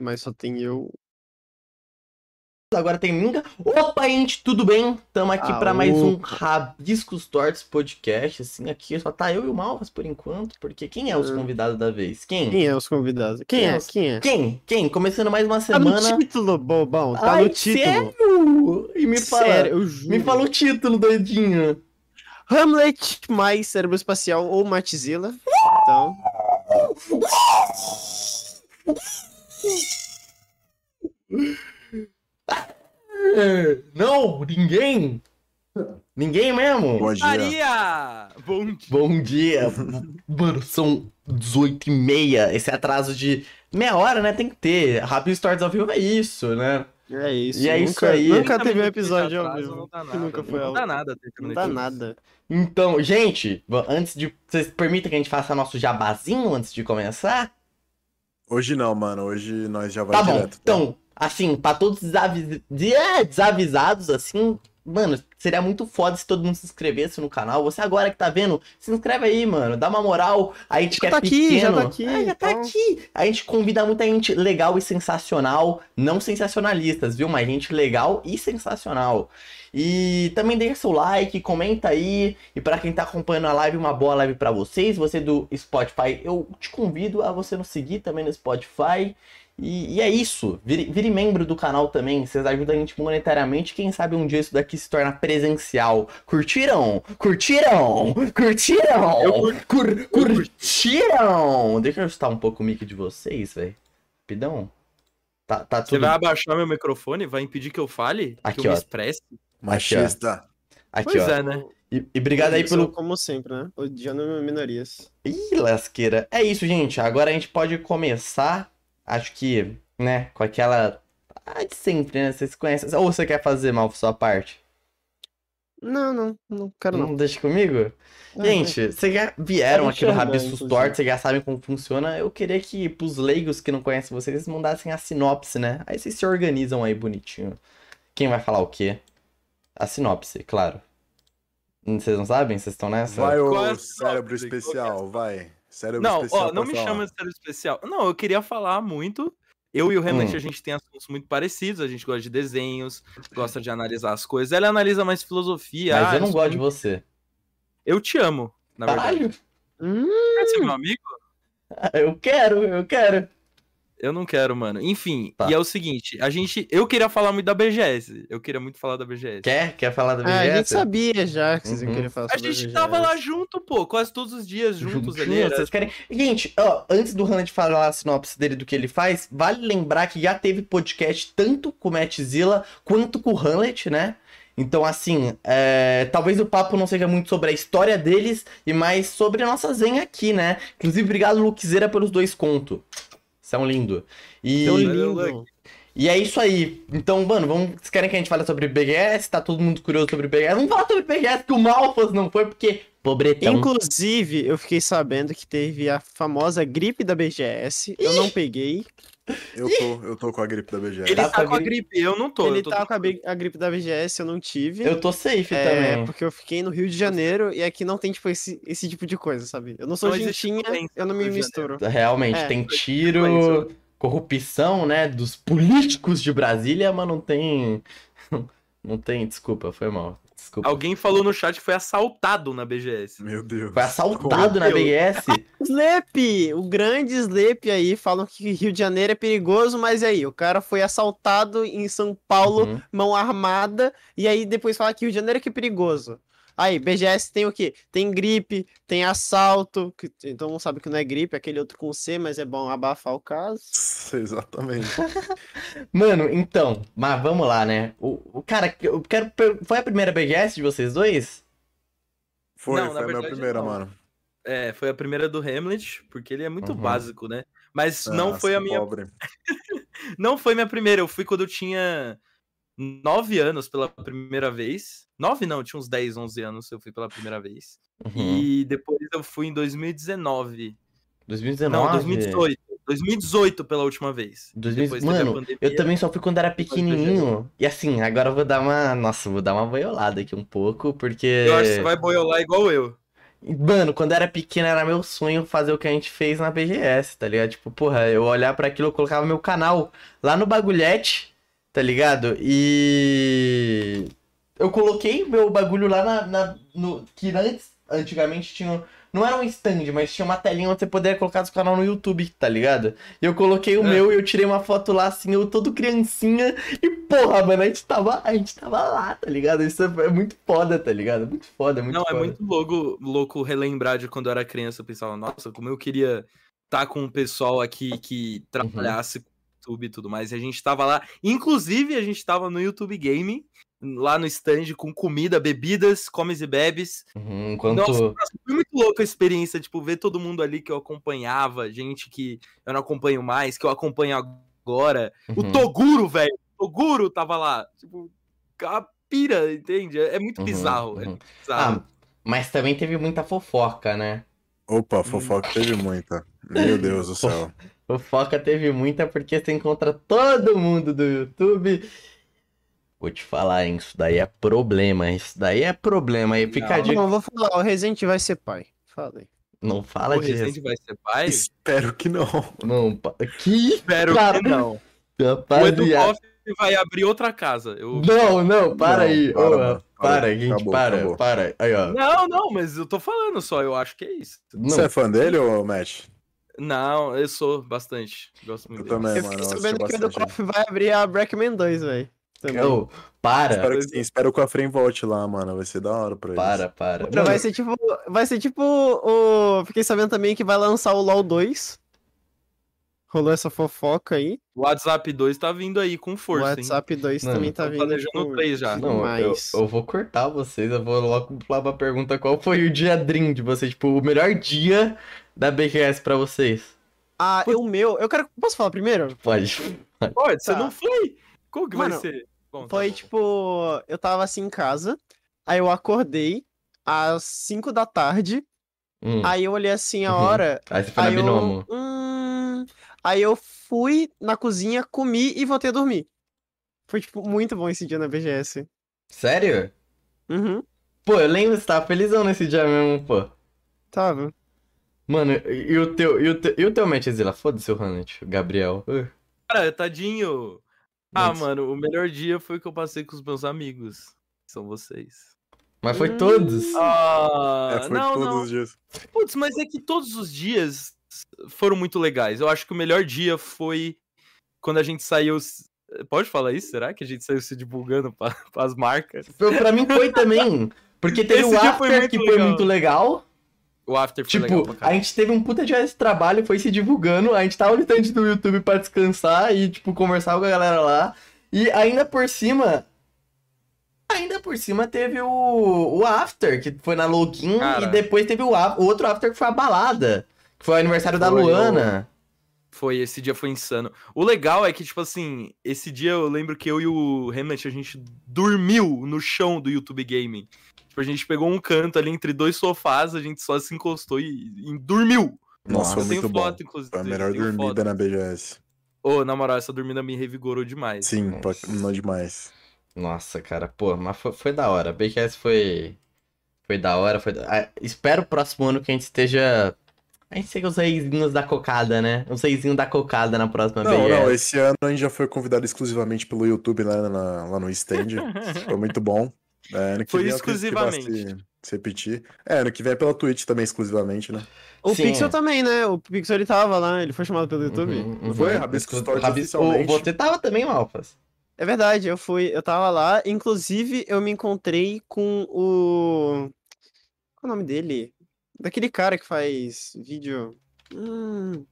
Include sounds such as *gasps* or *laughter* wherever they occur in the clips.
mas só tem eu. Agora tem Minga. Opa, gente, tudo bem? Tamo aqui Ah, pra mais um. Rabiscos Tortos podcast. Assim, aqui só tá eu e o Malvas por enquanto, porque quem é os Hum. convidados da vez? Quem? Quem é os convidados? Quem Quem é é? os- Quem é? Quem? Quem? Começando mais uma Tá no semana. título, bobão. Tá Ai, no título. Sério? E me fala. Sério, eu juro. Me fala o título, doidinho. Hamlet mais cérebro espacial ou Matzilla. Então, *laughs* Não, ninguém. Ninguém mesmo. Bom dia. Maria! Bom dia. Bom dia. *laughs* Mano, são 18 e meia. Esse atraso de meia hora, né? Tem que ter. Rápido Stories ao vivo é isso, né? é isso. E é nunca, isso aí. Nunca teve um 30 episódio ao vivo. atraso, Não dá que nada. nunca foi Não ao dá nada. 30 Não dá nada. Então, gente, antes de. Vocês permitem que a gente faça nosso jabazinho antes de começar? Hoje não, mano. Hoje nós já vai Tá bom. direto. tá? Então, assim, pra todos desavis... de- é, desavisados, assim, mano, seria muito foda se todo mundo se inscrevesse no canal. Você agora que tá vendo, se inscreve aí, mano. Dá uma moral. A gente Já quer tá aqui, já tá aqui, É, já tá então. aqui. A gente convida muita gente legal e sensacional. Não sensacionalistas, viu? Mas gente legal e sensacional. E também deixa seu like, comenta aí. E pra quem tá acompanhando a live, uma boa live pra vocês. Você do Spotify, eu te convido a você nos seguir também no Spotify. E, e é isso. Vire, vire membro do canal também. Vocês ajudam a gente monetariamente. Quem sabe um dia isso daqui se torna presencial. Curtiram? Curtiram? Curtiram? Eu Cur- curtiram? Deixa eu ajustar um pouco o mic de vocês, velho. Rapidão. Tá, tá Você tudo. vai abaixar meu microfone? Vai impedir que eu fale? Aqui, que eu ó. me expresse? Machista. Aqui, Pois ó. é, né? E, e obrigado aí pelo. Como sempre, né? Odiando minorias. Ih, lasqueira. É isso, gente. Agora a gente pode começar. Acho que, né, com aquela. Ah, de sempre, né? Vocês conhecem. Ou você quer fazer mal sua parte? Não, não, não quero Não, não. deixa comigo? Ah, Gente, vocês já vieram Quero aqui no Rabiscos. Tortos, vocês já sabem como funciona. Eu queria que, pros leigos que não conhecem vocês, eles mandassem a sinopse, né? Aí vocês se organizam aí bonitinho. Quem vai falar o quê? A sinopse, claro. Vocês não sabem? Vocês estão nessa? Vai é o cérebro especial, vai. Cérebro Não, especial. ó, não me falar. chama de série especial. Não, eu queria falar muito. Eu e o Hamlet, Hum. a gente tem assuntos muito parecidos. A gente gosta de desenhos, gosta de analisar as coisas. Ela analisa mais filosofia. Mas ah, eu não gosto de você. Eu te amo, na Caralho! verdade. Hum, Quer ser meu amigo? *laughs* Eu quero, eu quero. Eu não quero, mano. Enfim, Tá. e é o seguinte, a gente. Eu queria falar muito da BGS. Eu queria muito falar da BGS. Quer? Quer falar da ah, a gente BGS? sabia já que vocês iam Uhum. querer falar A sobre gente BGS. tava lá junto, pô, quase todos os dias juntos ali. Juntinho, Era... vocês querem... Gente, ó, antes do Hamlet falar a sinopse dele do que ele faz, vale lembrar que já teve podcast tanto com o Mattzilla quanto com o Hamlet, né? Então, assim, é, talvez o papo não seja muito sobre a história deles e mais sobre a nossa zenha aqui, né? Inclusive, obrigado, Luquezeira, pelos dois contos. São lindo. E... Valeu, lindo. E é isso aí. Então, mano, vamos. Vocês querem que a gente fale sobre BGS? Tá todo mundo curioso sobre BGS? Vamos falar sobre BGS, que o Malfas não foi, porque. Pobretão. Inclusive, eu fiquei sabendo que teve a famosa gripe da BGS. Eu não peguei. Eu tô, eu tô com a gripe da BGS. Ele Tá tá, com a a gripe, eu não tô. Ele eu tô tava com a, a gripe da BGS, eu não tive. Eu tô safe É, também. porque eu fiquei no Rio de Janeiro e aqui não tem, tipo, esse, esse tipo de coisa, sabe? Eu não sou Não gentinha, eu não me misturo. Realmente, É. tem tiro, corrupção, né? Dos políticos de Brasília, mas não tem. *laughs* Não tem. Desculpa, foi mal. Desculpa. Alguém falou no chat que foi assaltado na BGS. Meu Deus. Foi assaltado na Meu BGS. Slep! O grande Slep aí, falam que Rio de Janeiro é perigoso, mas e aí? O cara foi assaltado em São Paulo, Uhum. mão armada, e aí depois fala que Rio de Janeiro é que é perigoso. Aí, BGS tem o quê? Tem gripe, tem assalto, que então não sabe que não é gripe, é aquele outro com C, mas é bom abafar o caso. *laughs* Exatamente. *laughs* Mano, então, mas vamos lá, né? O, o cara, eu quero. Foi a primeira BGS de vocês dois? Foi, Não, na foi a minha primeira, não. mano. É, foi a primeira do Hamlet, porque ele é muito Uhum. básico, né? Mas não Ah, foi a minha. Pobre. *laughs* Não foi minha primeira. Eu fui quando eu tinha nove anos pela primeira vez. Nove não, tinha uns 10, 11 anos eu fui pela primeira vez. Uhum. E depois eu fui em 2019. 2019? Não, 2018. 2018 pela última vez. 2000 Depois teve a Mano, pandemia. eu também só fui quando era pequenininho. E assim, agora eu vou dar uma. Nossa, vou dar uma boiolada aqui um pouco, porque. Eu acho que você vai boiolar igual eu. Mano, quando eu era pequeno era meu sonho fazer o que a gente fez na BGS, tá ligado? Tipo, porra, eu olhar pra aquilo, eu colocava meu canal lá no bagulhete, tá ligado? E eu coloquei meu bagulho lá na, na- no que antes, antigamente tinha não era um stand, mas tinha uma telinha onde você poderia colocar seu canal no YouTube, tá ligado? E eu coloquei o É. meu e eu tirei uma foto lá assim, eu todo criancinha e porra, mano, a gente tava, a gente tava lá, tá ligado? Isso é, é muito foda, tá ligado? Muito foda, muito Não, é foda. muito louco, louco relembrar de quando eu era criança. Eu pensava, nossa, como eu queria estar com um pessoal aqui que trabalhasse com YouTube e tudo mais. E a gente tava lá. Inclusive, a gente tava no YouTube Gaming, lá no stand, com comida, bebidas, comes e bebes. Uhum, enquanto Nossa, nossa, foi muito louca a experiência, tipo, ver todo mundo ali que eu acompanhava, gente que eu não acompanho mais, que eu acompanho agora. O Uhum. Toguro, velho. O Toguro tava lá. Tipo, a pira, entende? É muito Uhum, bizarro. É uhum. muito bizarro. Ah, mas também teve muita fofoca, né? Opa, fofoca teve muita. Meu Deus do *laughs* céu. Fofoca teve muita porque você encontra todo mundo do YouTube. Vou te falar, hein? Isso daí é problema. Isso daí é problema. Aí fica Não. dica. Não, vou falar, o Resident vai ser pai. Falei. Não fala o disso. Resident vai ser pai? Espero que não. Não, pa- que Espero Cara, que não. O rapaziada. Educoff vai abrir outra casa. Eu... Não, não, para Não, aí. para, mano, para, para. gente, Acabou, para, acabou. para. Aí, ó. Não, não, mas eu tô falando só, eu acho que é isso. Não, Você é fã dele, ô Matt? Não, eu sou bastante. Gosto muito Eu também, eu mano. fiquei Eu sabendo que o. Educoff vai abrir a Breakman 2, velho. Ô, para, Espero que sim. Espero que o Afrem volte lá, mano. Vai ser da hora pra eles. para, para. Outra vai ser tipo. Vai ser tipo o. Fiquei sabendo também que vai lançar o LOL 2. Rolou essa fofoca aí. O WhatsApp 2 tá vindo aí com O força, WhatsApp 2 Mano, também tá Tô vindo. planejando tipo, três já. Não, eu, demais. eu vou cortar vocês, eu vou logo lá pra pergunta qual foi o dia Dream de vocês, tipo, o melhor dia da BGS pra vocês. Ah, o meu. Eu quero. Posso falar primeiro? Pode. Pode, você Tá. não foi? Como que vai Mano, ser? Bom, tá Foi bom. tipo. Eu tava assim em casa. Aí eu acordei às 5 da tarde. Hum. Aí eu olhei assim a Uhum. hora. Aí você foi na Aí eu. Binomo. Hum... Aí eu fui na cozinha, comi e voltei a dormir. Foi, tipo, muito bom esse dia na BGS. Sério? Uhum. Pô, eu lembro que você tava felizão nesse dia mesmo, pô. Tava. Mano, e o teu, e o teu, e o teu Matchzilla? Foda-se o Hanet, o Gabriel. Uh, Cara, tadinho. Ah, Mas- mano, o melhor dia foi que eu passei com os meus amigos. que São vocês. Mas foi Hum. todos. Ah, É, foi não, todos não. os dias. Putz, mas é que todos os dias foram muito legais. Eu acho que o melhor dia foi quando a gente saiu. Pode falar isso? Será que a gente saiu se divulgando para *laughs* as marcas? Pra pra mim foi também. *laughs* Porque teve Esse o foi After muito que foi legal. muito legal. O after foi legal Tipo, pra a gente teve um puta de trabalho, foi se divulgando, a gente tava no stand do YouTube pra descansar e, tipo, conversar com a galera lá. E ainda por cima. Ainda por cima teve o, o After, que foi na Login, Cara. e depois teve o, o outro After que foi a balada. Que foi o aniversário da Foi o- Luana. Foi, esse dia foi insano. O legal é que, tipo assim, esse dia eu lembro que eu e o Hammett, a gente dormiu no chão do YouTube Gaming. Tipo, a gente pegou um canto ali entre dois sofás, a gente só se encostou e, e dormiu. Nossa, Nossa, foi eu tenho muito bom. foto, inclusive. Foi a melhor dormida foto. na BGS. Ô, na moral, essa dormida me revigorou demais. Sim, não demais. Nossa, cara, pô, mas foi, foi da hora. A BKS foi. Foi da hora. Foi da- ah, espero o próximo ano que a gente esteja. A gente seja os reizinhos da cocada, né? Os reizinhos da cocada na próxima Não, BGS. não, esse ano a gente já foi convidado exclusivamente pelo YouTube lá, na- lá no stand. *laughs* Foi muito bom. É, ano que Foi vem que vai exclusivamente. Se, se repetir. É, ano que vem é pela Twitch também, exclusivamente, né? O Sim. Pixel também, né? O Pixel ele tava lá, ele foi chamado pelo YouTube. Uhum, uhum. Foi, Rabisco Stories. Você tava também, Malfas? É verdade, eu fui, eu tava lá, inclusive eu me encontrei com o. Qual é o nome dele? Daquele cara que faz vídeo. Hum...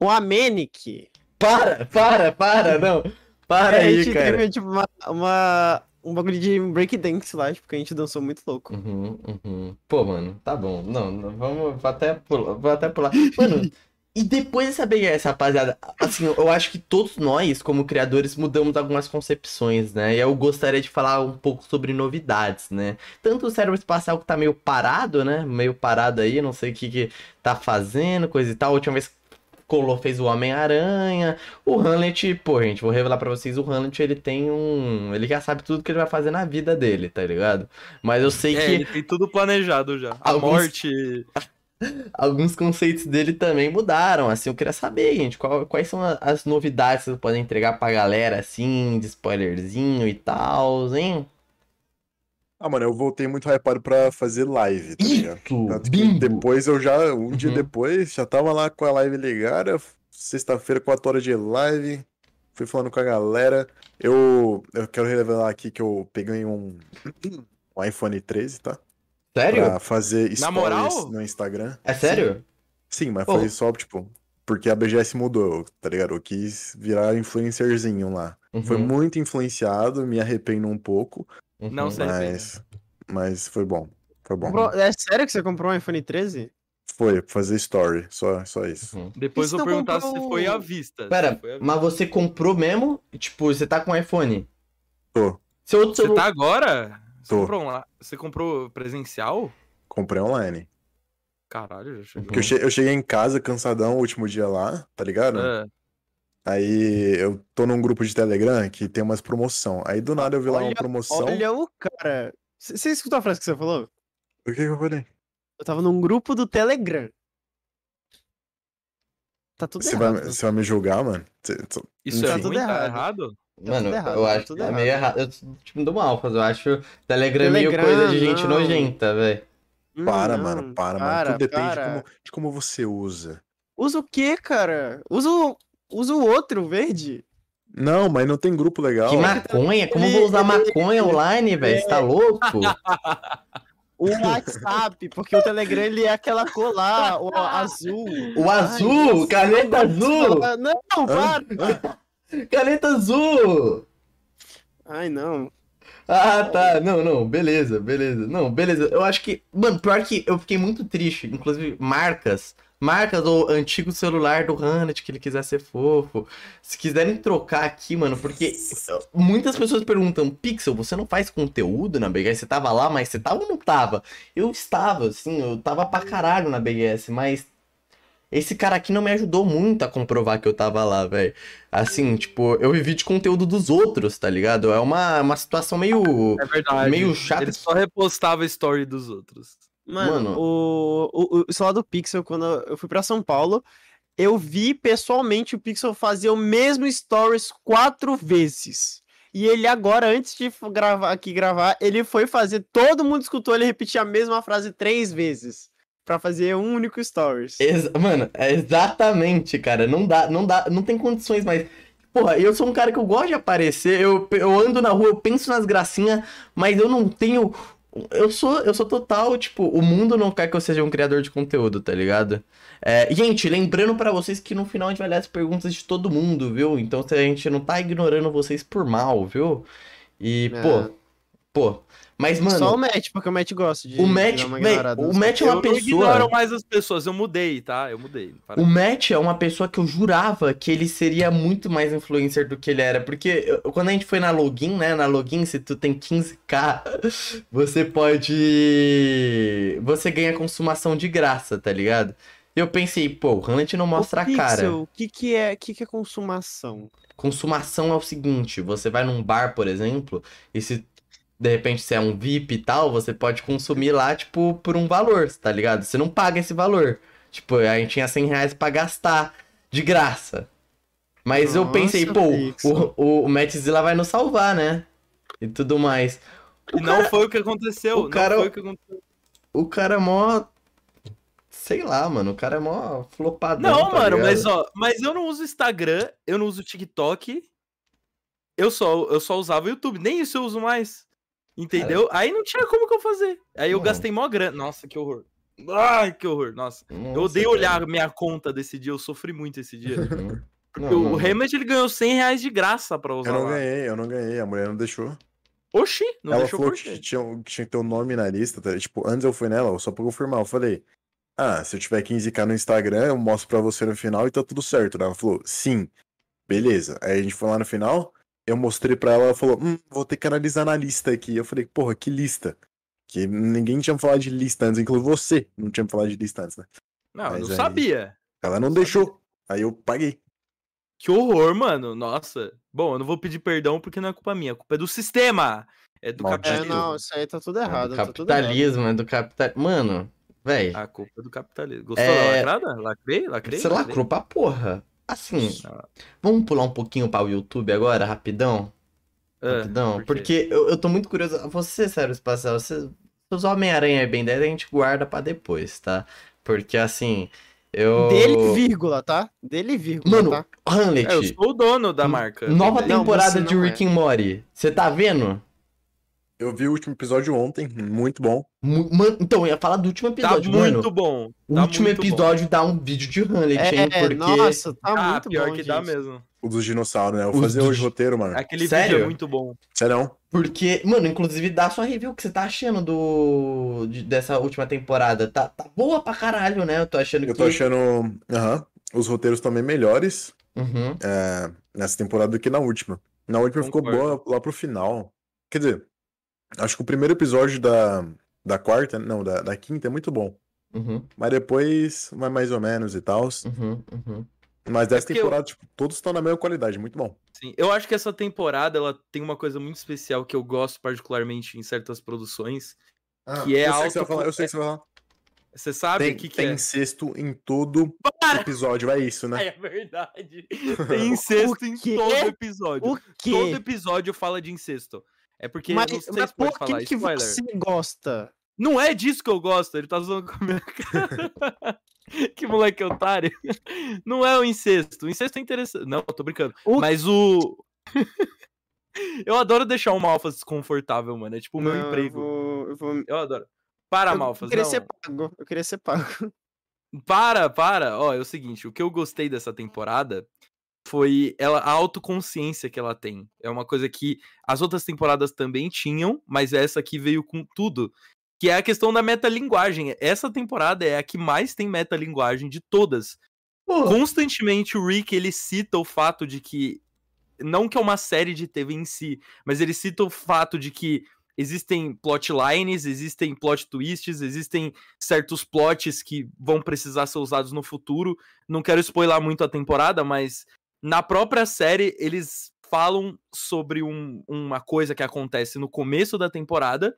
O Amenic. Para, para, para, não. Para É, a aí, gente cara. teve tipo uma, uma- um bagulho de breakdance lá, tipo, que a gente dançou muito louco. Uhum, uhum. Pô, mano, tá bom. Não, não, vamos até pular, vou até pular. Mano, e depois dessa BGS, rapaziada, assim, eu acho que todos nós, como criadores, mudamos algumas concepções, né? E eu gostaria de falar um pouco sobre novidades, né? Tanto o cérebro espacial que tá meio parado, né? Meio parado aí, não sei o que que tá fazendo, coisa e tal. A última vez colou, fez o Homem-Aranha. O Hamlet, pô, gente, vou revelar pra vocês, o Hamlet, ele tem um... Ele já sabe tudo que ele vai fazer na vida dele, tá ligado? Mas eu sei É, que ele tem tudo planejado já. A Alguns- morte. *laughs* alguns conceitos dele também mudaram, assim, eu queria saber, gente, qual- quais são as novidades que vocês podem entregar pra galera, assim, de spoilerzinho e tal, hein? Ah, mano, eu voltei muito hypado pra fazer live, tá ligado? Isso, Tanto que bingo! depois eu já, um dia Uhum. depois, já tava lá com a live ligada, sexta-feira, 4 horas de live, fui falando com a galera. Eu, eu quero revelar aqui que eu peguei um, um iPhone 13, tá? Sério? Pra fazer stories moral? no Instagram. É sério? Sim, mas Pô. foi só, tipo, porque a BGS mudou, tá ligado? Eu quis virar influencerzinho lá. Foi Uhum, muito influenciado, me arrependo um pouco. Não sei. mas, mas foi bom. Foi bom. Comprou- É sério que você comprou um iPhone 13? Foi, pra fazer story, só, só isso. Uhum. Depois eu vou perguntar se comprou- foi à vista. Pera, se à vista. mas você comprou mesmo? Tipo, você tá com iPhone? Tô. Seu outro Você celular... tá agora? Você Tô. comprou, um, você comprou presencial? Comprei online. Caralho, já chegou. Porque eu, che- eu cheguei em casa cansadão o último dia lá, tá ligado? É. Aí eu tô num grupo de Telegram que tem umas promoção. Aí do nada eu vi lá uma promoção. Olha o cara. C- Você escutou a frase que você falou? O que que eu falei? Eu tava num grupo do Telegram. Tá tudo Você errado. vai, você vai me julgar, mano? Isso é Enfim. tudo ruim, tá errado. errado? Mano, tudo errado, eu tá acho é errado. meio errado. Eu, tipo, do mal, eu acho Telegram, meio Telegram, coisa de gente não. nojenta, velho. Hum, Para, não, mano, para, mano. para, Tudo depende de como, de como você usa. Usa o quê, cara? Usa o, usa o outro, o verde. Não, mas não tem grupo legal. Que maconha? Como vou usar maconha online, velho? Você tá louco? O WhatsApp, porque o Telegram ele é aquela cor lá, o azul. O azul, nossa, caneta azul, Não, para! caneta azul. Ai, não. Ah, tá. Não, não, beleza, beleza. Não, beleza. Eu acho que. Mano, pior que eu fiquei muito triste. Inclusive, marcas. Marcas do antigo celular do Hannet, que ele quiser ser fofo. Se quiserem trocar aqui, mano, porque muitas pessoas perguntam: Pixel, você não faz conteúdo na BGS? Você tava lá, mas você tava ou não tava? Eu estava, assim, eu tava pra caralho na BGS, mas. Esse cara aqui não me ajudou muito a comprovar que eu tava lá, velho. Assim, tipo, eu vivi de conteúdo dos outros, tá ligado? É uma, uma situação meio. É verdade. Meio chato. Ele só repostava a story dos outros. Mano, Mano. O, o, o celular do Pixel, quando eu fui pra São Paulo, eu vi pessoalmente o Pixel fazer o mesmo stories quatro vezes. E ele agora, antes de gravar aqui gravar, ele foi fazer, todo mundo escutou ele repetir a mesma frase três vezes. Pra fazer um único stories. Ex- Mano, é exatamente, cara. Não dá, não dá, não tem condições mais. Porra, eu sou um cara que eu gosto de aparecer, eu, eu ando na rua, eu penso nas gracinhas, mas eu não tenho. Eu sou, eu sou total, tipo, o mundo não quer que eu seja um criador de conteúdo, tá ligado? É, gente, lembrando pra vocês que no final a gente vai ler as perguntas de todo mundo, viu? Então se a gente não tá ignorando vocês por mal, viu? E, É. pô, pô. Mas, mano, Só o Matt, porque o Matt gosta de. o de Matt, ignorada o nos Matt é Eu uma não pessoa. ignoro mais as pessoas, eu mudei, tá? Eu mudei. O Matt é uma pessoa que eu jurava que ele seria muito mais influencer do que ele era. Porque eu- quando a gente foi na login, né? Na login, se tu tem 15k, *laughs* você pode. Você ganha consumação de graça, tá ligado? E eu pensei, pô, o Hamlet não mostra Ô, a cara. Pixel, O que, que, é, que, que é consumação? Consumação é o seguinte: você vai num bar, por exemplo, e se de repente você é um VIP e tal, você pode consumir lá, tipo, por um valor, tá ligado? Você não paga esse valor. Tipo, a gente tinha 100 reais pra gastar de graça. Mas eu Nossa, pensei, pô, o, o, o Mattzilla vai nos salvar, né? E tudo mais. E não foi o que aconteceu. o cara- Não foi o que aconteceu. O cara é mó. Sei lá, mano. O cara é mó flopadão. Não, tá mano, ligado? mas ó, mas eu não uso Instagram, eu não uso TikTok. Eu só, eu só usava o YouTube, nem isso eu uso mais. Entendeu? Aí não tinha como que eu fazer. Aí eu Não. gastei mó grana. Nossa, que horror. Ai, que horror. Nossa, eu Nossa, odeio cara. olhar minha conta desse dia, eu sofri muito esse dia. *laughs* Porque Não, o não, não. Hammett ele ganhou 100 reais de graça pra usar Eu não lá. ganhei, eu não ganhei, a mulher não deixou. Oxi, não ela deixou falou por que tinha, que tinha que ter o nome na lista, tá? Tipo, antes eu fui nela, só pra confirmar, eu falei, ah, se eu tiver 15k no Instagram, eu mostro pra você no final e tá tudo certo. Ela falou, sim, beleza. Aí a gente foi lá no final, eu mostrei pra ela, ela falou, hum, vou ter que analisar na lista aqui. Eu falei, porra, que lista? Que ninguém tinha falado de lista antes, inclusive você não tinha falado de lista antes, né? Não, eu Mas não aí- sabia. Ela não Sabia. deixou. Aí eu paguei. Que horror, mano. Nossa. Bom, eu não vou pedir perdão porque não é culpa minha, a culpa é do sistema. É do Maldito. É, capitalismo. não, isso aí tá tudo errado. É tá do tudo errado. capitalismo, é do capital. Mano, velho. A culpa é do capitalismo. Gostou É- da lacrada? Lacrei? Lacrei? Você lacrou pra porra. Assim, vamos pular um pouquinho para o YouTube agora, rapidão? ah, Rapidão. por porque eu, eu tô muito curioso. Você, sério, espacial, você, os Homem-Aranha e Ben 10 a gente guarda pra depois, tá? Porque assim, eu. Dele, vírgula, tá? Dele, vírgula, Mano, tá? Hamlet, É, eu sou o dono da marca. nova temporada de não é. Rick and Morty. Você tá vendo? Eu vi o último episódio ontem, muito bom. Então, eu ia falar do último Tá episódio, muito mano. bom. O tá último muito bom. episódio dá um vídeo de Hamlet, hein? É, Porque. nossa, tá Ah, muito pior bom, que dá gente. mesmo. O dos dinossauros, né? Eu vou fazer hoje o roteiro, mano. Aquele Sério? vídeo é muito bom. Sério? Porque, mano, inclusive dá sua review o que você tá achando do de- dessa última temporada. Tá, tá boa pra caralho, né? Eu tô achando Eu que. tô achando aham, os roteiros também melhores Uhum. é, nessa temporada do que na última. Na última ficou Concordo. boa lá pro final. Quer dizer, acho que o primeiro episódio da, da quarta, não, da, da quinta é muito bom. Uhum, Mas depois vai mais ou menos e tal. uhum, uhum. Mas dessa eu- temporada, tipo, todos estão na mesma qualidade, muito bom. Sim, eu acho que essa temporada ela tem uma coisa muito especial que eu gosto particularmente em certas produções. Que é eu sei que você falar, eu sei que você vai falar. Você sabe Tem, que, que tem é? incesto em todo Para! episódio, é isso, né? *laughs* É verdade. *laughs* Tem incesto em todo episódio. O quê? Todo episódio fala de incesto. É porque mas não sei mas se pode falar que, spoiler. você gosta? Não é disso que eu gosto, ele tá zoando com a minha cara. *laughs* que moleque otário. Não é o incesto. O incesto é interessante. Não, eu tô brincando. O- Mas o. *laughs* eu adoro deixar o Malfas desconfortável, mano. É tipo o meu Não, emprego. Eu, vou, eu, vou- Eu adoro. Para, eu Malfas. queria não. ser pago. Eu queria ser pago. Para, para. Ó, é o seguinte, o que eu gostei dessa temporada foi ela, a autoconsciência que ela tem. É uma coisa que as outras temporadas também tinham, mas essa aqui veio com tudo. Que é a questão da metalinguagem. Essa temporada é a que mais tem metalinguagem de todas. Pô, Constantemente o Rick, ele cita o fato de que não que é uma série de TV em si, mas ele cita o fato de que existem plotlines, existem plot twists, existem certos plots que vão precisar ser usados no futuro. Não quero spoiler muito a temporada, mas na própria série eles falam sobre um- uma coisa que acontece no começo da temporada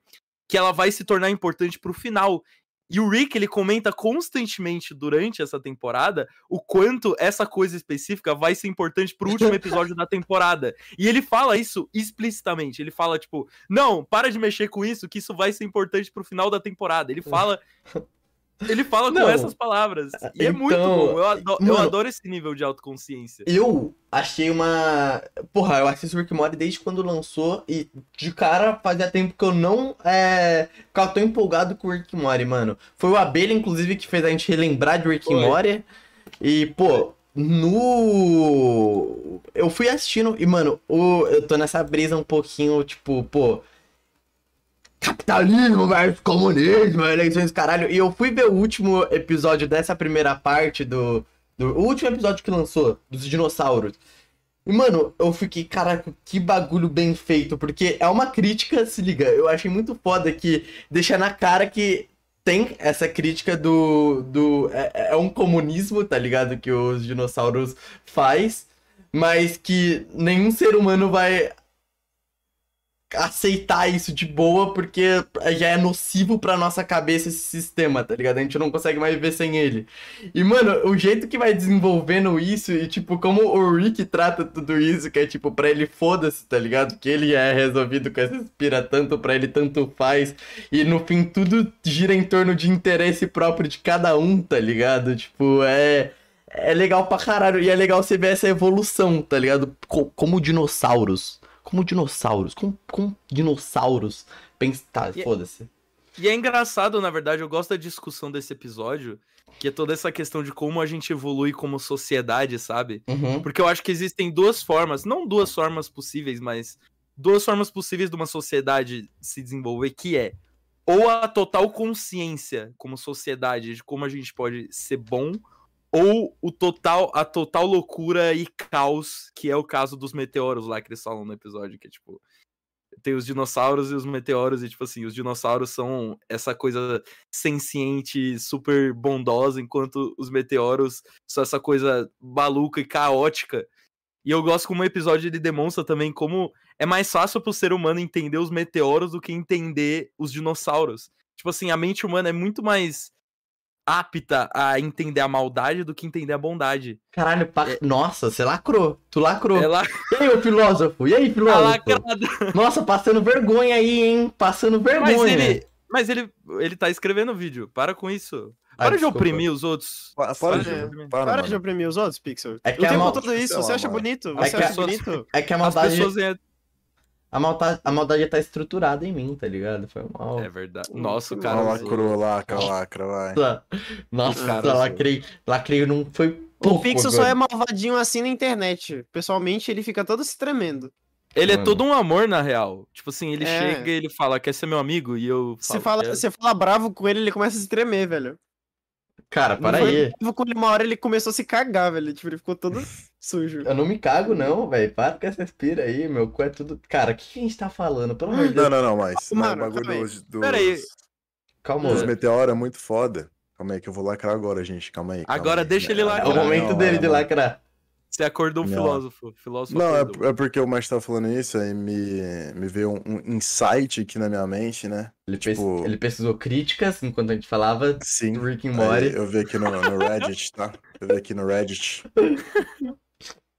que ela vai se tornar importante pro final. E o Rick, ele comenta constantemente durante essa temporada o quanto essa coisa específica vai ser importante pro último *laughs* episódio da temporada. E ele fala isso explicitamente. Ele fala, tipo, não, para de mexer com isso, que isso vai ser importante pro final da temporada. Ele fala. *laughs* Ele fala com Não. essas palavras. E é muito Então, bom. Eu adoro, eu mano, adoro esse nível de autoconsciência. Eu achei uma. Porra, eu assisto Rick Morty desde quando lançou e de cara fazia tempo que eu não é... ficava tão empolgado com o Rick Morty, mano. Foi o Abelha, inclusive, que fez a gente relembrar de Rick. Morty. E, pô, no. Eu fui assistindo e, mano, o... eu tô nessa brisa um pouquinho, tipo, pô. Capitalismo versus comunismo, eleições, caralho. E eu fui ver o último episódio dessa primeira parte do. do o último episódio que lançou, dos dinossauros. E, mano, eu fiquei, caraca, que bagulho bem feito. Porque é uma crítica, se liga. Eu achei muito foda que deixa na cara que tem essa crítica do. do é, é um comunismo, tá ligado? Que os dinossauros faz. Mas que nenhum ser humano vai aceitar isso de boa porque já é nocivo pra nossa cabeça esse sistema, tá ligado? A gente não consegue mais viver sem ele. E, mano, o jeito que vai desenvolvendo isso e, tipo, como o Rick trata tudo isso, que é, tipo, pra ele foda-se, tá ligado? Que ele é resolvido com essa inspira tanto pra ele, tanto faz. E, no fim, tudo gira em torno de interesse próprio de cada um, tá ligado? Tipo, é... É legal pra caralho. E é legal você ver essa evolução, tá ligado? Co- como dinossauros. Como dinossauros. Como, dinossauros. Pensa... Tá, E- foda-se. E é engraçado, na verdade, eu gosto da discussão desse episódio, que é toda essa questão de como a gente evolui como sociedade, sabe? Uhum. Porque eu acho que existem duas formas, não duas formas possíveis, mas duas formas possíveis de uma sociedade se desenvolver, que é ou a total consciência como sociedade de como a gente pode ser bom, ou o total a total loucura e caos, que é o caso dos meteoros lá que eles falam no episódio, que é tipo tem os dinossauros e os meteoros, e tipo assim, os dinossauros são essa coisa senciente, super bondosa, enquanto os meteoros são essa coisa maluca e caótica. E eu gosto como o episódio ele demonstra também como é mais fácil pro ser humano entender os meteoros do que entender os dinossauros. Tipo assim, a mente humana é muito mais apta a entender a maldade do que entender a bondade. Caralho, pa... nossa, você lacrou. Tu lacrou. Ela E aí, ô filósofo? E aí, tá filósofo? lacrada. Nossa, passando vergonha aí, hein? Passando vergonha. Mas ele, mas ele, ele tá escrevendo o vídeo. Para com isso. Ah, Para de desculpa. oprimir os outros. Pa- Para, de, É. para, Para de oprimir os outros, Pixel. É que o a tempo mal- todo isso, você acha bonito? É Você acha bonito? É que a As maldade, pessoas. É, a, maldade, a maldade tá estruturada em mim, tá ligado? Foi mal. é verdade. Hum, Nossa, o cara. Usou- lacrou, lacra, lacra, vai. Nossa, nossa Cara, lacrei, lacrei não foi O pouco. Pixel só é malvadinho assim na internet. Pessoalmente, ele fica todo se tremendo. Ele é Mano. todo um amor, na real. Tipo assim, ele É. chega e ele fala, quer ser meu amigo? E eu Você falo, fala, "Quero". você fala bravo com ele, ele começa a se tremer, velho. Cara, Não para foi aí. ele, uma hora ele começou a se cagar, velho. Tipo, ele ficou todo *laughs* sujo. Eu não me cago, não, velho. Para com essa respira aí, meu cu é tudo. Cara, o que, que a gente tá falando? Pelo amor de Deus. Não, não, não, mas, mas Mano, o bagulho calma aí. dos, dos, Pera aí. Calma, dos ô. meteoros é muito foda. Calma aí que eu vou lacrar agora, gente. Calma aí. calma Agora aí. deixa ele Não, É lacrar. o momento não, dele de não. lacrar. Você acordou um Não. filósofo. filósofo Não, acordou. é, é porque o Márcio tava falando isso, aí me, me veio um, um insight aqui na minha mente, né? Ele, pes- Tipo- ele pesquisou críticas enquanto a gente falava Sim. do Rick and Aí Morty. eu vi aqui no, no Reddit, tá? Eu vi aqui no Reddit.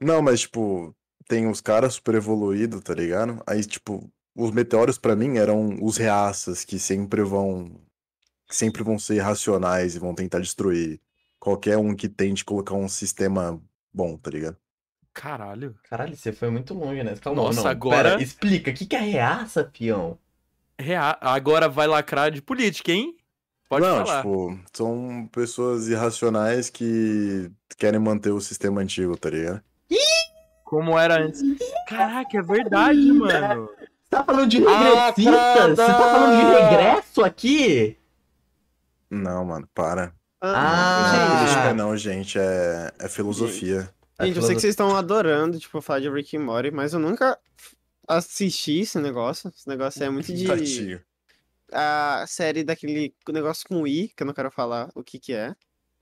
Não, mas, tipo, tem os caras super evoluídos, tá ligado? Aí, tipo, os meteoros pra mim eram os reaças que sempre vão. que sempre vão ser irracionais e vão tentar destruir qualquer um que tente colocar um sistema bom, tá ligado? Caralho. Caralho, você foi muito longe, né? Calma, Nossa, não. agora- Pera, explica, o que, que é reaça, peão? Rea- Agora vai lacrar de política, hein? Pode Não, falar. tipo, são pessoas irracionais que querem manter o sistema antigo, tá ligado? Como era antes. Caraca, é verdade, mano. Você tá falando de regressistas? Você tá falando de regresso aqui? Não, mano, para. Ah. Não é gente, política, não, gente. É, é filosofia. gente, eu sei que vocês estão adorando, tipo, falar de Rick and Morty, mas eu nunca assisti esse negócio. Esse negócio é muito de... Tadinho. A série daquele negócio com I, que eu não quero falar o que que é.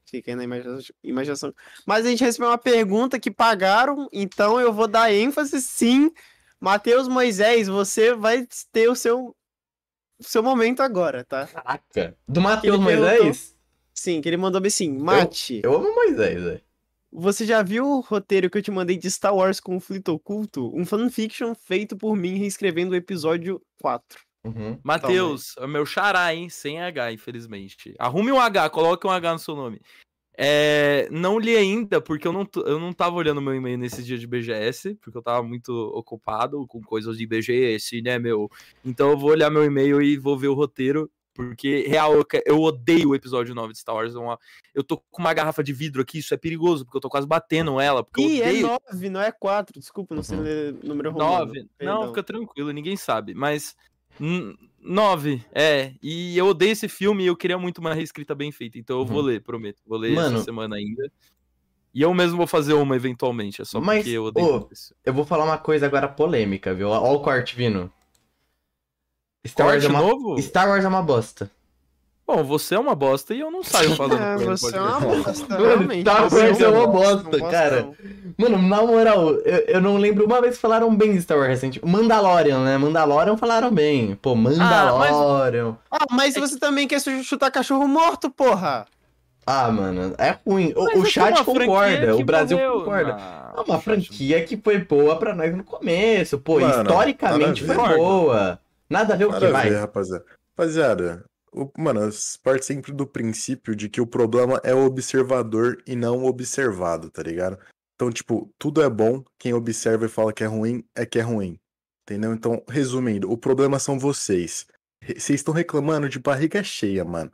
Fica aí na imagina- imaginação. Mas a gente recebeu uma pergunta que pagaram, então eu vou dar ênfase sim. Matheus Moisés, você vai ter o seu, seu momento agora, tá? Caraca. Do Matheus Moisés? Sim, que ele mandou bem assim. Mate, Eu amo Moisés, velho. você já viu o roteiro que eu te mandei de Star Wars Conflito Oculto? Um fanfiction feito por mim reescrevendo o episódio 4. Uhum. Matheus, é meu xará, hein? Sem H, infelizmente. Arrume um H, coloque um H no seu nome. É, não li ainda, porque eu não, eu não tava olhando meu e-mail nesse dia de BGS, porque eu tava muito ocupado com coisas de BGS, né, meu? Então eu vou olhar meu e-mail e vou ver o roteiro, porque, real, eu, odeio o episódio 9 de Star Wars. é eu tô com uma garrafa de vidro aqui, isso é perigoso, porque eu tô quase batendo ela, porque eu Ih, é odeio 9, não é 4. Desculpa, não sei Uhum. ler número romano. Nove. Não, perdão. fica tranquilo, ninguém sabe. Mas. n- Nove, é. E eu odeio esse filme e eu queria muito uma reescrita bem feita. Então eu vou Uhum. ler, prometo. Vou ler Mano. essa semana ainda. E eu mesmo vou fazer uma eventualmente. É só Mas, porque eu odeio ô, muito esse- Eu vou falar uma coisa agora polêmica, viu? Ó o corte vindo. Star Wars, é uma... novo? Star Wars é uma bosta. Bom, você é uma bosta e eu não saio *laughs* falando É, você é uma bosta, realmente. Star Wars é uma um bosta, cara. Mano, na moral, eu, eu não lembro uma vez que falaram bem de Star Wars recente. Mandalorian, né? Mandalorian falaram bem. Pô, Mandalorian. Ah, mas você também quer chu- chutar cachorro morto, porra! Ah, mano, é ruim. O, Mas o é chat uma concorda, o Brasil morreu. concorda. Não, É uma franquia que foi boa pra nós no começo. Pô, Mano, historicamente nada foi boa. Nada a ver o Nada que a vai. ver, rapaziada. Rapaziada, o, mano, parte sempre do princípio de que o problema é o observador e não o observado, tá ligado? Então, tipo, tudo é bom, quem observa e fala que é ruim, é que é ruim. Entendeu? Então, resumindo, o problema são vocês. Vocês estão reclamando de barriga cheia, mano.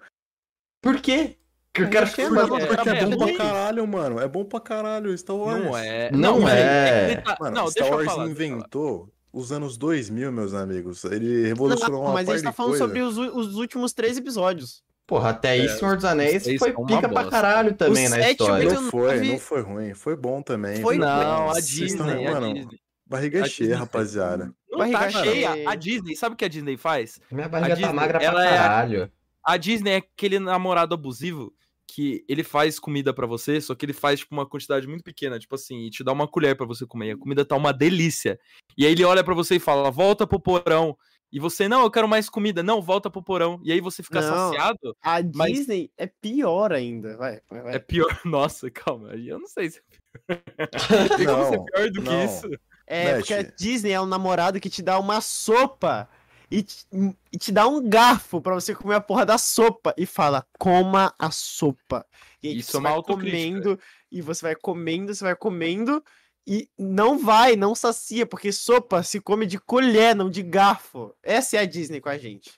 Por quê? Que eu quero que fale- é- Porque é, é bom pra caralho, mano. É bom pra caralho, Star Wars. Não é. Não peraí, é. tá- Mano, Não, Star deixa eu Wars falar. deixa eu falar. inventou os anos 2000, meus amigos. Ele revolucionou Não, uma mas a gente tá falando coisa. sobre os, os últimos três episódios. Porra, até aí É, Senhor dos Anéis foi pica pra caralho também O na sete, história. Não foi, não foi ruim. Foi bom também. Foi? Não, a Disney, estão- a mano, Disney. Barriga A cheia, Disney- rapaziada. Não Barriga tá cheia. A Disney, sabe o que a Disney faz? Minha barriga tá Disney, magra pra é a- caralho. A Disney é aquele namorado abusivo que ele faz comida pra você, só que ele faz tipo uma quantidade muito pequena, tipo assim, e te dá uma colher pra você comer. E a comida tá uma delícia. E aí ele olha pra você e fala: "Volta pro porão". E você: "Não, eu quero mais comida". Não, volta pro porão. E aí você fica Não. saciado. A Mas- Disney é pior ainda. Vai, vai. É pior. *laughs* Nossa, calma. Eu não sei se é pior. *laughs* Tem como ser Não, pior do que não. isso? É, Net. porque a Disney é um namorado que te dá uma sopa e te, e te dá um garfo pra você comer a porra da sopa e fala, coma a sopa. E aí Isso você é vai comendo, e você vai comendo, você vai comendo, e não vai, não sacia, porque sopa se come de colher, não de garfo. Essa é a Disney com a gente.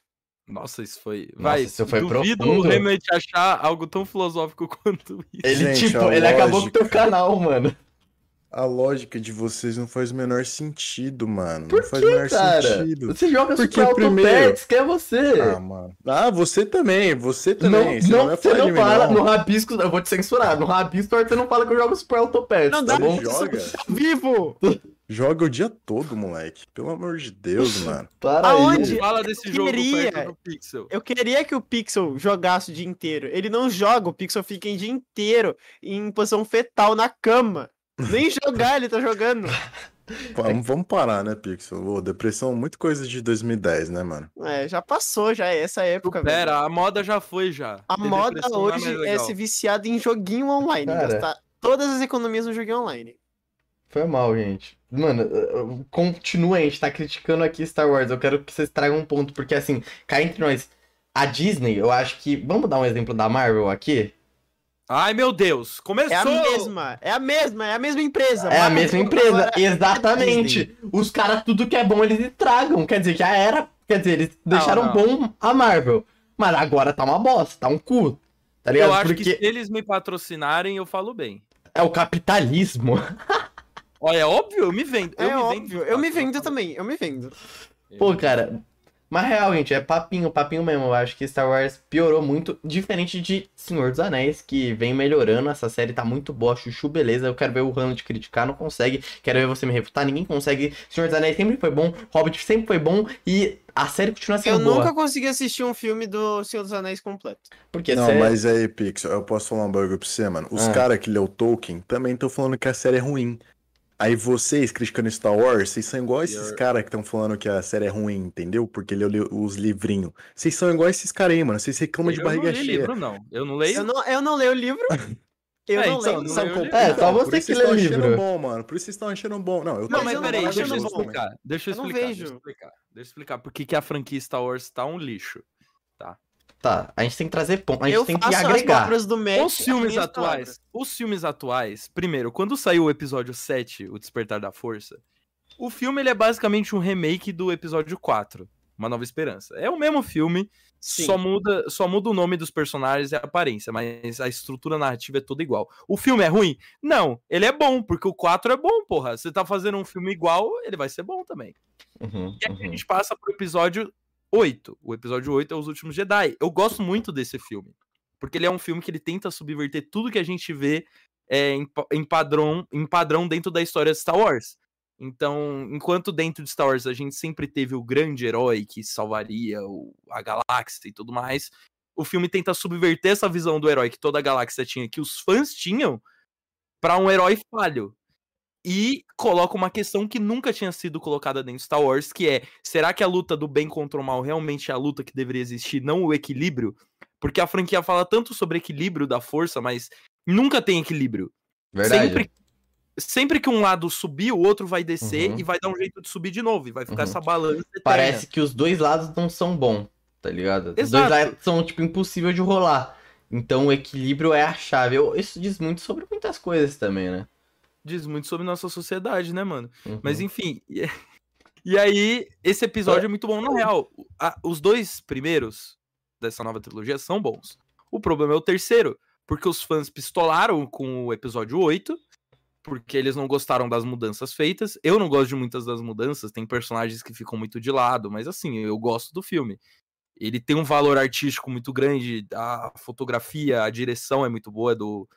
Nossa, isso foi. Nossa, Vai, isso foi duvido profundo. o Remedy achar algo tão filosófico *laughs* quanto isso. Ele, Gente, tipo, ele acabou com o teu canal, mano. A lógica de vocês não faz o menor sentido, mano. Por não faz o que, menor cara? sentido. Você joga Porque Super primeiro- Autopets, que é você. Ah, mano. Ah, você também, você não, também. Você não, você não de mim, fala não. no Rabisco, eu vou te censurar. No Rabisco você não fala que eu jogo Super Autopets, Não tá dá bom? pra Joga. Vivo! Joga o dia todo, moleque. Pelo amor de Deus, mano. Para Aonde? aí. Fala desse jogo queria. do Pixel. Eu queria que o Pixel jogasse o dia inteiro. Ele não joga, o Pixel fica em dia inteiro em posição fetal na cama. Nem jogar ele tá jogando. Vamos, vamos parar, né, Pixel? Ô, depressão, muito coisa de 2010, né, mano? É, já passou, já é essa época. velho. Pera, a moda já foi já. A moda não hoje é legal. ser viciado em joguinho online. Cara. Gastar todas as economias no joguinho online. Foi mal, gente. Mano, continua, a gente tá criticando aqui Star Wars. Eu quero que vocês tragam um ponto, porque assim, cá entre nós, a Disney, eu acho que. Vamos dar um exemplo da Marvel aqui? Ai, meu Deus, começou! É a mesma, é a mesma, é a mesma empresa. É a mesma empresa, é exatamente. Os caras, tudo que é bom, eles estragam. Quer dizer, já era. Quer dizer, eles deixaram não. bom a Marvel. Mas agora tá uma bosta, tá um cu. Tá ligado? Eu acho Porque que se eles me patrocinarem, eu falo bem. é o capitalismo. Olha, é óbvio, eu me vendo. Eu É me óbvio, vendo, eu me vendo também, eu me vendo. Pô, cara. Mas real, gente, é papinho, papinho mesmo. Eu acho que Star Wars piorou muito, diferente de Senhor dos Anéis, que vem melhorando. Essa série tá muito boa, chuchu, beleza. Eu quero ver o Rano de criticar, não consegue. Quero ver você me refutar, ninguém consegue. Senhor dos Anéis sempre foi bom, Hobbit sempre foi bom e a série continua sendo Eu boa. nunca consegui assistir um filme do Senhor dos Anéis completo. Porque Não, série- mas aí, Pixel, eu posso falar um bagulho pra você, mano. Os Ah. caras que leu Tolkien também estão falando que a série é ruim. Aí vocês, criticando Star Wars, vocês são igual esses caras que estão falando que a série é ruim, entendeu? Porque leu li- os livrinhos. Vocês são igual esses caras aí, mano. Vocês reclamam de Eu barriga não cheia. livro, não. Eu não leio. Eu não, eu não leio o livro. *laughs* Eu É, não então, leio. não Sabe leio o qual- É, só você que lê o estão achando livro. bom, mano. Por isso vocês estão achando bom. Não, eu tô Não, mas peraí, vejo, deixa eu explicar. Deixa eu explicar. Deixa eu explicar. Deixa eu explicar. Por que que a franquia Star Wars tá um lixo? Tá, a gente tem que trazer ponto, a gente Eu tem que agregar. Mac. Os filmes atuais, palavras. os filmes atuais, primeiro, quando saiu o episódio 7, O Despertar da Força, o filme ele é basicamente um remake do episódio 4, Uma Nova Esperança. É o mesmo filme, Sim. só muda, só muda o nome dos personagens e a aparência, mas a estrutura narrativa é toda igual. O filme é ruim? Não, ele é bom, porque o 4 é bom, porra. Você tá fazendo um filme igual, ele vai ser bom também. Uhum, E aí a uhum. gente passa pro episódio 8. O episódio 8 é Os Últimos Jedi. Eu gosto muito desse filme. Porque ele é um filme que ele tenta subverter tudo que a gente vê é, em, em padrão, em padrão dentro da história de Star Wars. Então, enquanto dentro de Star Wars a gente sempre teve o grande herói que salvaria o- a galáxia e tudo mais, o filme tenta subverter essa visão do herói que toda a galáxia tinha, que os fãs tinham, pra um herói falho. E coloca uma questão que nunca tinha sido colocada dentro de Star Wars, que é: será que a luta do bem contra o mal realmente é a luta que deveria existir, não o equilíbrio? Porque a franquia fala tanto sobre equilíbrio da força, mas nunca tem equilíbrio. Verdade. Sempre, sempre que um lado subir, o outro vai descer Uhum. e vai dar um jeito de subir de novo. E vai ficar Uhum. essa balança eterna. Parece que os dois lados não são bons, tá ligado? Os dois Exato. lados são, tipo, impossível de rolar. Então o equilíbrio é a chave. Eu- Isso diz muito sobre muitas coisas também, né? Diz muito sobre nossa sociedade, né, mano? Uhum. Mas enfim. E, *laughs* e aí, esse episódio é muito bom. Na real, a- os dois primeiros dessa nova trilogia são bons. O problema é o terceiro, porque os fãs pistolaram com o episódio 8, porque eles não gostaram das mudanças feitas. Eu não gosto de muitas das mudanças, tem personagens que ficam muito de lado, mas assim, eu gosto do filme. Ele tem um valor artístico muito grande, a fotografia, a direção é muito boa é do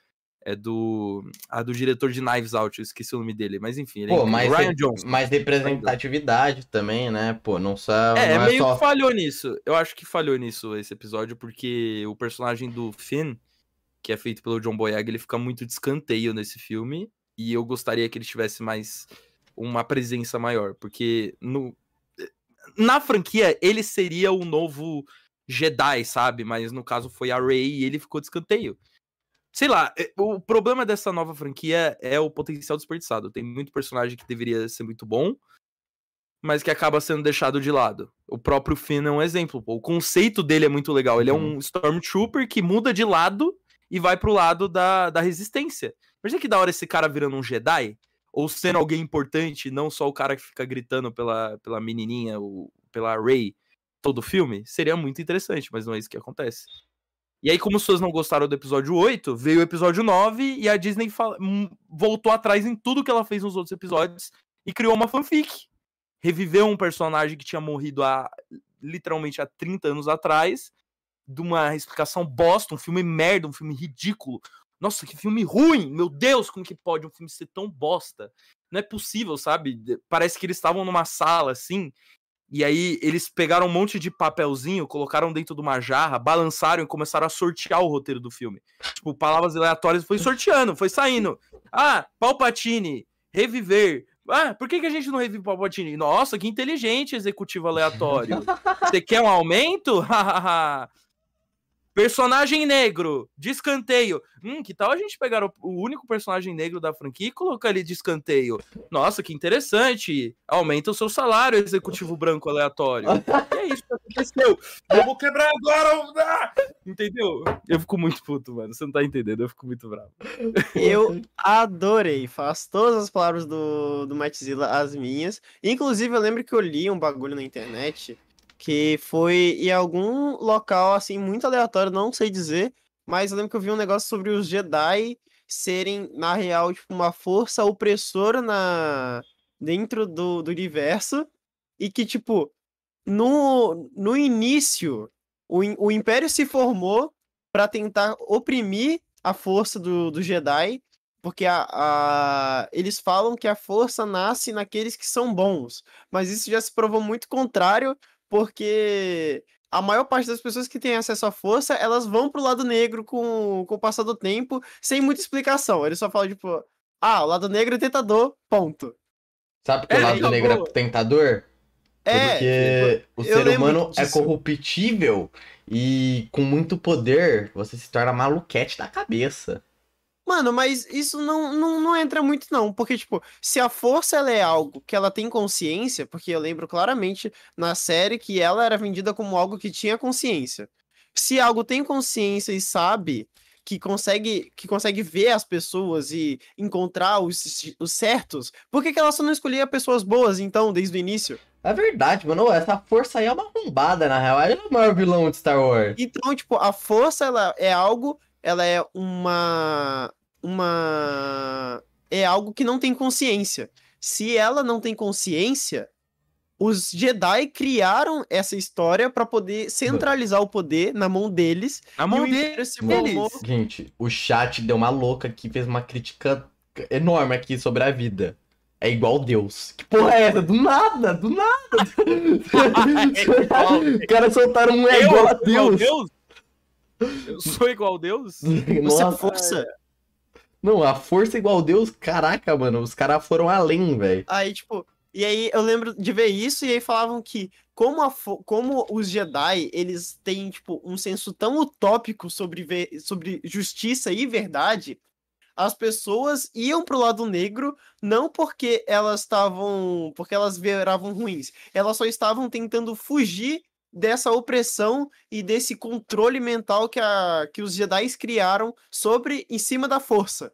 É do. A do diretor de Knives Out, eu esqueci o nome dele, mas enfim. Ele é Pô, incrível. mais, Ryan Johnson. mais representatividade também, né? Pô, não só. É, não meio só... que falhou nisso. Eu acho que falhou nisso esse episódio, porque o personagem do Finn, que é feito pelo John Boyega, ele fica muito de escanteio nesse filme. E eu gostaria que ele tivesse mais uma presença maior, porque no na franquia ele seria o novo Jedi, sabe? Mas no caso foi a Rey e ele ficou de escanteio. Sei lá, é, o problema dessa nova franquia é o potencial desperdiçado. Tem muito personagem que deveria ser muito bom, mas que acaba sendo deixado de lado. O próprio Finn é um exemplo. pô. O conceito dele é muito legal. Ele é um Stormtrooper que muda de lado e vai pro lado da, da resistência. Imagina que da hora esse cara virando um Jedi, ou sendo alguém importante, não só o cara que fica gritando pela, pela menininha, ou pela Rey, todo o filme. Seria muito interessante, mas não é isso que acontece. E aí, como as pessoas não gostaram do episódio 8, veio o episódio 9 e a Disney hum, voltou atrás em tudo que ela fez nos outros episódios e criou uma fanfic. Reviveu um personagem que tinha morrido há literalmente há 30 anos atrás, de uma explicação bosta, um filme merda, um filme ridículo. Nossa, que filme ruim! Meu Deus, como que pode um filme ser tão bosta? Não é possível, sabe? Parece que eles estavam numa sala assim, e aí eles pegaram um monte de papelzinho, colocaram dentro de uma jarra, balançaram e começaram a sortear o roteiro do filme. Tipo, palavras aleatórias foi sorteando, foi saindo. Ah, Palpatine, reviver. Ah, por que, que a gente não revive Palpatine? Nossa, que inteligente, executivo aleatório. *laughs* Você quer um aumento? *laughs* Personagem negro, de escanteio. Hum, que tal a gente pegar o, o único personagem negro da franquia e colocar ele de escanteio? Nossa, que interessante. Aumenta o seu salário, executivo branco aleatório. É isso que aconteceu. Eu vou quebrar agora. ah! Entendeu? Eu fico muito puto, mano. Você não tá entendendo, eu fico muito bravo. Eu adorei. Faço todas as palavras do, do Matzilla as minhas. Inclusive, eu lembro que eu li um bagulho na internet que foi em algum local, assim, muito aleatório, não sei dizer, mas eu lembro que eu vi um negócio sobre os Jedi serem, na real, tipo, uma força opressora na... dentro do, do universo e que, tipo, no, no início, o, o Império se formou para tentar oprimir a força do, do Jedi, porque a, a- eles falam que a força nasce naqueles que são bons, mas isso já se provou muito contrário, porque a maior parte das pessoas que têm acesso à força, elas vão pro lado negro com, com o passar do tempo, sem muita explicação. Eles só falam, tipo, ah, o lado negro é tentador, ponto. Sabe que É, o lado acabou. negro é tentador? É, Porque o eu ser humano é corruptível e com muito poder você se torna maluquete da cabeça. Mano, mas isso não, não, não entra muito, não. Porque, tipo, se a força ela é algo que ela tem consciência, porque eu lembro claramente na série que ela era vendida como algo que tinha consciência. Se algo tem consciência e sabe que consegue, que consegue ver as pessoas e encontrar os, os certos, por que, que ela só não escolhia pessoas boas, então, desde o início? É verdade, mano. Essa força aí é uma arrombada, na real. Ele é o maior vilão de Star Wars. Então, tipo, a força ela é algo, ela é uma uma é algo que não tem consciência. Se ela não tem consciência, os Jedi criaram essa história pra poder centralizar o poder na mão deles. Na e mão deles. formou. Gente, o chat deu uma louca aqui, fez uma crítica enorme aqui sobre a vida. É igual Deus. Que porra é essa? Do nada, do nada. *laughs* *laughs* Os caras soltaram um é igual a Deus. Deus? Eu sou igual a Deus? *laughs* Você é força. não, a força é igual a Deus, caraca, mano, os caras foram além, velho. Aí, tipo, e aí eu lembro de ver isso e aí falavam que como, a como os Jedi, eles têm, tipo, um senso tão utópico sobre, ve- sobre justiça e verdade, as pessoas iam pro lado negro não porque elas estavam, porque elas viravam ruins, elas só estavam tentando fugir dessa opressão e desse controle mental que, a, que os Jedi criaram sobre, em cima da força.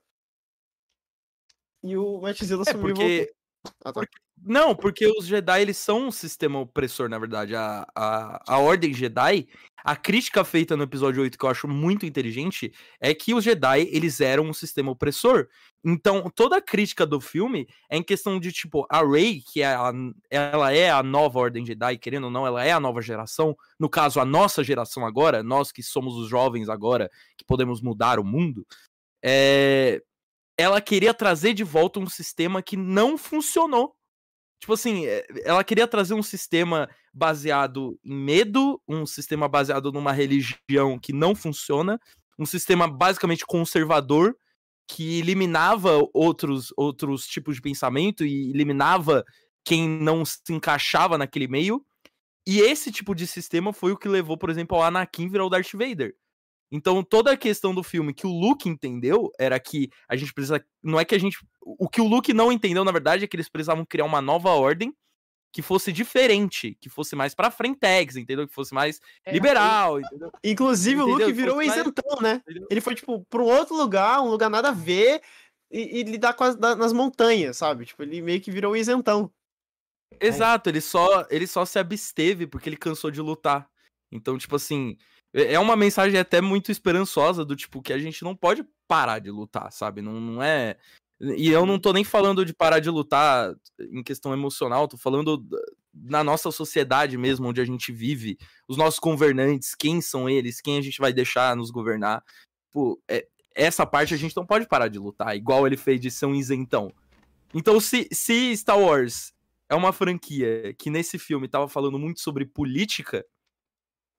E o Matzilla É sumiu porque. Ah, tá. Não, porque os Jedi, eles são um sistema opressor, na verdade. A, a, a Ordem Jedi, a crítica feita no episódio 8, que eu acho muito inteligente, é que os Jedi, eles eram um sistema opressor. Então, toda a crítica do filme é em questão de, tipo, a Rey, que é a, ela é a nova Ordem Jedi, querendo ou não, ela é a nova geração. No caso, a nossa geração agora, nós que somos os jovens agora, que podemos mudar o mundo. é, ela queria trazer de volta um sistema que não funcionou. Tipo assim, é, ela queria trazer um sistema baseado em medo, um sistema baseado numa religião que não funciona, um sistema basicamente conservador que eliminava outros outros tipos de pensamento e eliminava quem não se encaixava naquele meio. E esse tipo de sistema foi o que levou, por exemplo, ao Anakin virar o Darth Vader. Então, toda a questão do filme que o Luke entendeu era que a gente precisa. Não é que a gente. O que o Luke não entendeu, na verdade, é que eles precisavam criar uma nova ordem que fosse diferente, que fosse mais pra frentex, entendeu? Que fosse mais É, liberal, entendeu? Inclusive, o Entendeu? Luke Que virou um fosse mais- isentão, né? Entendeu? Ele foi, tipo, pra um outro lugar, um lugar nada a ver, e, e lidar com as, da- nas montanhas, sabe? Tipo, ele meio que virou um isentão. Exato, ele só, ele só se absteve porque ele cansou de lutar. Então, tipo assim, é é uma mensagem até muito esperançosa do tipo que a gente não pode parar de lutar, sabe? Não, não é. E eu não tô nem falando de parar de lutar em questão emocional, tô falando na nossa sociedade mesmo, onde a gente vive, os nossos governantes, quem são eles, quem a gente vai deixar nos governar. Pô, é- essa parte a gente não pode parar de lutar, igual ele fez de ser um isentão. Então, se, se Star Wars é uma franquia que nesse filme tava falando muito sobre política,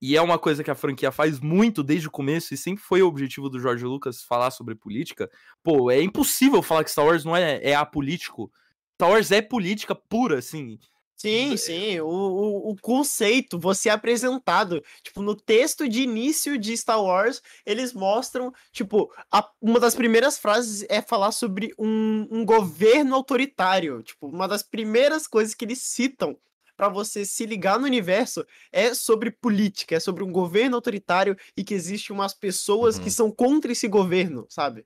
e é uma coisa que a franquia faz muito desde o começo, e sempre foi o objetivo do George Lucas falar sobre política, pô, é impossível falar que Star Wars não é, é apolítico. Star Wars é política pura, assim. Sim, sim. O, o, o conceito, você é apresentado. Tipo, no texto de início de Star Wars, eles mostram, tipo, a- uma das primeiras frases é falar sobre um, um governo autoritário. Tipo, uma das primeiras coisas que eles citam pra você se ligar no universo é sobre política, é sobre um governo autoritário e que existe umas pessoas que Uhum. são contra esse governo, sabe?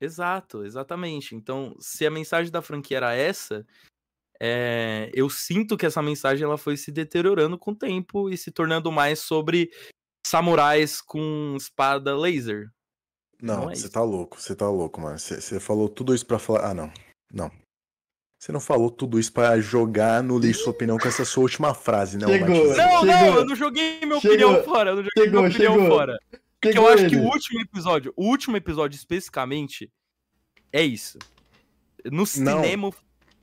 Exato, exatamente. Então, se a mensagem da franquia era essa, é, eu sinto que essa mensagem ela foi se deteriorando com o tempo e se tornando mais sobre samurais com espada laser. Não, Não é você isso. tá louco, você tá louco, mano. Você você falou tudo isso pra falar. Ah, não. Não. Você não falou tudo isso pra jogar no lixo sua opinião com essa sua última frase, né, ô Chegou. Não, não, Chegou. eu não joguei minha Chegou. opinião fora. Eu não joguei Chegou, minha opinião chegou. fora. Porque eu acho que ele. o último episódio, o último episódio especificamente, é isso. No cinema.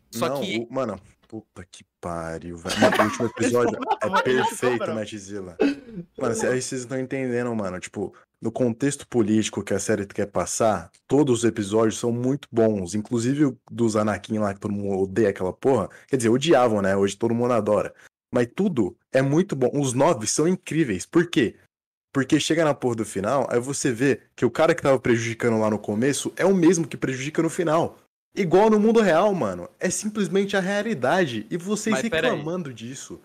Só não, que. o- mano, puta que pariu, velho. Mano, o último *laughs* episódio é perfeito, sobrou. Matzilla. Mano, aí vocês estão entendendo, mano. Tipo, no contexto político que a série quer passar, todos os episódios são muito bons. Inclusive o dos Anakin lá, que todo mundo odeia aquela porra. Quer dizer, odiavam, né? Hoje todo mundo adora. Mas tudo é muito bom. Os nove são incríveis. Por quê? Porque chega na porra do final, aí você vê que o cara que tava prejudicando lá no começo é o mesmo que prejudica no final. Igual no mundo real, mano. É simplesmente a realidade. E vocês Mas reclamando disso.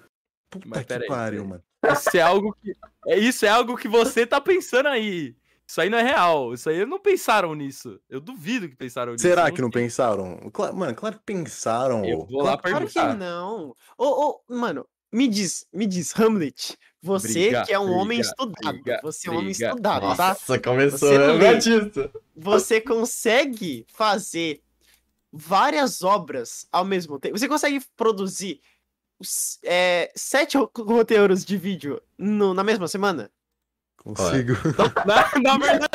Puta Mas que pariu, mano. Isso é algo que. É, isso é algo que você tá pensando aí. Isso aí não é real. Isso aí não pensaram nisso. Eu duvido que pensaram nisso. Será que não sei. pensaram? Cla- mano, claro que pensaram. Eu vou lá Claro que não. Ô, ô, mano, me diz, me diz, Hamlet, você Briga, que é um homem briga, estudado, briga, você é um homem estudado, tá? Nossa, começou, Você né? Você consegue fazer várias obras ao mesmo tempo. Você consegue produzir é, sete ro- roteiros de vídeo no- na mesma semana? Consigo. *laughs* Na, na verdade,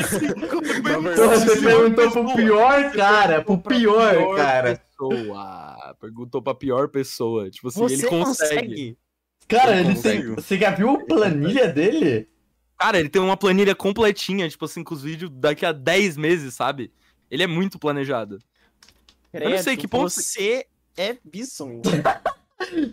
Porra, *laughs* você perguntou pro pior cara, pro pior cara. Pessoa. *laughs* Perguntou pra pior pessoa. Tipo assim, Você ele consegue. consegue. Cara, ele tem. Você já viu a planilha dele? Cara, ele tem uma planilha completinha, tipo assim, com os vídeos daqui a 10 meses, sabe? Ele é muito planejado. Eu não sei Credo, que ponto- Você é bizonho.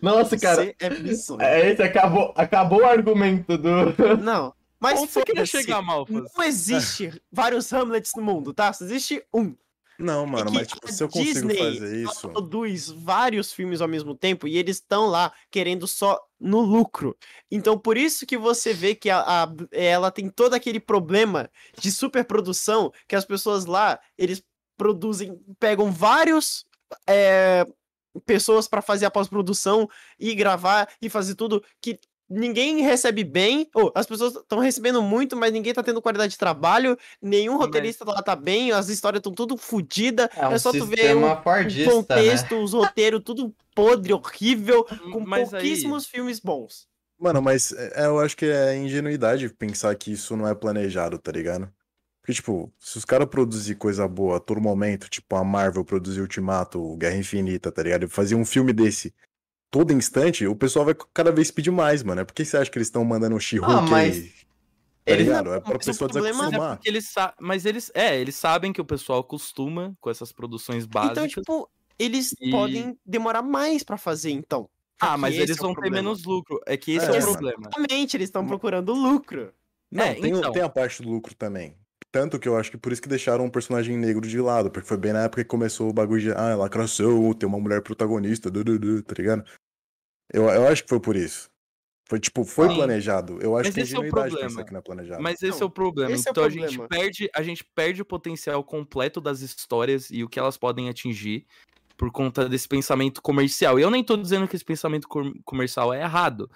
Nossa, cara. Você é bizonho. É esse, acabou, acabou o argumento do. *laughs* Não. Mas Onde você queria chegar, Malfas? Não existe vários Hamlets no mundo, tá? Só existe um. Não, mano, que mas tipo, se eu consigo Disney fazer isso. produz vários filmes ao mesmo tempo e eles estão lá querendo só no lucro. Então, por isso que você vê que a, a- ela tem todo aquele problema de superprodução, que as pessoas lá, eles produzem, pegam vários é, pessoas para fazer a pós-produção e gravar e fazer tudo que ninguém recebe bem, ou as pessoas estão recebendo muito, mas ninguém tá tendo qualidade de trabalho, nenhum roteirista lá tá bem, as histórias estão tudo fodidas, É um é só tu ver sistema o né? contexto, os roteiros, tudo podre, horrível, com Mas aí- pouquíssimos filmes bons. Mano, mas é, eu acho que é ingenuidade pensar que isso não é planejado, tá ligado? Porque, Porque, tipo, se os caras produzir coisa boa a todo momento, tipo a Marvel produzir Ultimato, Guerra Infinita, tá ligado? Fazer um filme desse todo instante, o pessoal vai cada vez pedir mais, mano. É por que você acha que eles estão mandando o She-Hulk Ah, mas aí? Tá eles- ligado? É pra pessoa é é desacostumar. porque eles Mas eles. É, eles sabem que o pessoal acostuma com essas produções básicas. Então, tipo, eles E- podem demorar mais pra fazer, então. ah, Porque mas eles é vão ter problema. menos lucro. É que esse É, é, o problema. Exatamente, eles estão procurando lucro. Não, É, tem, então. tem a parte do lucro também. Tanto que eu acho que por isso que deixaram um personagem negro de lado, porque foi bem na época que começou o bagulho de, ah, lacração, tem uma mulher protagonista, dududu, tá ligado? Eu, eu acho que foi por isso. Foi tipo, foi Sim. planejado. Eu acho Mas que é esse é o ingenuidade problema. pensar que não é planejado. Mas esse Não, é o problema. esse é o então a gente problema. perde, a gente perde o potencial completo das histórias e o que elas podem atingir por conta desse pensamento comercial. E eu nem tô dizendo que esse pensamento com- comercial é errado.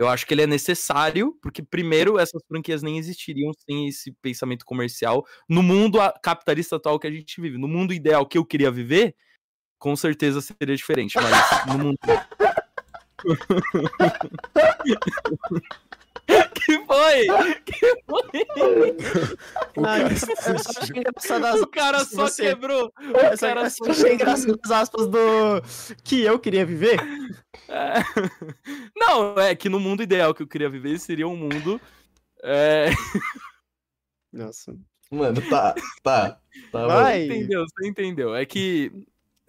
Eu acho que ele é necessário, porque primeiro essas franquias nem existiriam sem esse pensamento comercial no mundo capitalista atual que a gente vive. No mundo ideal que eu queria viver, com certeza seria diferente, mas no mundo *laughs* *laughs* que foi? Que foi? O cara- eu só- achei engraçado as O cara só você- quebrou. Eu O só, cara só achei engraçado as aspas do que eu queria viver. É. *laughs* Não, é que no mundo ideal que eu queria viver seria um mundo. é, Nossa. Mano, tá, tá. tá Vai. Você entendeu? Você entendeu? É que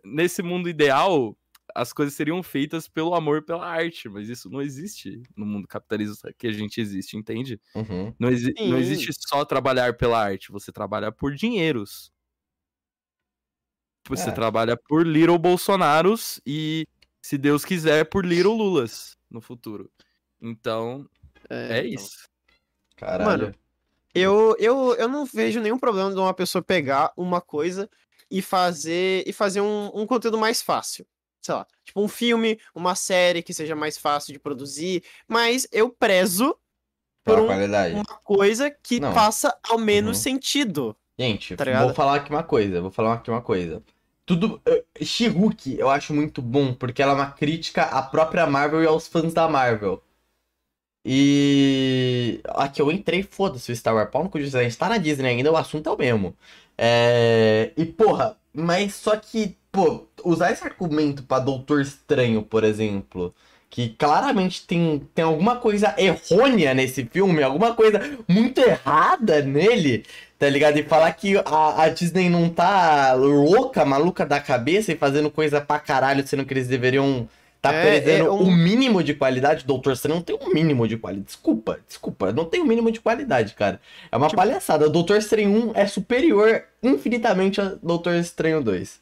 nesse mundo ideal as coisas seriam feitas pelo amor pela arte, mas isso não existe no mundo capitalista que a gente existe, entende? Uhum. Não, exi- não existe só trabalhar pela arte, você trabalha por dinheiros. Você É. trabalha por Little Bolsonaros e, se Deus quiser, por Little Lulas no futuro. Então, é, então. isso. Caralho. Mano, Eu, eu, eu não vejo nenhum problema de uma pessoa pegar uma coisa e fazer e fazer um, um conteúdo mais fácil. Sei lá, tipo um filme, uma série que seja mais fácil de produzir, mas eu prezo por um- uma coisa que Não. faça ao menos Uhum. sentido. Gente, Tá vou falar aqui uma coisa, vou falar aqui uma coisa. Tudo. eh, She-Hulk eu acho muito bom, porque ela é uma crítica à própria Marvel e aos fãs da Marvel. E. Aqui eu entrei, foda-se o Star Wars. Pau no a gente tá na Disney ainda, o assunto é o mesmo. É... E porra, mas só que, pô, usar esse argumento pra Doutor Estranho, por exemplo, que claramente tem, tem alguma coisa errônea nesse filme, alguma coisa muito errada nele, tá ligado? E falar que a, a Disney não tá louca, maluca da cabeça e fazendo coisa pra caralho, sendo que eles deveriam tá É, perdendo é um- o mínimo de qualidade. Doutor Estranho não tem um mínimo de qualidade. Desculpa, desculpa, não tem um mínimo de qualidade, cara. É uma Tipo- palhaçada. O Doutor Estranho 1 é superior infinitamente a Doutor Estranho 2.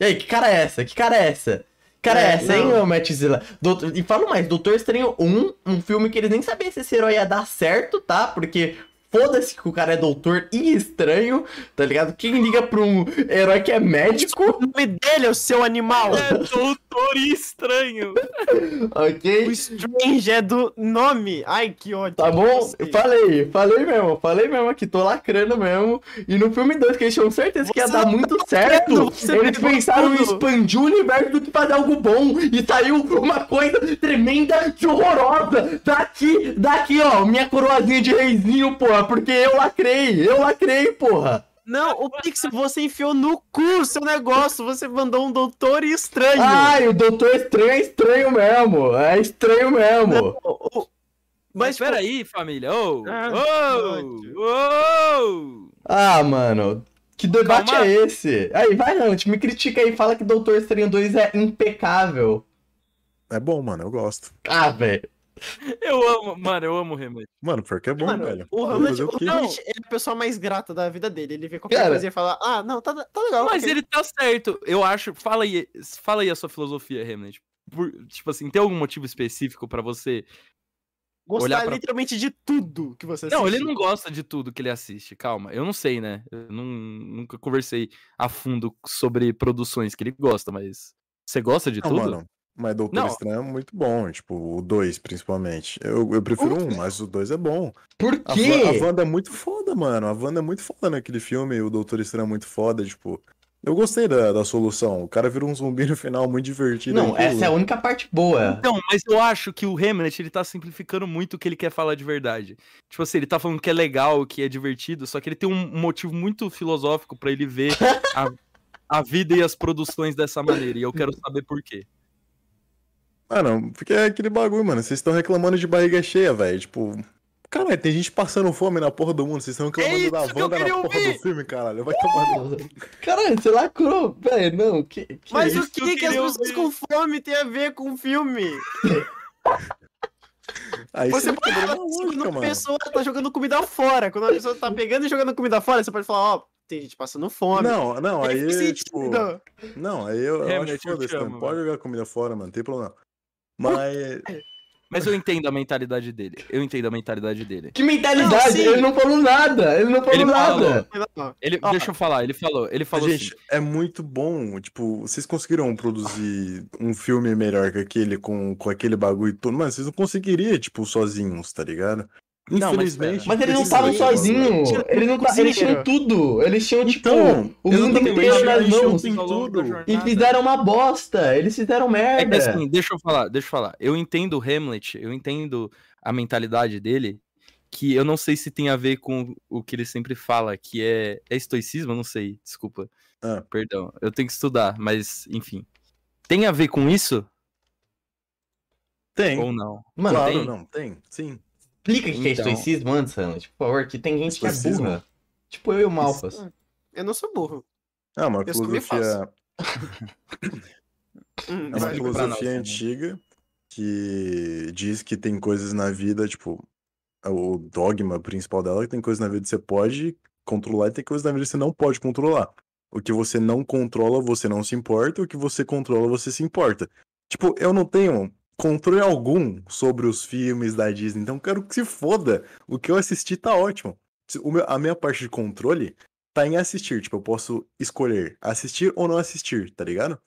E aí, que cara é essa? Que cara é essa? Que Cara, é É, essa, hein, não. ô Matt Zilla? Doutor- E falo mais, Doutor Estranho 1, um filme que eles nem sabiam se esse herói ia dar certo, tá? Porque foda-se que o cara é doutor e estranho, tá ligado? Quem liga pra um herói que é médico, O nome dele é o seu animal. É doutor estranho. *laughs* ok? O Strange é do nome. Ai, que ódio. Tá bom? Falei, falei mesmo, falei mesmo aqui, tô lacrando mesmo. E no filme 2, que eles tinham certeza que ia dar tá muito lacrando, certo, eles pensaram em expandir o universo do que fazer algo bom. E saiu uma coisa tremenda e horrorosa. Daqui, daqui, ó, minha coroazinha de reizinho, porra, porque eu lacrei, eu lacrei, porra. Não, o Pixel, você enfiou no cu o seu negócio. Você mandou um doutor estranho. Ai, o Doutor Estranho é estranho mesmo, é estranho mesmo. Não, o- o- Mas peraí, família. Ah, Ô! Ô! Ah, mano, que debate Calma. é esse? Aí, vai, Hunt, me critica aí, fala que Doutor Estranho 2 é impecável. É bom, mano, eu gosto. Ah, velho. Eu amo, mano, eu amo o Hammett. Mano, porque é bom, Mano, velho. o fazer o é a pessoa mais grata da vida dele. Ele vê qualquer Cara. coisa e fala, ah, não, tá, tá legal. Mas ok. ele tá certo. Eu acho. Fala aí, fala aí a sua filosofia, Hammett. Por- tipo assim, tem algum motivo específico pra você? Gostar olhar pra- literalmente de tudo que você Não, ele assiste. não gosta de tudo que ele assiste. Calma, eu não sei, né? Eu não- nunca conversei a fundo sobre produções que ele gosta, mas você gosta de Não, tudo? mano. Mas Doutor Não. Estranho é muito bom, tipo, o 2, principalmente. Eu, eu prefiro um, mas o 2 é bom. Por A, quê? Wa- a Wanda é muito foda, mano. A Wanda é muito foda naquele filme, o Doutor Estranho é muito foda, tipo. Eu gostei da, da solução. O cara vira um zumbi no final muito divertido. Não, essa é a única parte boa. Então, mas eu acho que o Hamlet, ele tá simplificando muito o que ele quer falar de verdade. Tipo assim, ele tá falando que é legal, que é divertido, só que ele tem um motivo muito filosófico pra ele ver *laughs* a, a vida e as produções dessa maneira, e eu quero saber por quê. Ah, não, porque é aquele bagulho, mano. Vocês estão reclamando de barriga cheia, velho. Tipo, caralho, tem gente passando fome na porra do mundo. Vocês estão reclamando isso da que eu Wanda na queria porra ouvir! do filme, caralho. Vai tomar no. Caralho, você lacrou, velho. Não, que. que Mas isso? o que, que as queria pessoas ouvir. com fome tem a ver com o filme? *laughs* Aí Você você pode falar uma assim, quando a mano. pessoa tá jogando comida fora. Quando a pessoa tá pegando e jogando comida fora, você pode falar, ó, tem gente passando fome. Não, não, Tem aí, tipo. Não, aí eu, eu Hamlet, acho eu foda-se, mano. Pode mano. jogar comida fora, mano, não tem problema. Mas. Mas eu entendo a mentalidade dele. Eu entendo a mentalidade dele. Que mentalidade? Não, sim. ele não falou nada. Ele não falou Ele nada. Não, Ele, Ó. deixa eu falar, ele falou, ele falou Gente, assim. é muito bom. Tipo, vocês conseguiram produzir um filme melhor que aquele com, com aquele bagulho e tudo. Mano, vocês não conseguiriam, tipo, sozinhos, tá ligado? Não, mas Infelizmente. Mas eles não estavam sozinhos. Eles, não eles tinham tudo. Eles tinham, tipo, Então, o mundo inteiro nas eles mãos. E fizeram uma bosta. Eles fizeram É merda. que assim, deixa eu falar, deixa eu falar. Eu entendo o Hamlet, eu entendo a mentalidade dele, que eu não sei se tem a ver com o que ele sempre fala, que é, é estoicismo, eu não sei, desculpa. Ah. Perdão, eu tenho que estudar, mas enfim. Tem a ver com isso Tem. ou não? Mano, claro, tem? não, tem, sim. Explica o que é Então. estoicismo antes, Sandy, por favor, que tem gente que é Estoicismo? burra. Tipo eu e o Malfas. Eu não sou burro. É uma Eu filosofia, *coughs* Hum, é uma pra nós, filosofia né? antiga que diz que tem coisas na vida, tipo, o dogma principal dela é que tem coisas na vida que você pode controlar e tem coisas na vida que você não pode controlar. O que você não controla, você não se importa, o que você controla, você se importa. Tipo, eu não tenho controle algum sobre os filmes da Disney, então quero que se foda. O que eu assisti tá ótimo. Meu- a minha parte de controle tá em assistir. Tipo, eu posso escolher assistir ou não assistir, tá ligado?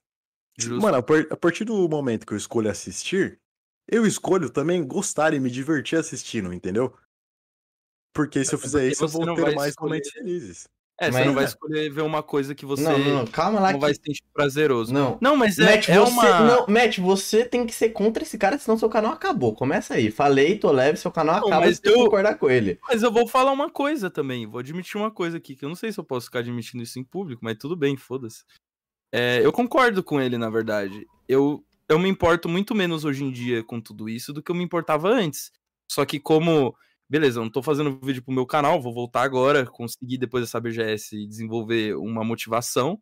Tipo, Justo. Mano, a, par- a partir do momento que eu escolho assistir, eu escolho também gostar e me divertir assistindo, entendeu? Porque se eu fizer porque isso, eu vou ter mais escolher- momentos felizes. É, você Mas- não vai escolher ver uma coisa que você Não, não, calma lá. não que- vai se sentir prazeroso. Não. Não, mas é, Matt, é você, uma... não, Matt, você tem que ser contra esse cara, senão seu canal acabou. Começa aí. Falei, tô leve, seu canal Não, acaba mas tu eu- concordar com ele. Mas eu vou falar uma coisa também, vou admitir uma coisa aqui, que eu não sei se eu posso ficar admitindo isso em público, mas tudo bem, foda-se. É, eu concordo com ele, na verdade. Eu, eu me importo muito menos hoje em dia com tudo isso do que eu me importava antes. Só que como, beleza, eu não tô fazendo vídeo pro meu canal, vou voltar agora, conseguir depois dessa BGS desenvolver uma motivação.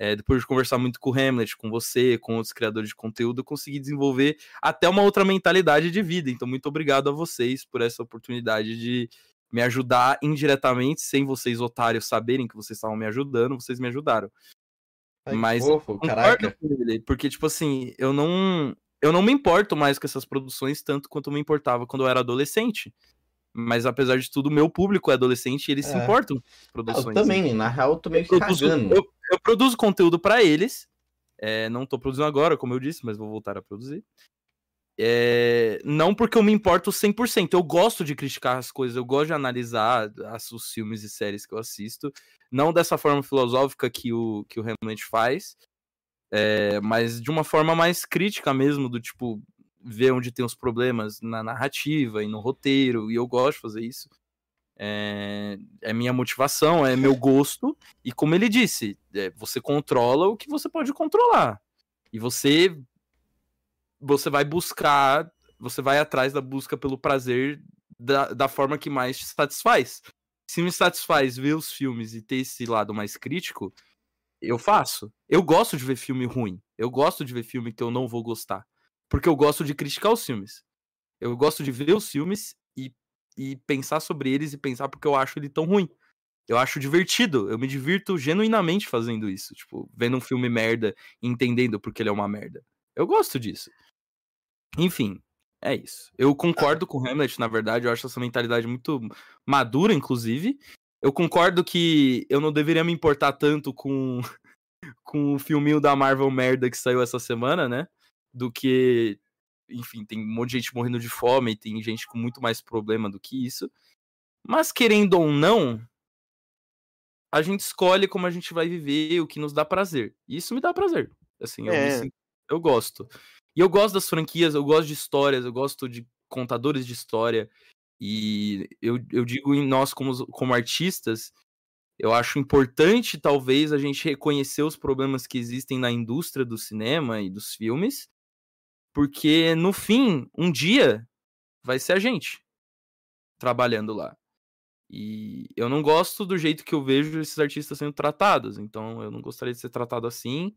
É, depois de conversar muito com o Hamlet, com você, com outros criadores de conteúdo, eu consegui desenvolver até uma outra mentalidade de vida. Então, muito obrigado a vocês por essa oportunidade de me ajudar indiretamente, sem vocês otários saberem que vocês estavam me ajudando, vocês me ajudaram. Ai, Mas fofo, caraca. ele, porque, tipo assim, eu não. Eu não me importo mais com essas produções tanto quanto eu me importava quando eu era adolescente. Mas apesar de tudo, meu público é adolescente e eles se É. importam com Ah, produções. Eu também, na real, eu tô meio Eu que produzo, eu, eu produzo conteúdo pra eles. é, não tô produzindo agora, como eu disse, mas vou voltar a produzir. É, não porque eu me importo 100%. Eu gosto de criticar as coisas, eu gosto de analisar as- os filmes e séries que eu assisto. Não dessa forma filosófica que o, que o Hamlet faz, é, mas de uma forma mais crítica mesmo, do tipo, ver onde tem os problemas na narrativa e no roteiro, e eu gosto de fazer isso. É, é minha motivação, é meu *laughs* gosto, e como ele disse, é, você controla o que você pode controlar. E você você vai buscar, você vai atrás da busca pelo prazer da, da forma que mais te satisfaz. Se me satisfaz ver os filmes e ter esse lado mais crítico, eu faço. Eu gosto de ver filme ruim. Eu gosto de ver filme que eu não vou gostar. Porque eu gosto de criticar os filmes. Eu gosto de ver os filmes e, e pensar sobre eles e pensar porque eu acho ele tão ruim. Eu acho divertido. Eu me divirto genuinamente fazendo isso. Tipo, vendo um filme merda e entendendo porque ele é uma merda. Eu gosto disso. Enfim, é isso. Eu concordo com Hamlet, na verdade. Eu acho essa mentalidade muito madura, inclusive. Eu concordo que eu não deveria me importar tanto com, *laughs* com o filminho da Marvel merda que saiu essa semana, né? Do que. Enfim, tem um monte de gente morrendo de fome, tem gente com muito mais problema do que isso. Mas querendo ou não, a gente escolhe como a gente vai viver, o que nos dá prazer. E isso me dá prazer. Assim, eu, É. sinto- eu gosto. E eu gosto das franquias, eu gosto de histórias, eu gosto de contadores de história. E eu, eu digo em nós como, como artistas, eu acho importante, talvez, a gente reconhecer os problemas que existem na indústria do cinema e dos filmes, porque no fim, um dia, vai ser a gente trabalhando lá. E eu não gosto do jeito que eu vejo esses artistas sendo tratados, então eu não gostaria de ser tratado assim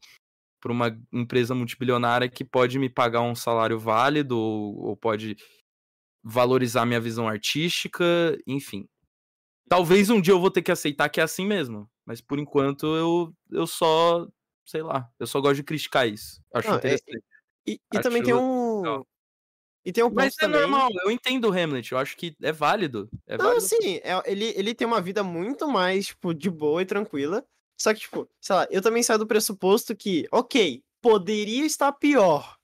por uma empresa multibilionária que pode me pagar um salário válido ou, ou pode valorizar minha visão artística, enfim. Talvez um dia eu vou ter que aceitar que é assim mesmo, mas por enquanto eu, eu só, sei lá, eu só gosto de criticar isso. Acho Não, é- interessante. E, e também tem um. legal. E tem um ponto Mas é também. normal, eu entendo o Hamlet, eu acho que é válido. É Não, válido. sim, é- ele, ele tem uma vida muito mais, tipo, de boa e tranquila. Só que, tipo, sei lá, eu também saio do pressuposto que, ok, poderia estar pior,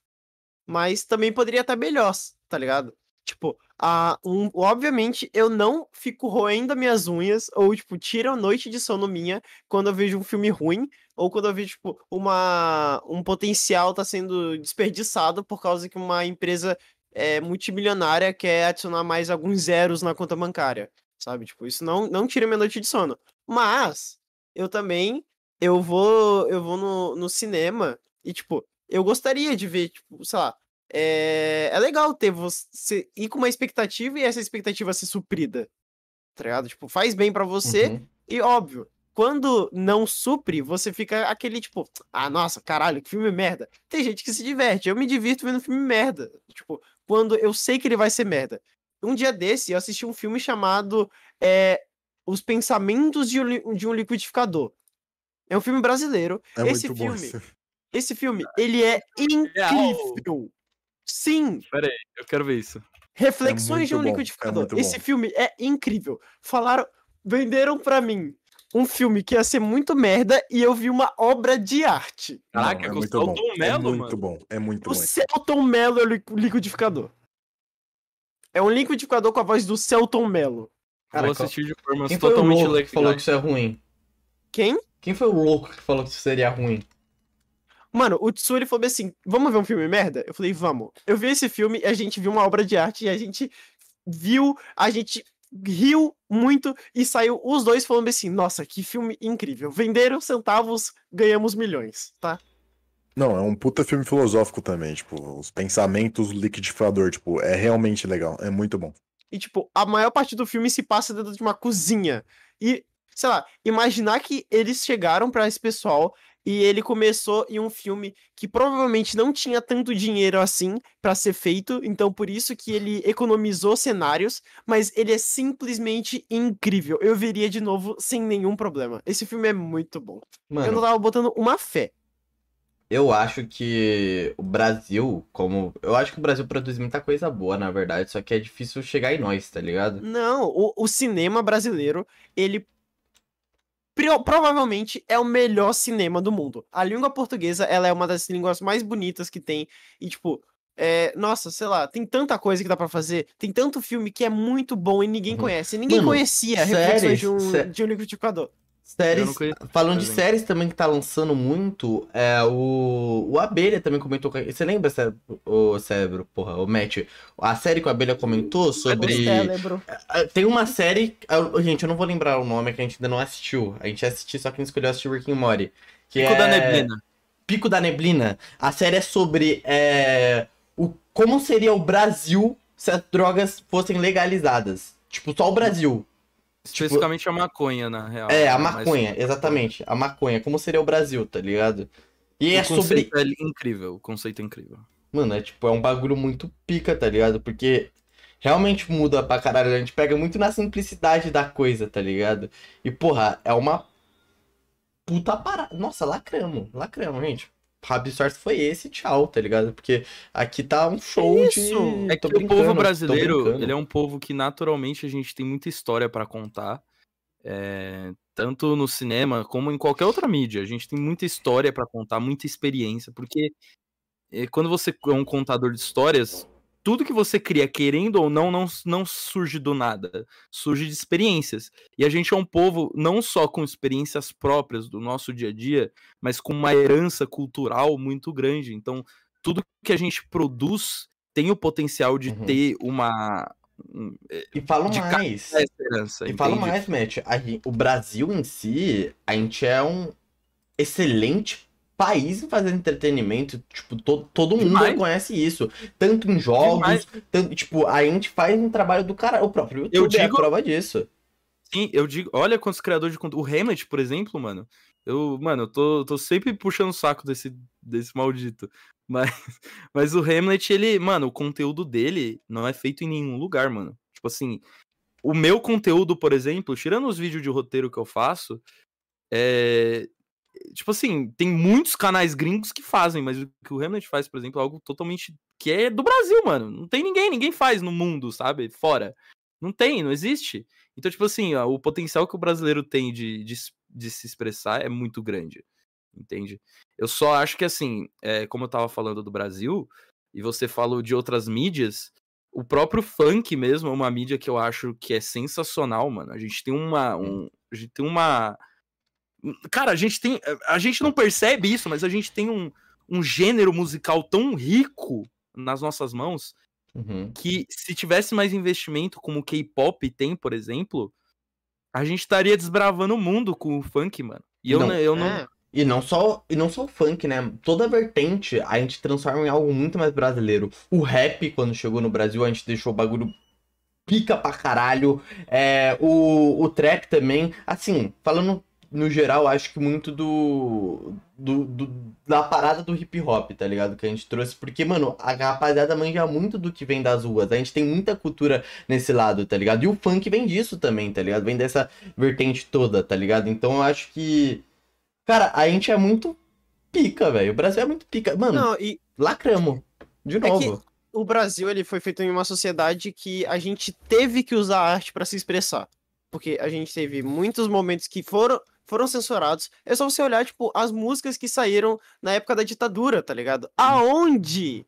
mas também poderia estar melhor, tá ligado? Tipo, a, um, obviamente eu não fico roendo as minhas unhas ou, tipo, tiro a noite de sono minha quando eu vejo um filme ruim ou quando eu vejo, tipo, uma, um potencial tá sendo desperdiçado por causa que uma empresa é, multimilionária quer adicionar mais alguns zeros na conta bancária, sabe? Tipo, isso não, não tira minha noite de sono. Mas eu também eu vou eu vou no, no cinema e tipo, eu gostaria de ver, tipo, sei lá, é, é legal ter você ir com uma expectativa e essa expectativa ser suprida. Tá ligado? Tipo, faz bem pra você Uhum. e óbvio, quando não supre, você fica aquele tipo, ah, nossa, caralho, que filme merda. Tem gente que se diverte, eu me divirto vendo filme merda. Tipo, quando eu sei que ele vai ser merda. Um dia desse, eu assisti um filme chamado é, Os Pensamentos de um, de um Liquidificador. É um filme brasileiro. É esse filme, esse- esse filme, ele é incrível. Sim, Eu quero ver isso. Reflexões de muito um bom, é liquidificador. muito Esse bom. filme é incrível. Falaram, venderam pra mim um filme que ia ser muito merda e eu vi uma obra de arte. Não, Caraca, é com o muito bom. Celton É Mello, muito mano. bom. É muito O bom. Celton Mello é o li- liquidificador. É um liquidificador com a voz do Celton Mello. Cara, Vou assistir de forma Quem o totalmente louco que falou que isso é ruim? Quem? Quem foi o louco que falou que isso seria ruim? Mano, o Tsuri falou assim: vamos ver um filme merda? Eu falei, vamos. Eu vi esse filme e a gente viu uma obra de arte e a gente viu, a gente riu muito e saiu os dois falando assim: nossa, que filme incrível. Venderam centavos, ganhamos milhões, tá? Não, é um puta filme filosófico também, tipo, os pensamentos do liquidificador, tipo, é realmente legal, é muito bom. E, tipo, a maior parte do filme se passa dentro de uma cozinha. E, sei lá, imaginar que eles chegaram pra esse pessoal e ele começou em um filme que provavelmente não tinha tanto dinheiro assim pra ser feito, então por isso que ele economizou cenários, mas ele é simplesmente incrível. Eu veria de novo sem nenhum problema. Esse filme é muito bom. Eu não Mano, tava botando uma fé. eu acho que o Brasil, como. Eu acho que o Brasil produz muita coisa boa, na verdade, só que é difícil chegar em nós, tá ligado? Não, o, o cinema brasileiro, ele provavelmente é o melhor cinema do mundo. A língua portuguesa, ela é uma das línguas mais bonitas que tem. E, tipo, é, nossa, sei lá, tem tanta coisa que dá pra fazer. Tem tanto filme que é muito bom e ninguém Uhum. conhece. Ninguém Mano, conhecia Reflexões de um, sé- de um liquidificador. Séries, conheço, falando de séries também que tá lançando muito, é o, o Abelha também comentou. com- Você lembra, Cé- o Cérebro, porra, o Matt? A série que o Abelha comentou sobre. O cérebro. Ah, Tem uma série. ah, Gente, eu não vou lembrar o nome que a gente ainda não assistiu. A gente assistiu, só que a gente escolheu assistir Rick and Morty. Que Pico é... da Neblina. Pico da Neblina. A série é sobre é, o, como seria o Brasil se as drogas fossem legalizadas. Tipo, só o Brasil. Especificamente a maconha, na real. É, a Mas maconha, exatamente. A maconha. Como seria o Brasil, tá ligado? E o é sobre. é incrível, o conceito é incrível. Mano, é tipo, é um bagulho muito pica, tá ligado? Porque realmente muda pra caralho. A gente pega muito na simplicidade da coisa, tá ligado? E, porra, é uma puta parada. Nossa, lacramos, lacramos, gente. Rabi Source foi esse, tchau, tá ligado? Porque aqui tá um show isso? de. É que o povo brasileiro, ele é um povo que naturalmente a gente tem muita história pra contar. é, tanto no cinema como em qualquer outra mídia. A gente tem muita história pra contar, muita experiência, porque é, quando você é um contador de histórias, tudo que você cria, querendo ou não, não, não surge do nada. Surge de experiências. E a gente é um povo não só com experiências próprias do nosso dia a dia, mas com uma herança cultural muito grande. Então, tudo que a gente produz tem o potencial de Uhum. ter uma. um, E falo de mais. herança. E falo entende? mais, Matt. o Brasil em si, a gente é um excelente país em fazer entretenimento. Tipo, to, todo mundo Demais. conhece isso. Tanto em jogos, tanto, tipo, a gente faz um trabalho do cara. O próprio YouTube Eu é a digo- prova disso. Sim, eu digo, olha quantos criadores de conteúdo. O Hamlet, por exemplo, mano. Eu, mano, eu tô, tô sempre puxando o saco desse, desse maldito. *laughs* Mas, mas o Hamlet, ele, mano, o conteúdo dele não é feito em nenhum lugar, mano. Tipo assim, o meu conteúdo, por exemplo, tirando os vídeos de roteiro que eu faço, é. Tipo assim, tem muitos canais gringos que fazem, mas o que o Hamlet faz, por exemplo, é algo totalmente. que é do Brasil, mano. Não tem ninguém, ninguém faz no mundo, sabe? Fora. Não tem, não existe. Então, tipo assim, ó, o potencial que o brasileiro tem de, de, de se expressar é muito grande. Entende? Eu só acho que, assim, é, como eu tava falando do Brasil, e você falou de outras mídias, o próprio funk mesmo é uma mídia que eu acho que é sensacional, mano. A gente tem uma. Um, a gente tem uma. Cara, a gente tem. A gente não percebe isso, mas a gente tem um, um gênero musical tão rico nas nossas mãos Uhum. que se tivesse mais investimento como o K-pop tem, por exemplo, a gente estaria desbravando o mundo com o funk, mano. E eu Não, eu não, É, E não só, e não só o funk, né? Toda vertente a gente transforma em algo muito mais brasileiro. O rap, quando chegou no Brasil, a gente deixou o bagulho pica pra caralho. É, o, o trap também. Assim, falando no geral, acho que muito do, do, do- da parada do hip hop, tá ligado? Que a gente trouxe. Porque, mano, a rapaziada manja muito do que vem das ruas. A gente tem muita cultura nesse lado, tá ligado? E o funk vem disso também, tá ligado? Vem dessa vertente toda, tá ligado? Então eu acho que. Cara, a gente é muito pica, velho. O Brasil é muito pica. Mano, não, e lacramos. De que- novo. o Brasil ele foi feito em uma sociedade que a gente teve que usar a arte para se expressar. Porque a gente teve muitos momentos que foram, foram censurados. É só você olhar, tipo, as músicas que saíram na época da ditadura, tá ligado? Aonde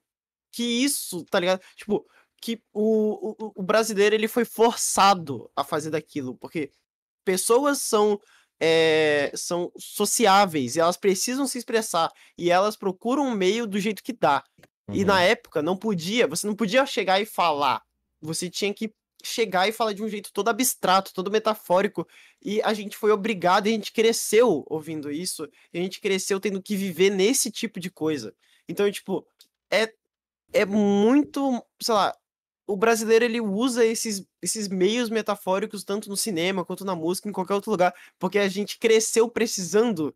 que isso, tá ligado? Tipo, que o, o, o brasileiro ele foi forçado a fazer daquilo. Porque pessoas são. é, são sociáveis e elas precisam se expressar e elas procuram um meio do jeito que dá. E Uhum. na época não podia, você não podia chegar e falar. Você tinha que chegar e falar de um jeito todo abstrato, todo metafórico. E a gente foi obrigado, e a gente cresceu ouvindo isso, e a gente cresceu tendo que viver nesse tipo de coisa. Então, tipo, é, é muito, sei lá, o brasileiro ele usa esses, esses meios metafóricos tanto no cinema quanto na música, em qualquer outro lugar, porque a gente cresceu precisando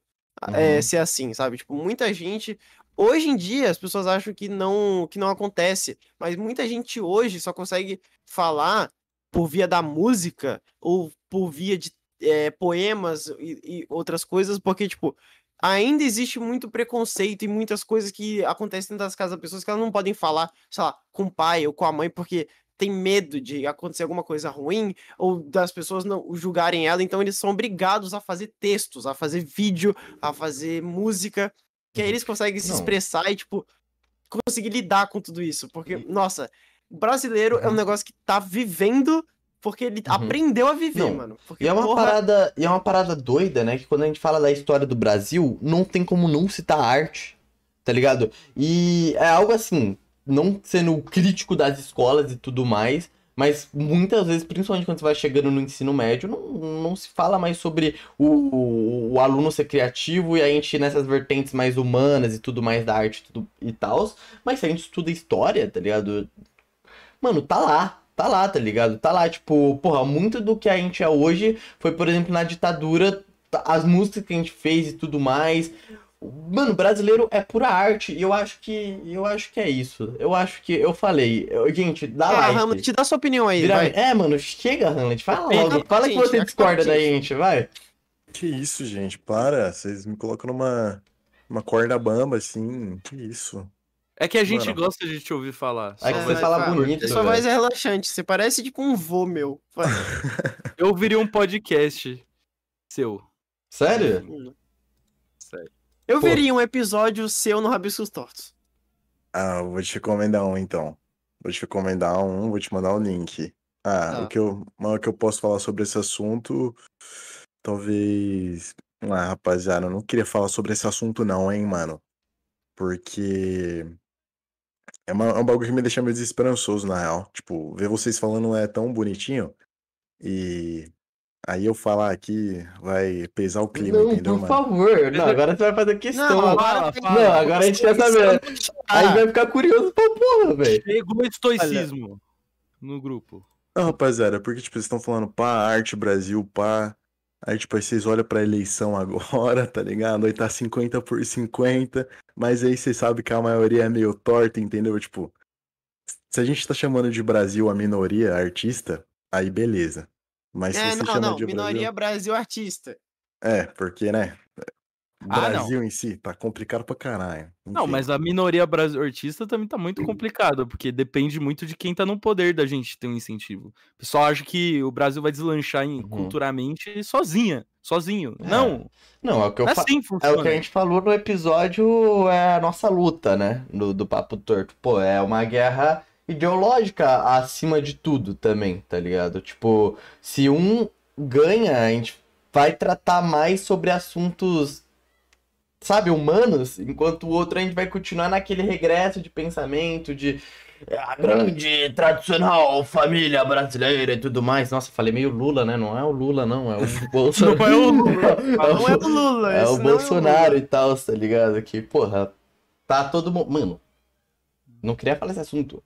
é, Uhum. ser assim, sabe? Tipo, muita gente. Hoje em dia, as pessoas acham que não, que não acontece, mas muita gente hoje só consegue falar por via da música ou por via de é, poemas e, e outras coisas, porque, tipo, ainda existe muito preconceito e muitas coisas que acontecem dentro das casas das pessoas que elas não podem falar, sei lá, com o pai ou com a mãe, porque tem medo de acontecer alguma coisa ruim ou das pessoas não julgarem ela, então eles são obrigados a fazer textos, a fazer vídeo, a fazer música, que aí eles conseguem se Não. expressar e, tipo, conseguir lidar com tudo isso. Porque, nossa, o brasileiro é um Uhum. negócio que tá vivendo porque ele Uhum. aprendeu a viver, Não, mano. Porque, E é uma porra, parada, e é uma parada doida, né? Que quando a gente fala da história do Brasil, não tem como não citar arte, tá ligado? E é algo assim, não sendo crítico das escolas e tudo mais, mas muitas vezes, principalmente quando você vai chegando no ensino médio, não, não se fala mais sobre o, o, o aluno ser criativo e a gente nessas vertentes mais humanas e tudo mais da arte e tudo, e tal. Mas se a gente estuda história, tá ligado? Mano, tá lá. Tá lá, tá ligado? Tá lá, tipo, porra, muito do que a gente é hoje foi, por exemplo, na ditadura, tá- as músicas que a gente fez e tudo mais. Mano, brasileiro é pura arte e eu acho que eu acho que é isso. Eu acho que eu falei, eu- gente, dá Ah, like. Hamlet, dá sua opinião aí, Vira- vai. É, mano, chega, Hamlet, fala logo. Fala que gente, você é discorda que da gente. gente, vai. Que isso, gente? Para. Vocês me colocam numa, uma corda bamba, assim. Que isso? É que a gente Mano. gosta de te ouvir falar. É que você fala vai, bonito, Sua voz é relaxante, você parece tipo um vô meu. *laughs* Eu ouviria um podcast seu. Sério? Sério. Eu Pô. veria um episódio seu no Rabiscos Tortos. Ah, eu vou te recomendar um, então. Vou te recomendar um, vou te mandar o link. Ah, Tá. o que eu, o que eu posso falar sobre esse assunto, talvez. Ah, rapaziada, eu não queria falar sobre esse assunto, não, hein, mano. Porque é, uma- é um bagulho que me deixa meio desesperançoso, na real. Tipo, ver vocês falando é tão bonitinho. E aí eu falar aqui vai pesar o clima, Não, entendeu, por mano? favor. Não, agora você vai fazer questão. Não, agora- agora a gente quer saber. Aí Ah, vai ficar curioso pra porra, velho. Chegou o estoicismo no grupo. Não, rapaziada, porque, tipo, vocês estão falando pá, arte Brasil, pá. Aí, tipo, aí vocês olham pra eleição *laughs* agora, tá ligado? Aí tá 50 por 50, mas aí vocês sabem que a maioria é meio torta, entendeu? Tipo, se a gente tá chamando de Brasil a minoria artista, aí beleza. Mas se É, você não, chama não, de minoria Brasil artista. Brasil... É, porque, né? Ah, Brasil em si tá complicado pra caralho. Não, Enfim. mas a minoria artista também tá muito complicada, porque depende muito de quem tá no poder da gente ter um incentivo. O pessoal acha que o Brasil vai deslanchar em, Uhum. culturalmente sozinha, sozinho. É, Não, Não, é o que eu não é assim que É o que a gente falou no episódio, é a nossa luta, né? Do, do Papo Torto. Pô, é uma guerra ideológica acima de tudo também, tá ligado? Tipo, se um ganha, a gente vai tratar mais sobre assuntos, sabe, humanos, enquanto o outro a gente vai continuar naquele regresso de pensamento, de é, a grande, tradicional família brasileira e tudo mais. Nossa, falei meio Lula, né? Não é o Lula, não, é o *laughs* Bolsonaro. Não é o Lula. *laughs* Não é o Lula, É o Bolsonaro Lula. e tal, tá ligado? Que, porra, tá todo mundo. Mano, não queria falar esse assunto.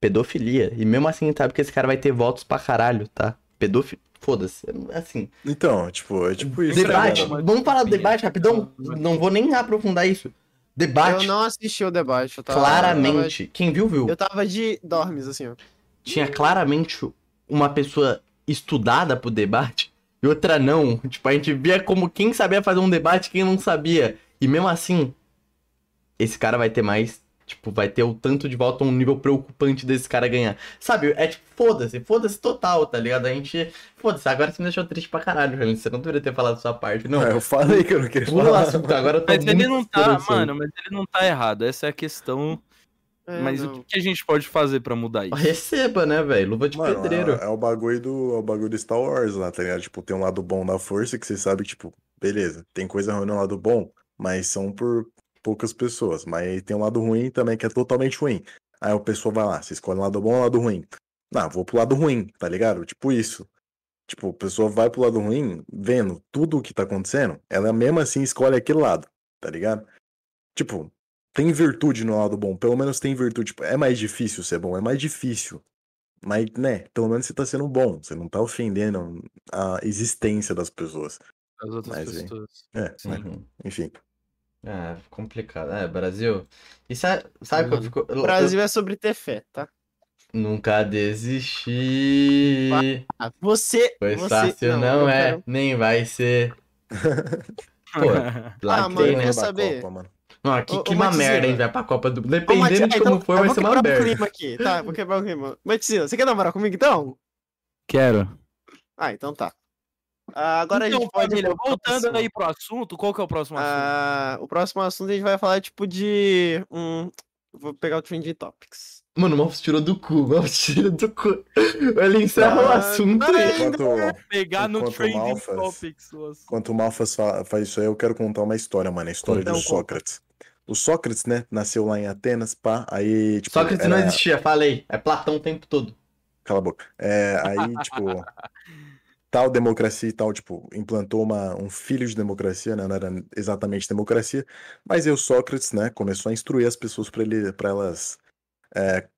Pedofilia. E mesmo assim, sabe que esse cara vai ter votos pra caralho, tá? Pedofilia. Foda-se. Assim. Então, tipo, é tipo isso. Debate. ligado? Vamos falar do debate rapidão? Não vou nem aprofundar isso. Eu Debate. não assisti o debate. Eu tava, Claramente. Quem viu, viu. Eu tava, eu tava de dormes, assim, ó. Tinha claramente uma pessoa estudada pro debate e outra não. Tipo, a gente via como quem sabia fazer um debate e quem não sabia. E mesmo assim, esse cara vai ter mais. Tipo, vai ter o tanto de volta um nível preocupante desse cara ganhar. Sabe? É tipo, foda-se, foda-se total, tá ligado? A gente. Foda-se, agora você me deixou triste pra caralho, Felipe. Você não deveria ter falado sua parte, não. É, eu falei que eu não queria Pula falar. assunto, agora eu tô Mas ele não tá, mano, mas ele não tá errado. Essa é a questão. É, mas não. o que, que a gente pode fazer pra mudar isso? Receba, né, velho? Luva de Mano, pedreiro. é, é o bagulho do, é o bagulho do Star Wars lá, tá ligado? Tipo, tem um lado bom da força que você sabe, tipo, beleza, tem coisa ruim no lado bom, mas são por poucas pessoas. Mas tem um lado ruim também que é totalmente ruim. Aí a pessoa vai lá, você escolhe o lado bom ou o lado ruim. Não, vou pro lado ruim, tá ligado? Tipo isso. Tipo, a pessoa vai pro lado ruim, vendo tudo o que tá acontecendo, ela mesmo assim escolhe aquele lado, tá ligado? Tipo, tem virtude no lado bom, pelo menos tem virtude. Tipo, é mais difícil ser bom, é mais difícil. Mas, né, pelo menos você tá sendo bom, você não tá ofendendo a existência das pessoas. As outras Mas, pessoas. É? Uhum. Enfim. É, complicado. É, Brasil. E sabe, sabe que eu fico. eu- O Brasil é sobre ter fé, tá? eu nunca desisti. Ah, você. Foi você... fácil, não, eu é. quero- Nem vai ser. *laughs* Pô, lá Ah, mano, tem, eu né? saber. Copa, mano. Não, que, Ô, que ô, uma merda, hein? Vai pra Copa do. Ô, Dependendo Matias, de então, como for, eu vai vou ser uma quebrar o merda. clima aqui, tá? Vou quebrar o clima. Matizila, você quer namorar comigo então? Quero. Ah, então tá. Ah, agora a então, gente pode. família, voltando assunto. aí pro assunto, qual que é o próximo assunto? Ah, o próximo assunto a gente vai falar, tipo, de. Um... Vou pegar o Trending Topics. Mano, o Malfos tirou do cu, o Malfos tirou do cu. Ele encerra o Ah, assunto não, aí. Enquanto, Pegar no Trending Malfas- Topics. o assunto. enquanto o Malfas fa- faz isso aí, eu quero contar uma história, mano. A história Então, do. Sócrates. O Sócrates, né, nasceu lá em Atenas, pá, aí, tipo, Sócrates não era- existia, falei. É Platão o tempo todo. Cala a boca. É, aí, tipo, *laughs* tal democracia e tal, tipo, implantou uma, um filho de democracia, né? Não era exatamente democracia, mas o Sócrates, né, começou a instruir as pessoas para elas é,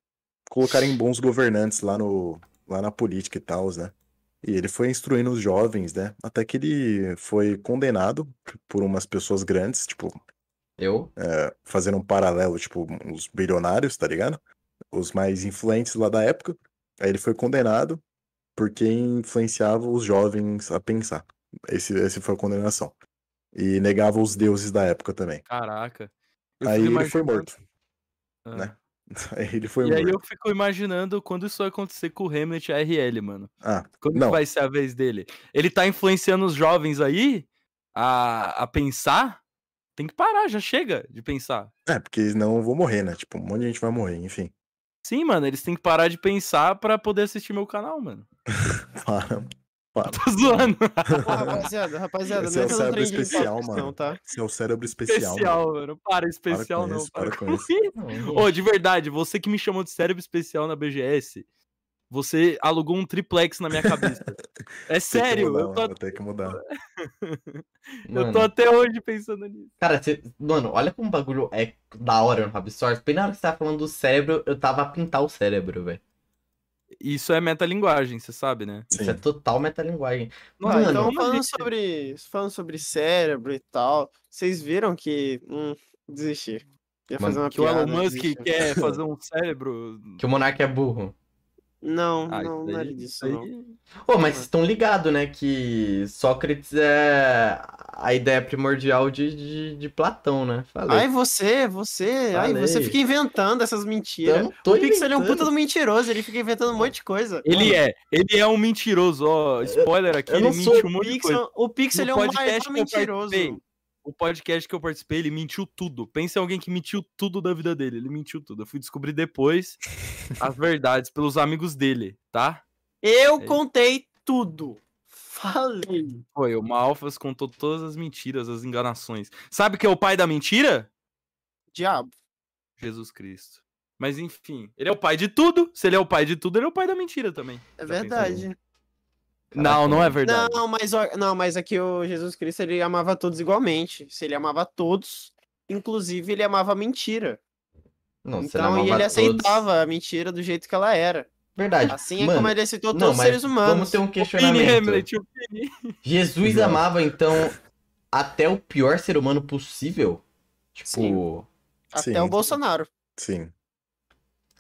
colocarem bons governantes lá no, lá na política e tal, né? E ele foi instruindo os jovens, né? Até que ele foi condenado por umas pessoas grandes, tipo, Eu? fazendo um paralelo, tipo, os bilionários, tá ligado? Os mais influentes lá da época. Aí ele foi condenado porque influenciava os jovens a pensar. Esse, esse foi a condenação. E negava os deuses da época também. Caraca. Eu Aí ele foi morto. Ah. né? *laughs* Aí ele foi E aí morto. eu fico imaginando quando isso vai acontecer com o Hamlet RL, mano. Ah, Quando Não. vai ser a vez dele? Ele tá influenciando os jovens aí a, a pensar? Tem que parar, já chega de pensar. é, porque senão eu vou morrer, né? Tipo, um monte de gente vai morrer, enfim. Sim, mano, eles têm que parar de pensar pra poder assistir meu canal, mano. *laughs* Para. Tô zoando. Pô, rapaziada, rapaziada, Esse não é o entra no cérebro especial, mano. não, tá? Esse é o cérebro especial. Especial, mano. mano. Para, especial com não. isso, Para para com com isso. Não. Ô, de verdade, você que me chamou de cérebro especial na BGS, você alugou um triplex na minha cabeça. *laughs* É sério, mudar, *laughs* eu tô, mano, Vou ter que mudar. eu tô até hoje pensando nisso. Cara, cê- mano, olha como o bagulho é da hora no Rabsource. Bem na hora que você tava falando do cérebro, eu tava a pintar o cérebro, velho. Isso é metalinguagem, você sabe, né? Isso Sim. é total metalinguagem. Ah, Mano, então falando gente- sobre, falando sobre cérebro e tal, vocês viram que, hum, desisti. Ia Mano, fazer uma Que o Elon piada, Musk quer *laughs* fazer um cérebro. Que o Monark é burro. Não, Ah, não, não era aí- disso, isso não. aí- Ô, mas vocês estão ligados, né? Que Sócrates é a ideia primordial de, de, de Platão, né? Falei. Ai, você, você, ai, você Falei. fica inventando essas mentiras. Tô O Pixel é um puta do mentiroso, ele fica inventando um monte de coisa. Ele é, ele é um mentiroso, ó. Spoiler aqui, eu ele mentiu um O monte de coisa. Pixel, o Pixel é o podcast maior mentiroso. participei, O podcast que eu participei, ele mentiu tudo. Pensa em alguém que mentiu tudo da vida dele. Ele mentiu tudo. Eu fui descobrir depois as *laughs* verdades pelos amigos dele, tá? Eu É. contei tudo. Falei. Foi, o Malfas contou todas as mentiras, as enganações. Sabe que é o pai da mentira? Diabo. Jesus Cristo. Mas enfim, ele é o pai de tudo. Se ele é o pai de tudo, ele é o pai da mentira também. É Já Não, não é verdade. Não, mas, não, mas aqui o Jesus Cristo ele amava todos igualmente. Se ele amava todos, inclusive ele amava a mentira. Não, então, não e ele todos. aceitava a mentira do jeito que ela era. Verdade. Assim é Mano, como ele aceitou não, todos os seres humanos. Vamos ter um questionamento. Hamlet, opine. Jesus Exato. amava, então, até o pior ser humano possível? Tipo, Sim. Até Sim. o Bolsonaro. Sim.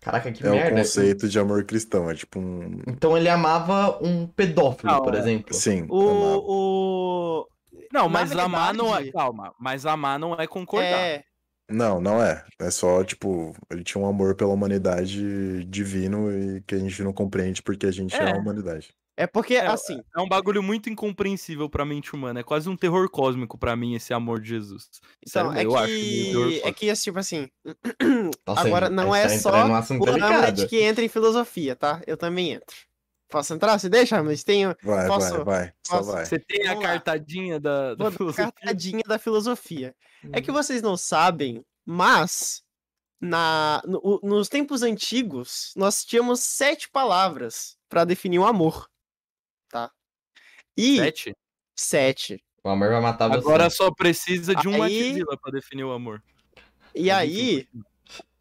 Caraca, que É merda. o conceito de amor cristão. É tipo um. Então ele amava um pedófilo, Não, por é. exemplo. Sim. amava. O. o... Não, mas amar não é. verdade- Calma, mas amar não é concordar. É, Não, não é. É só, tipo, ele tinha um amor pela humanidade divino e que a gente não compreende porque a gente é, É. a humanidade. É porque, É, assim, É um bagulho muito incompreensível pra mente humana. É quase um terror cósmico pra mim esse amor de Jesus. então, Sério, é, eu acho que, é cósmico. que, tipo assim, Nossa, *clears throat* agora a não tá é entrando só o delicado. Hamlet que entra em filosofia, tá? Eu também entro. Posso entrar? Você deixa, Hamlet? Tenho... Vai, Posso- vai, vai. Só posso- vai. Você tem a Vamos lá. cartadinha da, da filosofia? cartadinha da filosofia. É Hum. que vocês não sabem, mas na, no- nos tempos antigos nós tínhamos sete palavras para definir o amor, tá? E Sete? sete. O amor vai matar você. Agora só precisa de uma Aí- Matzilla pra definir o amor. E aí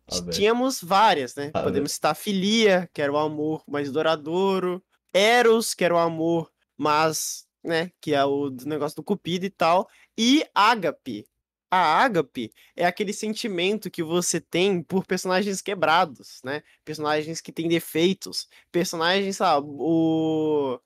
Tá tínhamos várias, né? Tá Podemos citar filia, que era o amor mais duradouro, eros, que era o amor mas, né, que é o negócio do cupido e tal, e ágape. A ágape é aquele sentimento que você tem por personagens quebrados, né? Personagens que têm defeitos, personagens, sabe, o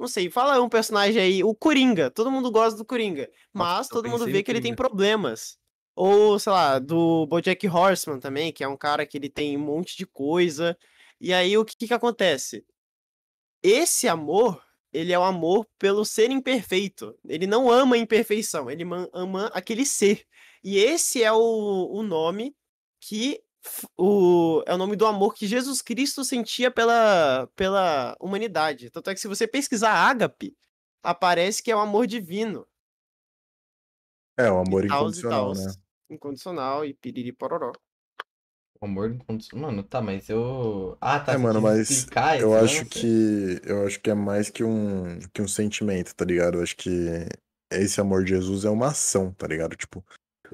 não sei, fala um personagem aí, o Coringa, todo mundo gosta do Coringa, mas todo mundo vê que ele tem problemas. Ou, sei lá, do Bojack Horseman também, que é um cara que ele tem um monte de coisa. E aí o que que acontece? Esse amor, ele é o amor pelo ser imperfeito. Ele não ama a imperfeição, ele ma- ama aquele ser. E esse é o, o nome que o, é o nome do amor que Jesus Cristo sentia pela, pela humanidade. Tanto é que se você pesquisar ágape, aparece que é o amor divino. É, o amor e tals e incondicional, tals. né? Incondicional e piriri pororó. O amor incondicional. Mano, tá, mas eu. Ah, tá. É, mano, mas Eu acho que eu acho que é mais que um que um sentimento, tá ligado? Eu acho que esse amor de Jesus é uma ação, tá ligado? Tipo,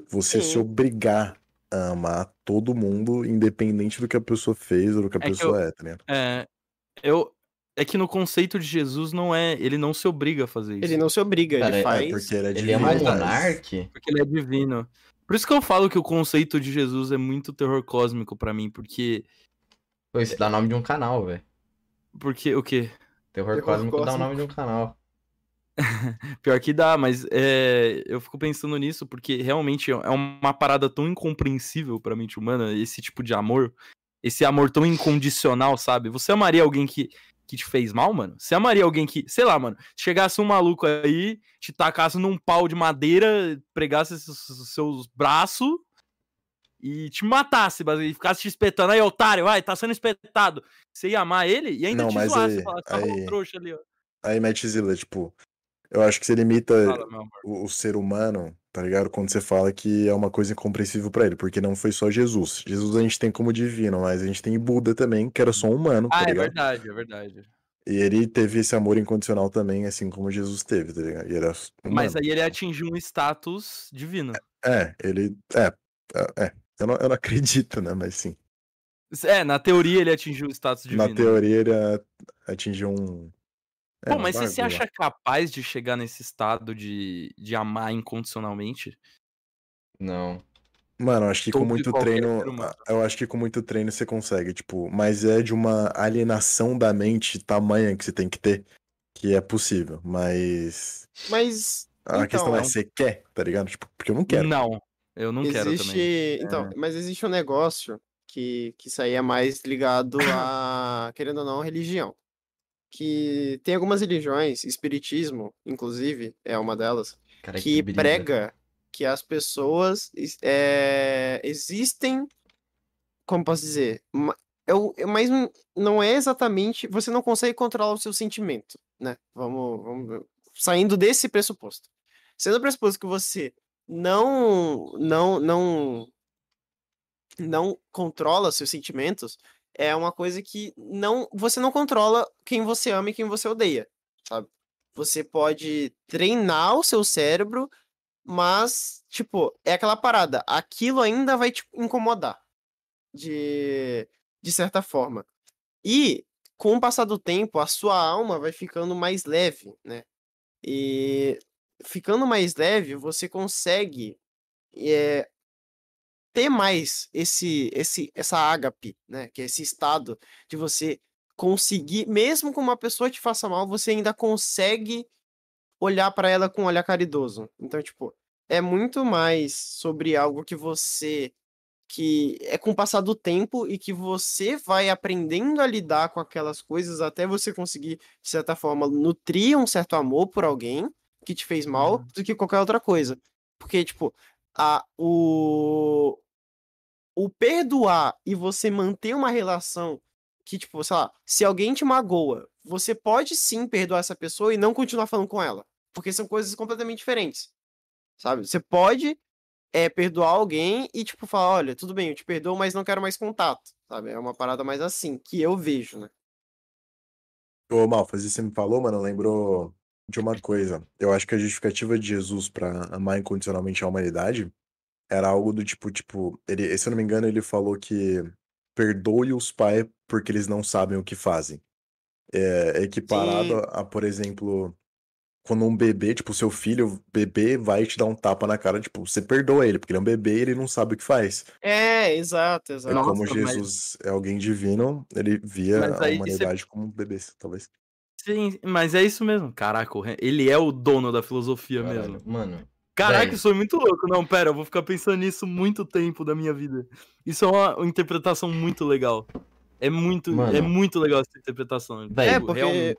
você se Sim. obrigar a amar todo mundo, independente do que a pessoa fez ou do que a É que pessoa eu- é, tá ligado? É, eu, é que no conceito de Jesus não é. Ele não se obriga a fazer isso. Ele não se obriga, Cara, ele é faz. É, porque ele é Ele divino, um Mas- mas- monarque? Porque ele é divino. Por isso que eu falo que o conceito de Jesus é muito terror cósmico pra mim, porque. Pô, isso dá nome de um canal, velho. Porque o quê? Terror, Terror cósmico dá o cósmico. nome de um canal. *laughs* Pior que dá, mas é, eu fico pensando nisso porque realmente é uma parada tão incompreensível pra mente humana, esse tipo de amor. Esse amor tão incondicional, sabe? Você amaria alguém que, que te fez mal, mano? Você amaria alguém que, sei lá, mano, chegasse um maluco aí, te tacasse num pau de madeira, pregasse seus, seus braços e te matasse, e ficasse te espetando, aí, otário, vai, tá sendo espetado. Você ia amar ele e ainda Não, te zoasse, aí- falar, tá aí- um trouxa ali, ó. Aí, Matt Zilla, tipo, eu acho que você limita Fala, o, o ser humano, tá ligado? Quando você fala que é uma coisa incompreensível pra ele, porque não foi só Jesus. Jesus a gente tem como divino, mas a gente tem Buda também, que era só um humano, tá Ah, é ligado? verdade, é verdade. E ele teve esse amor incondicional também, assim como Jesus teve, tá ligado? E era humano. Mas aí ele atingiu um status divino. É, ele. É, é, é. Eu, não, eu não *laughs* acredito, né? Mas sim. É, na teoria ele atingiu o status divino. Na teoria ele atingiu um. É, Pô, mas você se acha capaz de chegar nesse estado de, de amar incondicionalmente? Não. Mano, eu acho que com Todo e muito treino. Eu acho que com muito treino você consegue, tipo, mas é de uma alienação da mente tamanha que você tem que ter, que é possível. Mas. Mas. A Então, questão é é, você quer, tá ligado? Tipo, porque eu não quero. Não, eu não quero existe. também. Então, mas existe um negócio que, que isso aí é mais ligado a, querendo ou não, religião. Que tem algumas religiões, espiritismo, inclusive, é uma delas, Cara, que brisa. prega que as pessoas es- é, existem, como posso dizer, ma- o- mais um- não é exatamente, você não consegue controlar o seu sentimento, né? Vamos, vamos saindo desse pressuposto. Sendo o pressuposto que você não não não não controla seus sentimentos, é uma coisa que não você não controla quem você ama e quem você odeia, sabe? Você pode treinar o seu cérebro, mas tipo, é aquela parada, aquilo ainda vai te incomodar de de certa forma. E com o passar do tempo, a sua alma vai ficando mais leve, né? E ficando mais leve, você consegue eh, ter mais esse, esse, essa ágape, né? Que é esse estado de você conseguir, mesmo que uma pessoa te faça mal, você ainda consegue olhar para ela com um olhar caridoso. Então, tipo, é muito mais sobre algo que você que é com o passar do tempo e que você vai aprendendo a lidar com aquelas coisas até você conseguir, de certa forma, nutrir um certo amor por alguém que te fez mal Uhum. do que qualquer outra coisa. Porque, tipo, a, o, o perdoar e você manter uma relação que, tipo, sei lá, se alguém te magoa, você pode sim perdoar essa pessoa e não continuar falando com ela. Porque são coisas completamente diferentes. Sabe? Você pode é, perdoar alguém e, tipo, falar, olha, tudo bem, eu te perdoo, mas não quero mais contato. Sabe? É uma parada mais assim, que eu vejo, né? Ô, Malfas, você me falou, mano, lembrou de uma coisa. Eu acho que a justificativa de Jesus pra amar incondicionalmente a humanidade era algo do tipo, tipo, ele, se eu não me engano, ele falou que perdoe os pais porque eles não sabem o que fazem. É equiparado Sim. a, por exemplo, quando um bebê, tipo, seu filho, bebê, vai te dar um tapa na cara, tipo, você perdoa ele, porque ele é um bebê e ele não sabe o que faz. É, exato, É exato. Nossa, como mas- Jesus é alguém divino, ele via Mas a aí você- humanidade como bebês, talvez. Sim, mas é isso mesmo. Caraca, ele é o dono da filosofia Caralho, mesmo. Mano, Caraca, isso foi muito louco. Não, pera, eu vou ficar pensando nisso muito tempo da minha vida. Isso é uma interpretação muito legal. É muito, é muito legal essa interpretação. Véi, É, porque, realmente.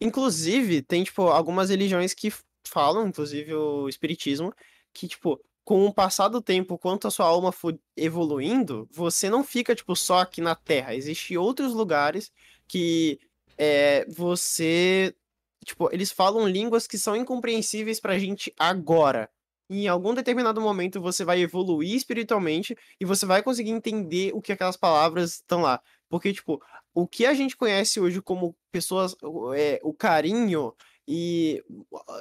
inclusive, tem, tipo, algumas religiões que falam, inclusive o espiritismo, que, tipo, com o passar do tempo, quanto a sua alma for evoluindo, você não fica, tipo, só aqui na Terra. Existem outros lugares que é, você, tipo, eles falam línguas que são incompreensíveis pra gente agora. E em algum determinado momento você vai evoluir espiritualmente e você vai conseguir entender o que aquelas palavras estão lá. Porque, tipo, o que a gente conhece hoje como pessoas, é, o carinho e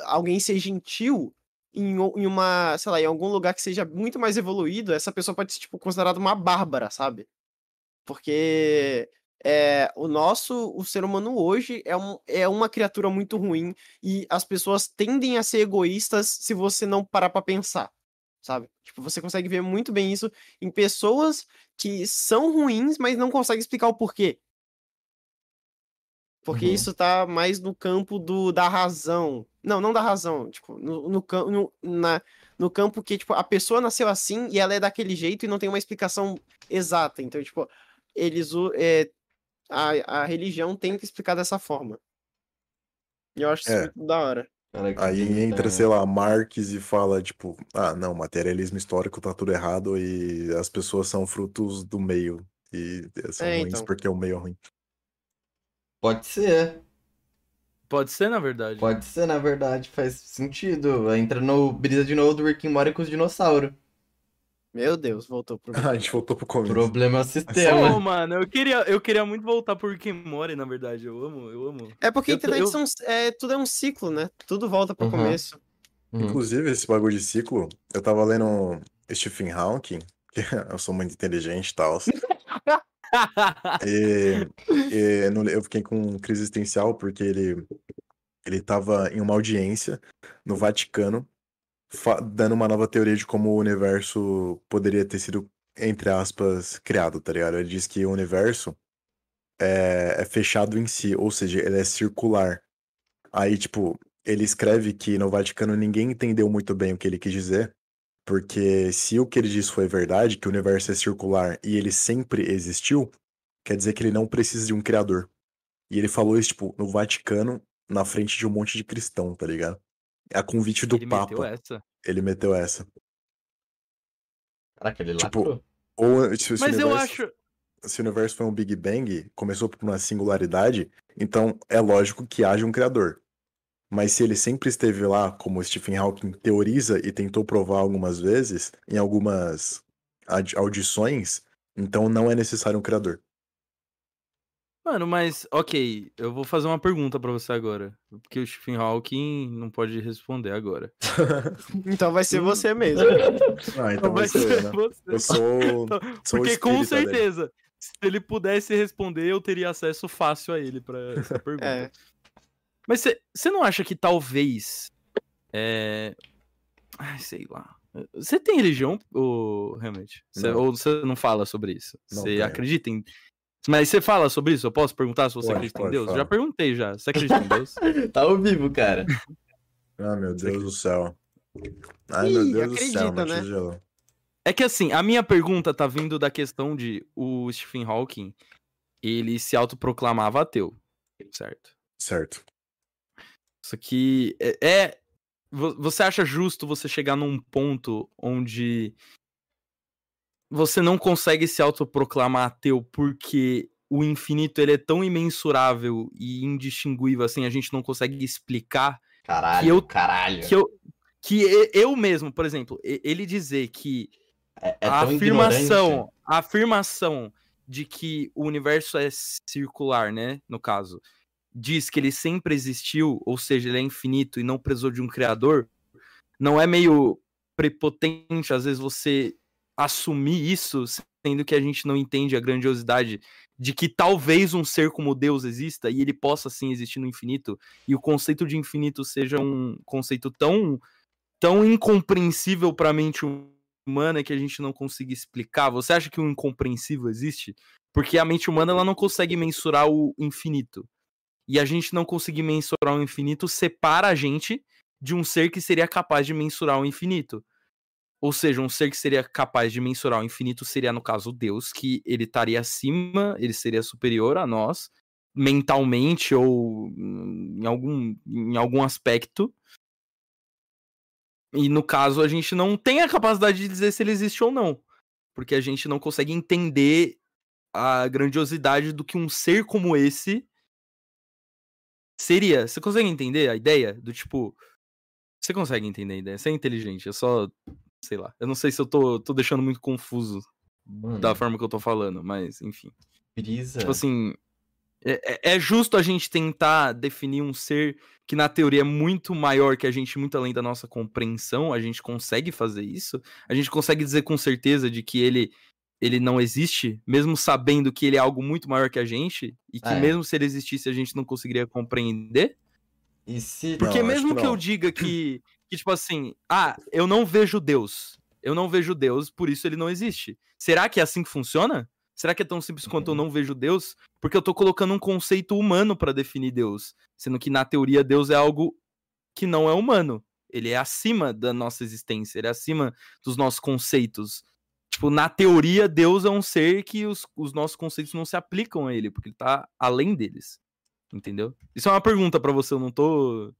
alguém ser gentil em, em uma, sei lá, em algum lugar que seja muito mais evoluído, essa pessoa pode ser, tipo, considerada uma bárbara, sabe? Porque é, o nosso, o ser humano hoje é, um, é uma criatura muito ruim e as pessoas tendem a ser egoístas se você não parar pra pensar, sabe? Tipo, você consegue ver muito bem isso em pessoas que são ruins, mas não conseguem explicar o porquê. Porque Uhum. isso tá mais no campo do, da razão. Não, não da razão. Tipo, no, no, no, na, no campo que, tipo, a pessoa nasceu assim e ela é daquele jeito e não tem uma explicação exata. Então, tipo, eles. É, a, a religião tenta explicar dessa forma. E eu acho isso É. muito da hora. Aí entra, né? sei lá, Marx e fala, tipo, ah, não, materialismo histórico tá tudo errado e as pessoas são frutos do meio. E são É, ruins então. porque o meio é ruim. Pode ser. Pode ser, na verdade. Pode ser, na verdade, faz sentido. Entra no brisa de novo do Rick and Morty com os dinossauros. Meu Deus, voltou pro. Ah, *laughs* a gente voltou pro começo. Problema Pô, sistema. mano, eu queria, eu queria muito voltar por Morty, na verdade. Eu amo, eu amo. É porque Eu- internet eu- são, é, tudo é um ciclo, né? Tudo volta pro Uhum. começo. Uhum. Inclusive, esse bagulho de ciclo, eu tava lendo Stephen Hawking, que *laughs* eu sou muito inteligente e tal. *laughs* E, e no- eu fiquei com crise existencial porque ele, ele tava em uma audiência no Vaticano, dando uma nova teoria de como o universo poderia ter sido, entre aspas, criado, tá ligado? Ele diz que o universo é, é fechado em si, ou seja, ele é circular. Aí, tipo, ele escreve que no Vaticano ninguém entendeu muito bem o que ele quis dizer, porque se o que ele disse foi verdade, que o universo é circular e ele sempre existiu, quer dizer que ele não precisa de um criador. E ele falou isso, tipo, no Vaticano, na frente de um monte de cristão, tá ligado? A convite do Ele meteu Papa, essa. ele meteu essa. Caraca, ele Tipo, lacrou. Ou se, se o Mas eu universo, acho. se o universo foi um Big Bang, começou por uma singularidade, então é lógico que haja um criador. Mas se ele sempre esteve lá, como Stephen Hawking teoriza e tentou provar algumas vezes, em algumas audições, então não é necessário um criador. Mano, mas, ok, eu vou fazer uma pergunta pra você agora. Porque o Stephen Hawking não pode responder agora. *laughs* Então vai ser você mesmo. *laughs* Ah, então Vai você, ser né? você. Eu sou, *laughs* Então, sou o Porque com espírita dele. certeza, se ele pudesse responder, eu teria acesso fácil a ele pra essa pergunta. É. Mas você não acha que talvez. É... Ai, sei lá. Você tem religião, ou realmente? Cê- ou você não fala sobre isso? Você acredita em. Mas você fala sobre isso? Eu posso perguntar se você Pode, acredita em pode, Deus? fala. Já perguntei já. Você acredita em Deus? *laughs* Tá ao vivo, cara. Ah, meu Deus do céu. Ai, Ih, meu Deus do acredita, céu, né? É que assim, a minha pergunta tá vindo da questão de o Stephen Hawking, ele se autoproclamava ateu, certo? Certo. Isso aqui é, é- vo- Você acha justo você chegar num ponto onde você não consegue se autoproclamar ateu porque o infinito ele é tão imensurável e indistinguível assim, a gente não consegue explicar Caralho, Que eu- caralho. que eu que eu mesmo, por exemplo, ele dizer que É, é a afirmação, ignorante. a afirmação de que o universo é circular, né, no caso, diz que ele sempre existiu, ou seja, ele é infinito e não precisou de um criador, não é meio prepotente às vezes você assumir isso, sendo que a gente não entende a grandiosidade de que talvez um ser como Deus exista e ele possa sim existir no infinito e o conceito de infinito seja um conceito tão tão incompreensível para a mente humana que a gente não consiga explicar. Você acha que o incompreensível existe? Porque a mente humana ela não consegue mensurar o infinito. E a gente não conseguir mensurar o infinito separa a gente de um ser que seria capaz de mensurar o infinito. Ou seja, um ser que seria capaz de mensurar o infinito seria, no caso, Deus, que ele estaria acima, ele seria superior a nós, mentalmente ou em algum, em algum aspecto. E no caso, a gente não tem a capacidade de dizer se ele existe ou não. Porque a gente não consegue entender a grandiosidade do que um ser como esse seria. Você consegue entender a ideia? Do tipo. Você consegue entender a ideia? Você é inteligente, é só. Sei lá. Eu não sei se eu tô, tô deixando muito confuso Mano, da forma que eu tô falando, mas enfim. brisa. Tipo assim. É, é- é justo a gente tentar definir um ser que, na teoria, é muito maior que a gente, muito além da nossa compreensão. A gente consegue fazer isso? A gente consegue dizer com certeza de que ele, ele não existe, mesmo sabendo que ele é algo muito maior que a gente? E que, É. mesmo se ele existisse, a gente não conseguiria compreender? E se... Porque Não, mesmo que que, eu diga que, *clears throat* que, tipo assim, ah, eu não vejo Deus. Eu não vejo Deus, por isso ele não existe. Será que é assim que funciona? Será que é tão simples quanto eu Uhum. não vejo Deus? Porque eu tô colocando um conceito humano pra definir Deus. Sendo que, na teoria, Deus é algo que não é humano. Ele é acima da nossa existência, ele é acima dos nossos conceitos. Tipo, na teoria, Deus é um ser que os, os nossos conceitos não se aplicam a ele, porque ele tá além deles. Entendeu? Isso é uma pergunta pra você, eu não tô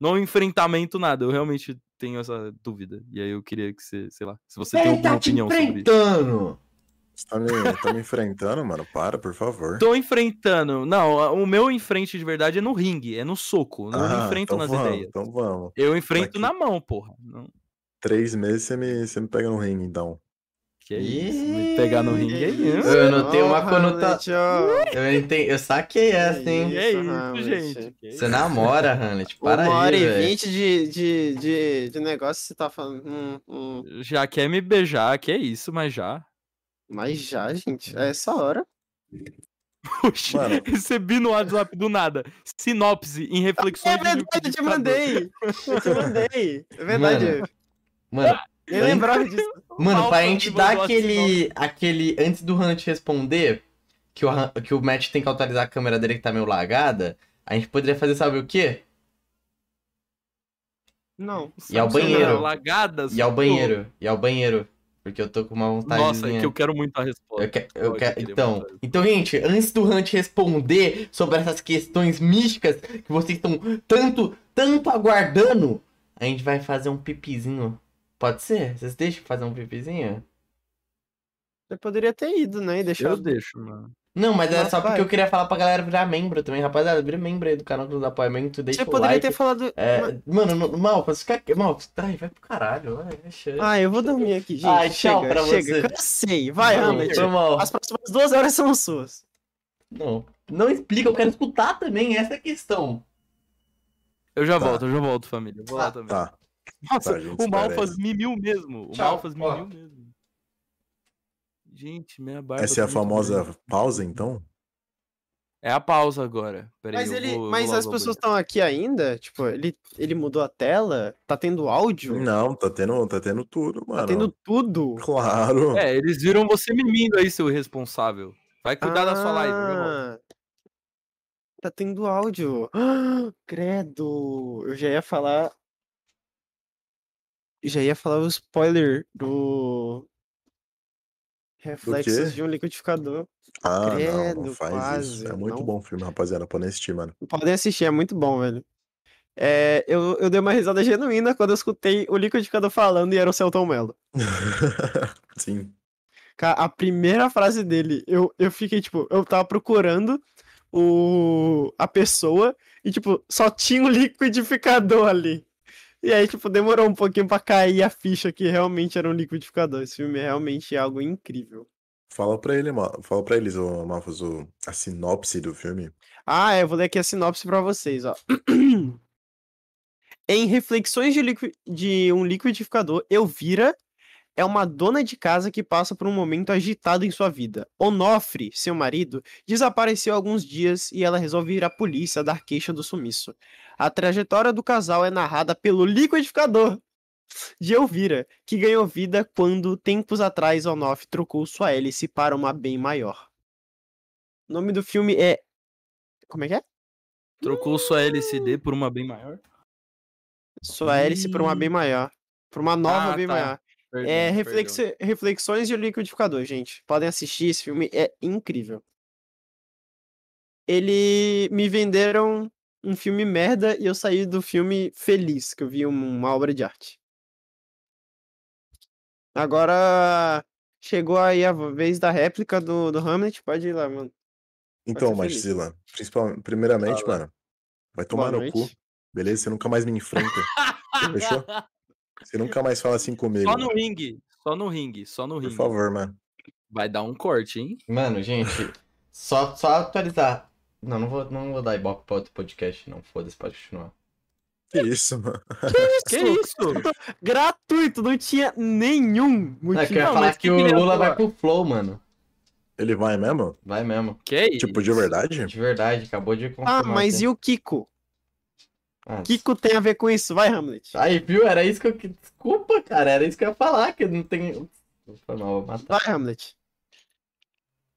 não enfrentamento nada. Eu realmente tenho essa dúvida. E aí eu queria que você, sei lá, se você tem Ele alguma tá te opinião sobre isso. enfrentando. Você tá me, tá me enfrentando, mano? Para, por favor. Tô enfrentando. Não, o meu enfrente de verdade é no ringue, é no soco. Não Ah, enfrento então nas vamos, ideias. Então vamos. Eu enfrento Aqui. na mão, porra. Não, Três meses você me, você me pega no ringue, então. Que é isso? Me pegar no ringue é isso. Eu não tenho uma Ô, conota- Hamlet, ó. Eu, entendi, eu saquei essa, hein? Que é Isso, Hamlet. gente. que Você isso? namora, Hamlet. Para Uma hora aí, e vinte de, de, de, de negócio você tá falando. Hum, hum. Já quer me beijar, que é isso, mas já. Mas já, gente, é essa hora. Oxi, Mano. recebi no WhatsApp do nada. Sinopse em reflexões É de verdade, eu te mandei. Eu te mandei. É verdade. Mano, Eu lembrava disso. *laughs* mano, pra gente dar mandou a aquele, aquele. Antes do Hamlet responder, que o, Han- que o Matt tem que atualizar a câmera dele que tá meio lagada, a gente poderia fazer, sabe o quê? Não. E ao banheiro. Lagadas. E ao banheiro. E ao banheiro. Porque eu tô com uma vontade. Nossa, é que eu quero muito a resposta. Eu que- eu que- eu queria então, então, gente, antes do Hunt responder sobre essas questões místicas que vocês estão tanto, tanto aguardando, a gente vai fazer um pipizinho. Pode ser? Vocês deixam eu fazer um pipizinho? Você poderia ter ido, né? E Eu deixado. deixo, mano. Não, mas é Nossa, só porque eu queria falar pra galera virar membro também, rapaziada. Vira membro aí do canal do Apoiamento, deixa Você o poderia like. ter falado. É, mano, no- mal, fica mal, ai, vai pro caralho, vai, deixa. Ah, eu vou dormir aqui, gente. Ai, tchau chega, pra chega. você. Cansei. Vai, Não, Hamlet. foi mal. As próximas duas horas são suas. Não, não explica, eu quero escutar também, essa é a questão. Eu já Tá. volto, eu já volto, família. Eu vou lá também. Tá. Nossa, Tá, gente, o Malfas mimiu mesmo. O Tchau, Malfas mimiu mesmo. Gente, minha barba. Essa é a tá famosa grande. pausa, então? É a pausa agora. Peraí, Mas ele. vou- mas vou as pessoas estão aqui ainda? Tipo, ele, ele mudou a tela? Tá tendo áudio? Não, tá tendo, tá tendo tudo, mano. Tá tendo tudo? Claro. É, eles viram você mimindo aí, seu responsável. Vai cuidar da sua live, meu irmão. Ah, Tá tendo áudio. Ah, *gasps* credo. Eu já ia falar. Já ia falar o spoiler do. Reflexos de um liquidificador. Ah, não, não credo, faz quase, isso. É muito não. bom o filme, rapaziada. Podem assistir, mano. Podem assistir, é muito bom, velho. É, eu, eu dei uma risada genuína quando eu escutei o liquidificador falando e era o Celton Mello. *laughs* Sim. Cara, a primeira frase dele, eu, eu fiquei, tipo, eu tava procurando o, a pessoa e, tipo, só tinha um *laughs* liquidificador ali. E aí, tipo, demorou um pouquinho pra cair a ficha que realmente era um liquidificador. Esse filme é realmente algo incrível. Fala pra ele, fala pra eles, o- a sinopse do filme. Ah, é, eu vou ler aqui a sinopse pra vocês, ó. *clears throat* em Reflexões de, liqui- de um Liquidificador, Elvira é uma dona de casa que passa por um momento agitado em sua vida. Onofre, seu marido, desapareceu há alguns dias e ela resolve ir à polícia dar queixa do sumiço. A trajetória do casal é narrada pelo liquidificador de Elvira, que ganhou vida quando, tempos atrás, Onofre trocou sua hélice para uma bem maior. O nome do filme é. Como é que é? Trocou sua LCD por uma bem maior? Sua hélice por uma bem maior. Por uma nova Ah, bem tá. maior. Perdão, É reflexi- Reflexões de um Liquidificador, gente. Podem assistir, esse filme é incrível. Ele me venderam um filme merda e eu saí do filme feliz, que eu vi um- uma obra de arte. Agora chegou aí a vez da réplica do, do Hamlet. Pode ir lá, mano. Então. Marcila, principalmente, primeiramente, Fala. mano, vai tomar Boa no cu, noite. beleza? Você nunca mais me enfrenta. *laughs* Fechou? Você nunca mais fala assim comigo. Só no mano. ringue. Só no ringue. Só no Por ringue. favor, mano. Vai dar um corte, hein? Mano, gente, só, só atualizar. Não, não vou, não vou dar ibope pra outro podcast, não. Foda-se, pode continuar. Que isso, mano? Que isso? *laughs* Gratuito, não tinha nenhum Não, é que motivo. eu ia Não, falar que que o Lula vai pro Flow, mano. Ele vai mesmo? Vai mesmo. Que isso? Tipo, de verdade? De verdade, acabou de confirmar. Ah, mas aqui. e o Kiko? Ah, Kiko tem a ver com isso? Vai, Hamlet. Aí, viu? Era isso que eu. Desculpa, cara. Era isso que eu ia falar, que não tem. Foi mal, vou matar. Vai, Hamlet.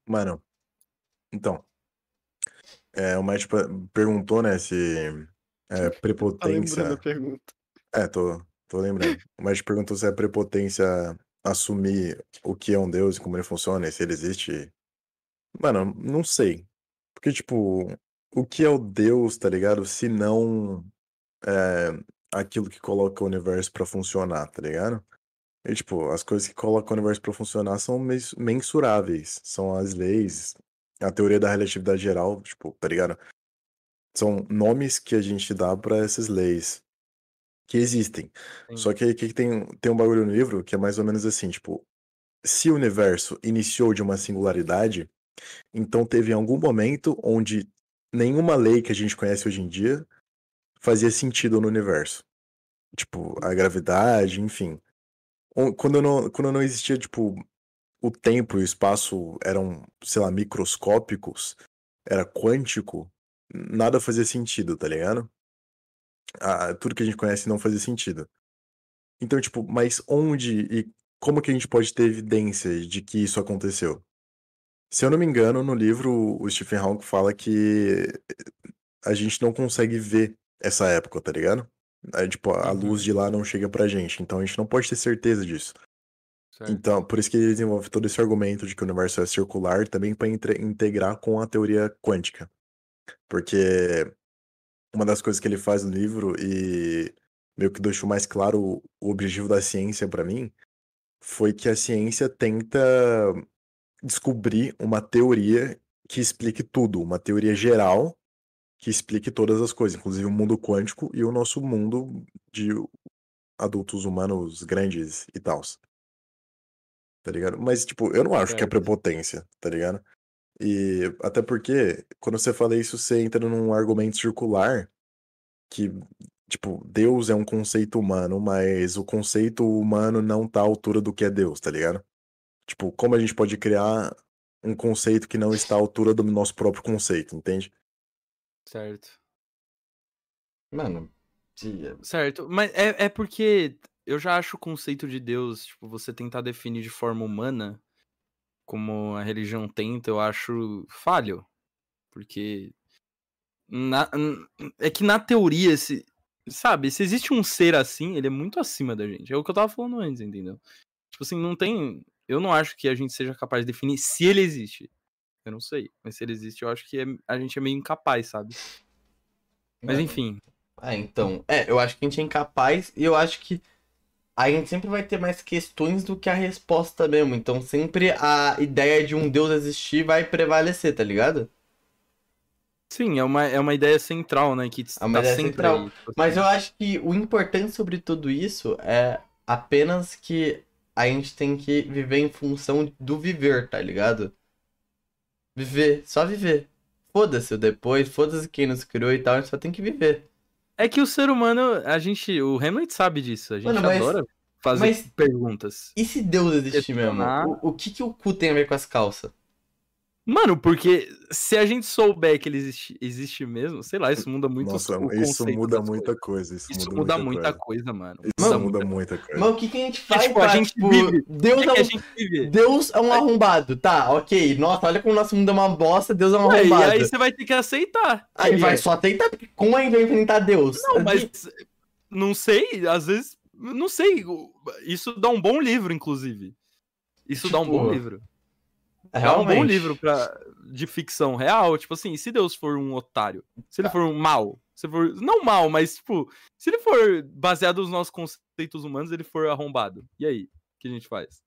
Mano, então. É, o Matt per- perguntou, né, se é, Tá lembrando a prepotência. pergunta. É, tô, tô lembrando. O Matt perguntou se é prepotência assumir o que é um deus e como ele funciona, e se ele existe. Mano, não sei. Porque, tipo, o que é o deus, tá ligado? Se não é, aquilo que coloca o universo pra funcionar, tá ligado? E, tipo, as coisas que colocam o universo pra funcionar são mensuráveis. São as leis, a teoria da relatividade geral, tipo, tá ligado? São nomes que a gente dá pra essas leis que existem. Sim. Só que aí que que tem, tem um bagulho no livro que é mais ou menos assim, tipo, se o universo iniciou de uma singularidade, então teve algum momento onde nenhuma lei que a gente conhece hoje em dia fazia sentido no universo. Tipo, a gravidade, enfim. Quando não, quando não existia, tipo, o tempo e o espaço eram, sei lá, microscópicos, era quântico, nada fazia sentido, tá ligado? Ah, tudo que a gente conhece não fazia sentido. Então, tipo, mas onde e como que a gente pode ter evidência de que isso aconteceu? Se eu não me engano, no livro o Stephen Hawking fala que a gente não consegue ver essa época, tá ligado? É, tipo, a Uhum. luz de lá não chega pra gente, então a gente não pode ter certeza disso. Certo. Então, por isso que ele desenvolve todo esse argumento de que o universo é circular também para integrar com a teoria quântica. Porque uma das coisas que ele faz no livro e meio que deixou mais claro o, objetivo da ciência pra mim foi que a ciência tenta descobrir uma teoria que explique tudo, uma teoria geral que explique todas as coisas, inclusive o mundo quântico e o nosso mundo de adultos humanos grandes e tal. Tá ligado? Mas, tipo, eu não acho que é prepotência, tá ligado? E até porque, quando você fala isso, você entra num argumento circular que, tipo, Deus é um conceito humano, mas o conceito humano não tá à altura do que é Deus, tá ligado? Tipo, como a gente pode criar um conceito que não está à altura do nosso próprio conceito, entende? Certo. Mano, se- Certo. Mas é, é porque eu já acho o conceito de Deus, tipo, você tentar definir de forma humana, como a religião tenta, eu acho falho. Porque. na- é que na teoria, se, sabe, se existe um ser assim, ele é muito acima da gente. É o que eu tava falando antes, entendeu? Tipo assim, não tem. Eu não acho que a gente seja capaz de definir se ele existe. Eu não sei. Mas se ele existe, eu acho que é- a gente é meio incapaz, sabe? Mas Mano, enfim. Ah, então. É, eu acho que a gente é incapaz e eu acho que a gente sempre vai ter mais questões do que a resposta mesmo. Então sempre a ideia de um Deus existir vai prevalecer, tá ligado? Sim, é uma, é uma ideia central, né? Que É uma tá ideia central. aí, tipo Mas assim. eu acho que o importante sobre tudo isso é apenas que a gente tem que viver em função do viver, tá ligado? Viver, só viver. Foda-se o depois, foda-se quem nos criou e tal, a gente só tem que viver. É que o ser humano, a gente. O Hamlet sabe disso. A gente Mano, mas- adora fazer mas- perguntas. E se Deus existir mesmo? Questionar. O, o que que o cu tem a ver com as calças? Mano, porque se a gente souber que ele existe, existe mesmo, sei lá, isso muda muito Nossa, o isso muda muita coisa. Isso, Isso muda, muda muita coisa. coisa, mano. Isso Mano, muda muita muita coisa. Mas o que que a gente faz tipo, a pra, gente tipo, vive- Deus É é, que um, a gente vive. Deus é um arrombado, tá, ok. Nossa, olha como o nosso mundo é uma bosta, Deus é um Ué, e arrombado. aí você vai ter que aceitar. Aí vai É. só tentar, porque como a gente vai enfrentar Deus? Não, mas não sei, às vezes, não sei. Isso dá um bom livro, inclusive. Isso dá um bom Tipo, livro. É É um bom realmente. livro pra, de ficção real. Tipo assim, se Deus for um otário, se ele for um mal, se for. Não mal, mas tipo, se ele for baseado nos nossos conceitos humanos, ele for arrombado. E aí? O que a gente faz?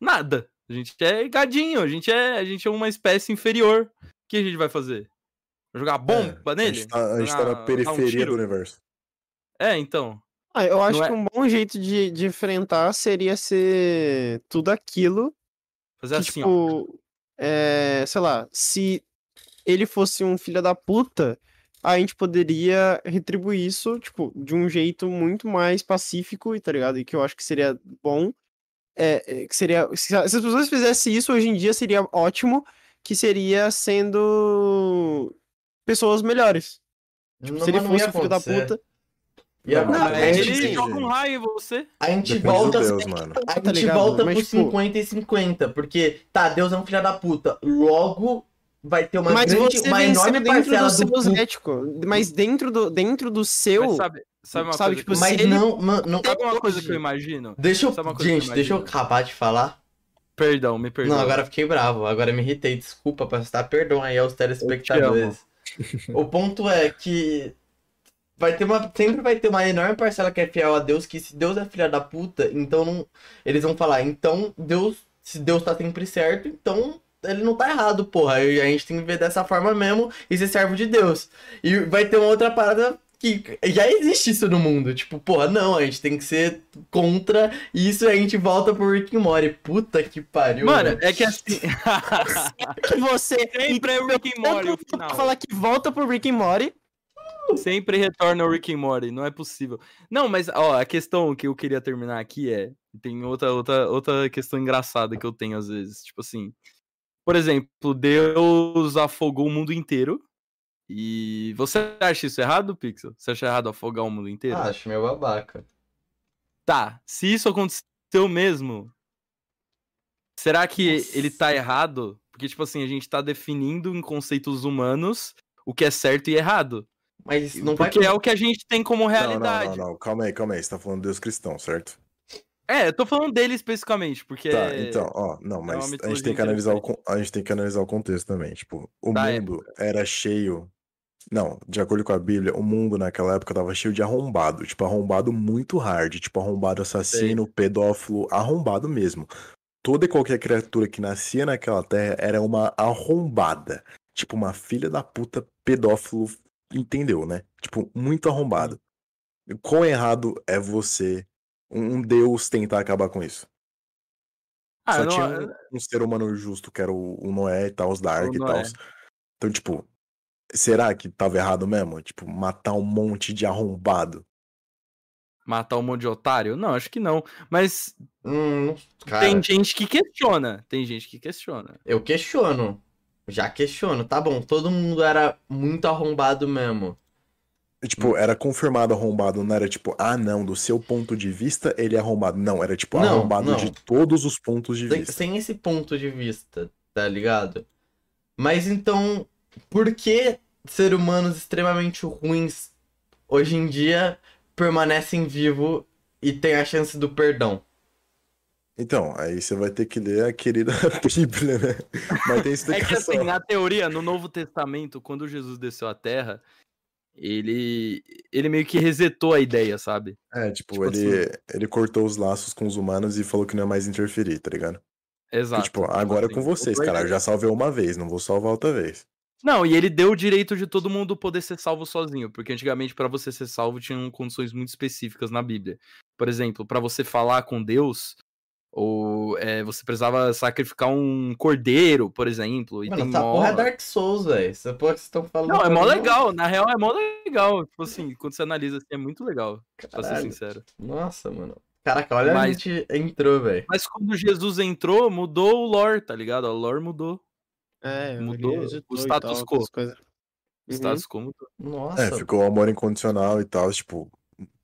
Nada. A gente é gadinho, a gente é, a gente é uma espécie inferior. O que a gente vai fazer? Vai jogar bomba É, A nele? gente tá, a gente tá Jogar- na um periferia tiro? do universo. É, então. Ah, eu acho é- que um bom jeito de, de enfrentar seria ser tudo aquilo Fazer que, assim, ó. tipo, é, sei lá, se ele fosse um filho da puta, a gente poderia retribuir isso, tipo, de um jeito muito mais pacífico, tá ligado? E que eu acho que seria bom. É, é, que seria. Se, se as pessoas fizessem isso hoje em dia, seria ótimo, que seria sendo pessoas melhores. Tipo, Não, se ele fosse um filho da puta. Não, acontecer. é tipo ele assim, joga um raio em você. A gente Depende volta. Deus, mano. A Tá gente ligado? volta Mas, pro tipo- 50 e 50, porque, tá, Deus é um filho da puta. Logo, vai ter uma Mas grande, você uma enorme dentro parcela do do seu ético. Mas dentro do, dentro do seu. Mas sabe, sabe uma sabe, coisa tipo, Mas ele- não, mano, não. Sabe uma coisa que eu imagino? Deixa eu. coisa que eu Gente, deixa eu acabar de falar. Perdão, me perdoa. Não, agora eu fiquei bravo. Agora me irritei. Desculpa, pra estar perdão aí aos telespectadores. O ponto é que vai ter uma. Sempre vai ter uma enorme parcela que é fiel a Deus, que se Deus é filha da puta, então não. Eles vão falar, então Deus. Se Deus tá sempre certo, então ele não tá errado, porra. E a gente tem que ver dessa forma mesmo e ser servo de Deus. E vai ter uma outra parada que já existe isso no mundo. Tipo, porra, não, a gente tem que ser contra isso e a gente volta pro Rick and Morty. Puta que pariu. Mano, é que assim. *laughs* Que você Sempre é o Rick and Morty fala que volta pro Rick and Morty. Sempre retorna o Rick and Morty, não é possível. Não, mas ó, a questão que eu queria terminar aqui é, tem outra outra outra questão engraçada que eu tenho às vezes, tipo assim, por exemplo, Deus afogou o mundo inteiro. E você acha isso errado, Pixel? Você acha errado afogar o mundo inteiro? Ah, acho meio babaca. Tá, se isso aconteceu mesmo, será que Nossa. ele tá errado? Porque, tipo assim, a gente tá definindo em conceitos humanos o que é certo e errado. Mas não vai. Porque é o que a gente tem como Não, realidade. não, não, não. Calma aí, calma aí. Você tá falando Deus cristão, certo? É, eu tô falando dele especificamente, porque. Tá, então, ó, não, uma mas a gente tem que analisar o, a gente tem que analisar o contexto também. Tipo, o Da mundo era cheio. Não, de acordo com a Bíblia, o mundo naquela época tava cheio de arrombado. Tipo, arrombado muito hard. Tipo, arrombado assassino, pedófilo, arrombado mesmo. Toda e qualquer criatura que nascia naquela terra era uma arrombada. Tipo, uma filha da puta pedófilo, entendeu, né? Tipo, muito arrombado. O Quão errado é você, um deus, tentar acabar com isso? Ah, Só não- tinha um, um ser humano justo, que era o, o Noé e tal, os Dark e tal. Então, tipo, será que tava errado mesmo? Tipo, matar um monte de arrombado. matar um monte de otário? Não, acho que não. Mas Hum, tem gente que questiona. Tem gente que questiona. eu questiono. Já questiono. Tá bom, todo mundo era muito arrombado mesmo. Tipo, era confirmado arrombado, não era tipo, ah, não, do seu ponto de vista ele é arrombado. Não, era tipo, Não, arrombado não. de todos os pontos de Sem, vista. sem esse ponto de vista, tá ligado? Mas então, por que ser humanos extremamente ruins hoje em dia permanecem vivos e têm a chance do perdão? Então, aí você vai ter que ler a querida *laughs* Bíblia, né? Mas tem É que explicação. assim, na teoria, no Novo Testamento, quando Jesus desceu à Terra, ele, ele meio que resetou a ideia, sabe? É, tipo, tipo ele, ele cortou os laços com os humanos e falou que não ia mais interferir, tá ligado? Exato. tipo, agora é com assim, vocês, o cara. Eu já salvei uma vez, não vou salvar outra vez. Não, e ele deu o direito de todo mundo poder ser salvo sozinho, porque antigamente pra você ser salvo tinham condições muito específicas na Bíblia. Por exemplo, pra você falar com Deus, ou é, você precisava sacrificar um cordeiro, por exemplo. E Mano, tem essa mó... porra é Dark Souls, velho. Essa porra que vocês estão falando. Não, é mó mim, legal, *laughs* na real é mó legal. Tipo assim, quando você analisa assim, é muito legal, pra ser Caralho. sincero. Nossa, mano. Caraca, olha Mas- a gente entrou, velho. Mas quando Jesus entrou, mudou o lore, tá ligado? O lore mudou. É, Mudou o status tal, quo. coisas. O Uhum. status quo mudou. Nossa. É, ficou o amor incondicional e tal. Tipo,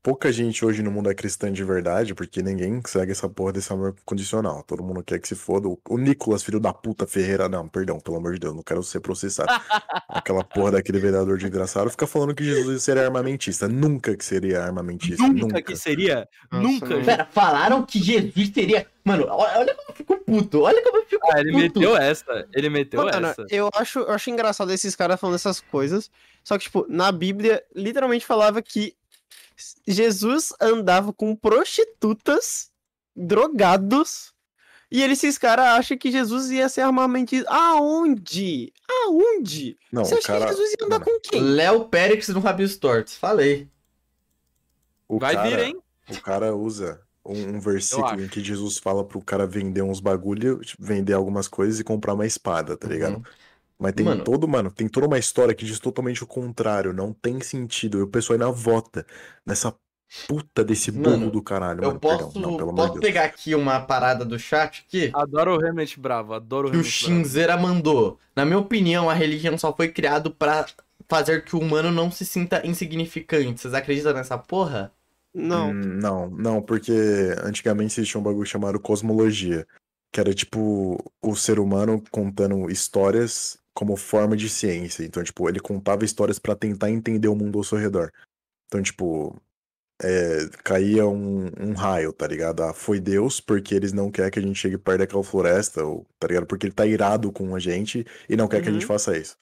pouca gente hoje no mundo é cristã de verdade, porque ninguém segue essa porra desse amor condicional. Todo mundo quer que se foda. O- Nicolas, filho da puta Ferreira, não, perdão, pelo amor de Deus, não quero ser processado. *laughs* Aquela porra daquele vereador de engraçado fica falando que Jesus seria armamentista. Nunca que seria armamentista. Nunca, Nunca. que seria. Nossa, nunca. não. Pera, falaram que Jesus seria. Mano, olha como eu fico puto. Olha como eu fico Ah, ele puto. meteu essa. Ele meteu Mano, essa. eu acho, eu acho engraçado esses caras falando essas coisas. Só que, tipo, na Bíblia, literalmente falava que Jesus andava com prostitutas, drogados. E eles, esses caras acham que Jesus ia ser armamentista. Aonde? Aonde? Não, Você o acha cara. que Jesus ia andar mano, com quem? Léo Périx no Rabios Tortos. Falei. o Vai cara, vir, hein? O cara usa um, um versículo em que Jesus fala pro cara vender uns bagulho, vender algumas coisas e comprar uma espada, tá ligado? Uhum. Mas tem Mano. todo, mano, tem toda uma história que diz totalmente o contrário, não tem sentido. E o pessoal ainda vota nessa puta desse burro do caralho, Eu mano. posso, Perdão, não, pelo amor posso de Deus. pegar aqui uma parada do chat aqui? Adoro o Hamlet bravo. Adoro o que o. Shinzera mandou. Na minha opinião, a religião só foi criado pra fazer que o humano não se sinta insignificante. Vocês acreditam nessa porra? Não. Hum, não, não, porque antigamente existia um bagulho chamado cosmologia, que era tipo o ser humano contando histórias como forma de ciência. Então, tipo, ele contava histórias pra tentar entender o mundo ao seu redor. Então, tipo, é, caía um, um raio, tá ligado? Ah, foi Deus porque eles não querem que a gente chegue perto daquela floresta, ou, tá ligado? Porque ele tá irado com a gente e não quer que a gente Uhum. faça isso.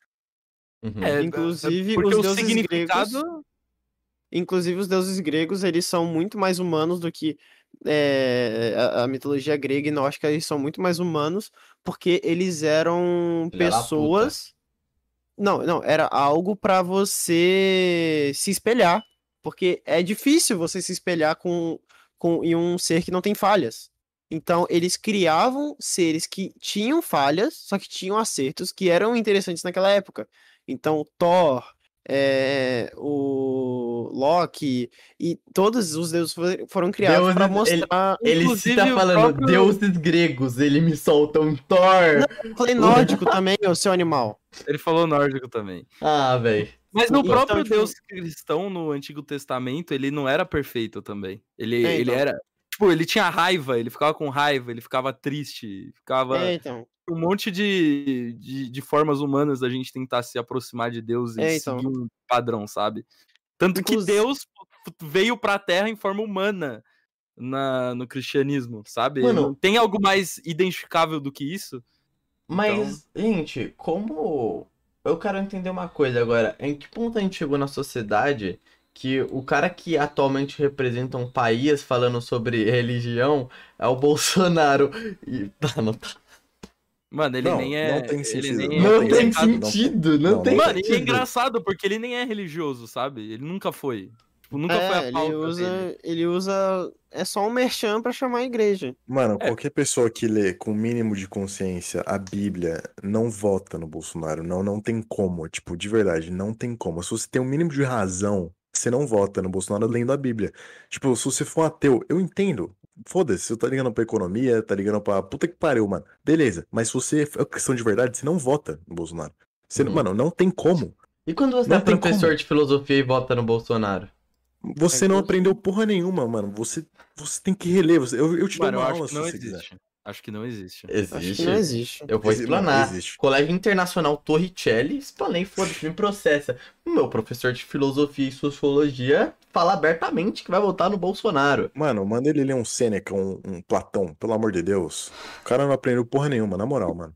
Uhum. É, Inclusive, porque os o deuses significado. Inclusive, os deuses gregos, eles são muito mais humanos do que é, a, a mitologia grega e nórdica, eles são muito mais humanos, porque eles eram Filha pessoas. Não, não, era algo pra você se espelhar. Porque é difícil você se espelhar com, com em um ser que não tem falhas. Então, eles criavam seres que tinham falhas, só que tinham acertos que eram interessantes naquela época. Então, Thor, é, o Loki e todos os deuses fo- foram criados para Deuses, ele- mostrar. Ele se Inclusive, tá o falando próprio- deuses gregos, ele me solta um Thor. Eu falei *laughs* nórdico também, ô seu animal. Ele falou nórdico também. Ah, velho. Mas o Então, próprio tipo- Deus cristão no Antigo Testamento, ele não era perfeito também. Ele, É, ele então. era. Tipo, ele tinha raiva, ele ficava com raiva, ele ficava triste, ficava. É, então. um monte de, de, de formas humanas da gente tentar se aproximar de Deus e É, então. seguir um padrão, sabe? Tanto que Inclusi- Deus veio pra Terra em forma humana na, no cristianismo, sabe? Mano- tem algo mais identificável do que isso? Mas, gente, como. Eu quero entender uma coisa agora. Em que ponto a gente chegou na sociedade que o cara que atualmente representa um país falando sobre religião é o *laughs* Bolsonaro? E. Tá, não tá. Mano, ele Não, nem é. não tem ele sentido, nem Não Não tem tem sentido, não sentido, não tem Mano, e é sentido. engraçado porque ele nem é religioso, sabe? Ele nunca foi. Tipo, nunca foi É, a ele pauta usa, dele. ele usa. É só um merchan pra chamar a igreja. Mano, É. qualquer pessoa que lê com o mínimo de consciência a Bíblia não vota no Bolsonaro. Não, não tem como. Tipo, de verdade, não tem como. Se você tem o mínimo de razão, você não vota no Bolsonaro lendo a Bíblia. Tipo, se você for um ateu, eu entendo. Foda-se, você tá ligando pra economia, tá ligando pra puta que pariu, mano. Beleza, mas se você é questão de verdade, você não vota no Bolsonaro. Você, Uhum. Mano, não tem como. E quando você Não é professor como. de filosofia e vota no Bolsonaro? Você É não aprendeu porra nenhuma, mano. Você, você tem que reler. Você- Eu, eu te dou Mano, eu uma acho aula que se não você quiser. Acho que não existe. Acho Existe. que não existe. Eu vou explanar. existe. Colégio Internacional Torricelli, explanei, foda-se, me processa. O meu professor de filosofia e sociologia fala abertamente que vai votar no Bolsonaro. Mano, manda ele ler um Sêneca, um, um Platão, pelo amor de Deus. O cara não aprendeu porra nenhuma, na moral, mano.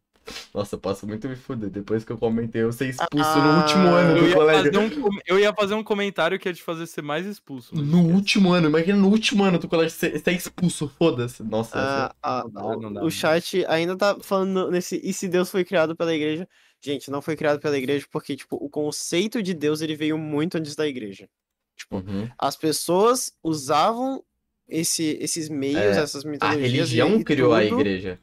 Nossa, eu posso muito me fuder. Depois que eu comentei, eu ser expulso Ah, no último ano do colégio. um, eu ia fazer um comentário que ia te fazer ser mais expulso. No esquece. último ano, imagina no último ano do colégio ser, ser expulso, foda-se. Nossa, Ah, ah, Não o- não dá, o não chat ainda tá falando nesse. E se Deus foi criado pela igreja? Gente, não foi criado pela igreja porque, tipo, o conceito de Deus ele veio muito antes da igreja. Tipo, Uhum. as pessoas usavam esse, esses meios, É, essas A mitologias. religião e criou a tudo, igreja.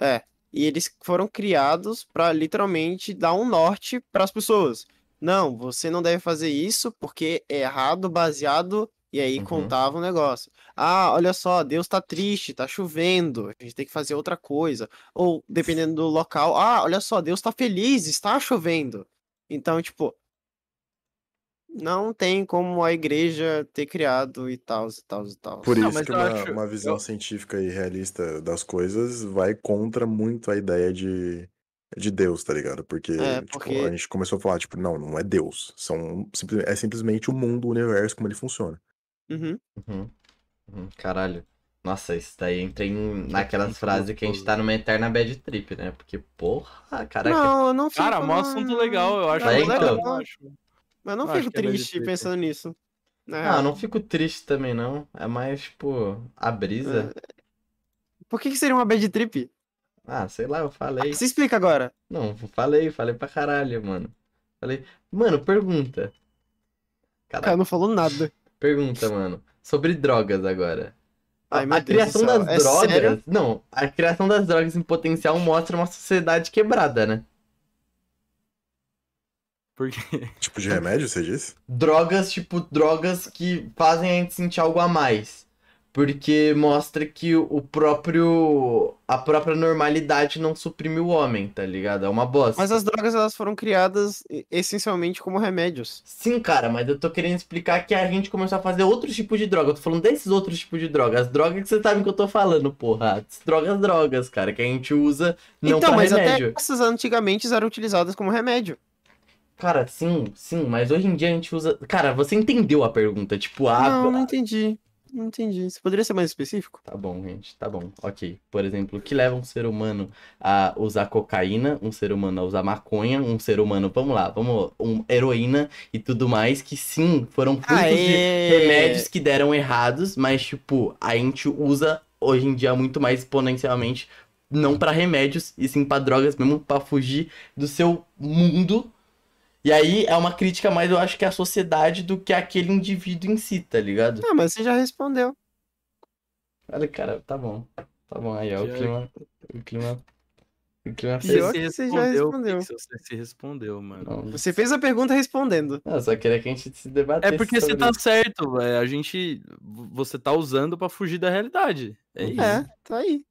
É. E eles foram criados pra literalmente dar um norte pras pessoas. Não, você não deve fazer isso porque é errado, baseado. E aí Uhum. contava um negócio. Ah, olha só, Deus tá triste, tá chovendo, a gente tem que fazer outra coisa. Ou, dependendo do local, ah, olha só, Deus tá feliz, está chovendo. Então, tipo, não tem como a igreja ter criado e tal, e tal, e tal. Por Não, isso que uma, acho- uma visão eu- científica e realista das coisas vai contra muito a ideia de, de Deus, tá ligado? Porque, É, tipo, porque- a gente começou a falar, tipo, não, não é Deus. São, é simplesmente o mundo, o universo, como ele funciona. Uhum. Uhum. Uhum. Caralho. Nossa, isso daí entra em, naquelas muito frases que a gente tá numa eterna bad trip, né? Porque, porra, caraca. Não, eu não fico. Cara, mó assunto legal, eu acho. É, legal, então. eu acho. Mas eu não Eu acho fico é triste pensando nisso. Na Ah, não fico triste também, não. É mais, tipo, a brisa. Por que, que seria uma bad trip? Ah, sei lá, eu falei. Se explica agora. Não, falei, falei pra caralho, mano. Falei, mano, pergunta. O cara não falou nada. pergunta, mano. Sobre drogas agora. Ai, a criação das É drogas. sério? Não, a criação das drogas em potencial mostra uma sociedade quebrada, né? Porque *laughs* Tipo de remédio, você disse? Drogas, tipo, drogas que fazem a gente sentir algo a mais. Porque mostra que o próprio. A própria normalidade não suprime o homem, tá ligado? É uma bosta. Mas as drogas elas foram criadas essencialmente como remédios. Sim, cara, mas eu tô querendo explicar que a gente começou a fazer outros tipos de droga. Eu tô falando desses outros tipos de drogas. As drogas que você sabe que eu tô falando, porra. As drogas, drogas, cara, que a gente usa não então, pra mas remédio. até essas antigamente eram utilizadas como remédio. Cara, sim, sim, mas hoje em dia a gente usa. Cara, você entendeu a pergunta? Tipo, a. Não, não entendi. Não entendi. Você poderia ser mais específico? Tá bom, gente, tá bom. Ok. Por exemplo, o que leva um ser humano a usar cocaína, um ser humano a usar maconha, um ser humano, vamos lá, vamos, um, heroína e tudo mais, que sim, foram frutos de Aê! remédios que deram errados, mas, tipo, a gente usa hoje em dia muito mais exponencialmente, não pra remédios, e sim pra drogas mesmo, pra fugir do seu mundo. E aí é uma crítica mais, eu acho que é a sociedade do que aquele indivíduo em si, tá ligado? Ah, mas você já respondeu. Olha, cara, tá bom. Tá bom, aí, ó, o clima. O clima. O clima Pior fez. que você já respondeu. Você se respondeu, mano. Não, Você fez a pergunta respondendo. eu só queria que a gente se debatesse. É porque você tá isso. certo, velho. A gente. Você tá usando pra fugir da realidade. É Uhum. isso. É, tá aí.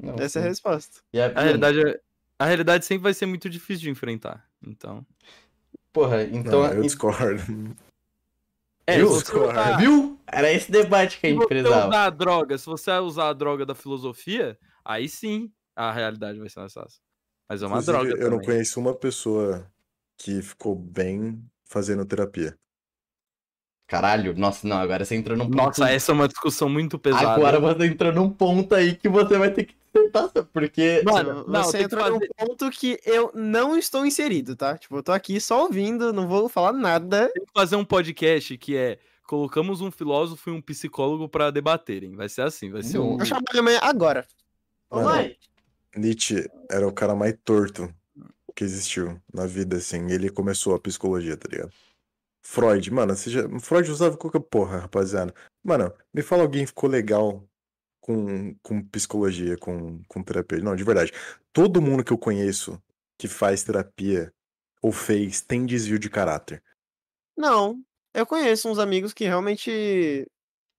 Não, Essa é a resposta. E a- A realidade, é- a realidade sempre vai ser muito difícil de enfrentar. Então. Porra, então. Não, eu en- discordo. É, Viu? se você usar, Viu? Era esse debate que a se gente você precisava. usar a droga, se você usar a droga da filosofia, aí sim a realidade vai ser mais fácil. Mas é uma Inclusive, droga. eu não também. conheço uma pessoa que ficou bem fazendo terapia. Caralho, nossa, não, agora você entrou num ponto. Nossa, essa é uma discussão muito pesada. Agora você entrou num ponto aí que você vai ter que tentar, porque. Mano, não, você que entrou num fazer- ponto que eu não estou inserido, tá? Tipo, eu tô aqui só ouvindo, não vou falar nada. Tem que fazer um podcast que é. Colocamos um filósofo e um psicólogo pra debaterem. Vai ser assim, vai ser um. Eu chamo minha mãe agora. Mano. Nietzsche era o cara mais torto que existiu na vida, assim. Ele começou a psicologia, tá ligado? Freud, mano, já... Freud usava qualquer porra, rapaziada. Mano, me fala alguém que ficou legal com, com psicologia, com, com terapia. Não, de verdade. Todo mundo que eu conheço que faz terapia ou fez tem desvio de caráter. Não, eu conheço uns amigos que realmente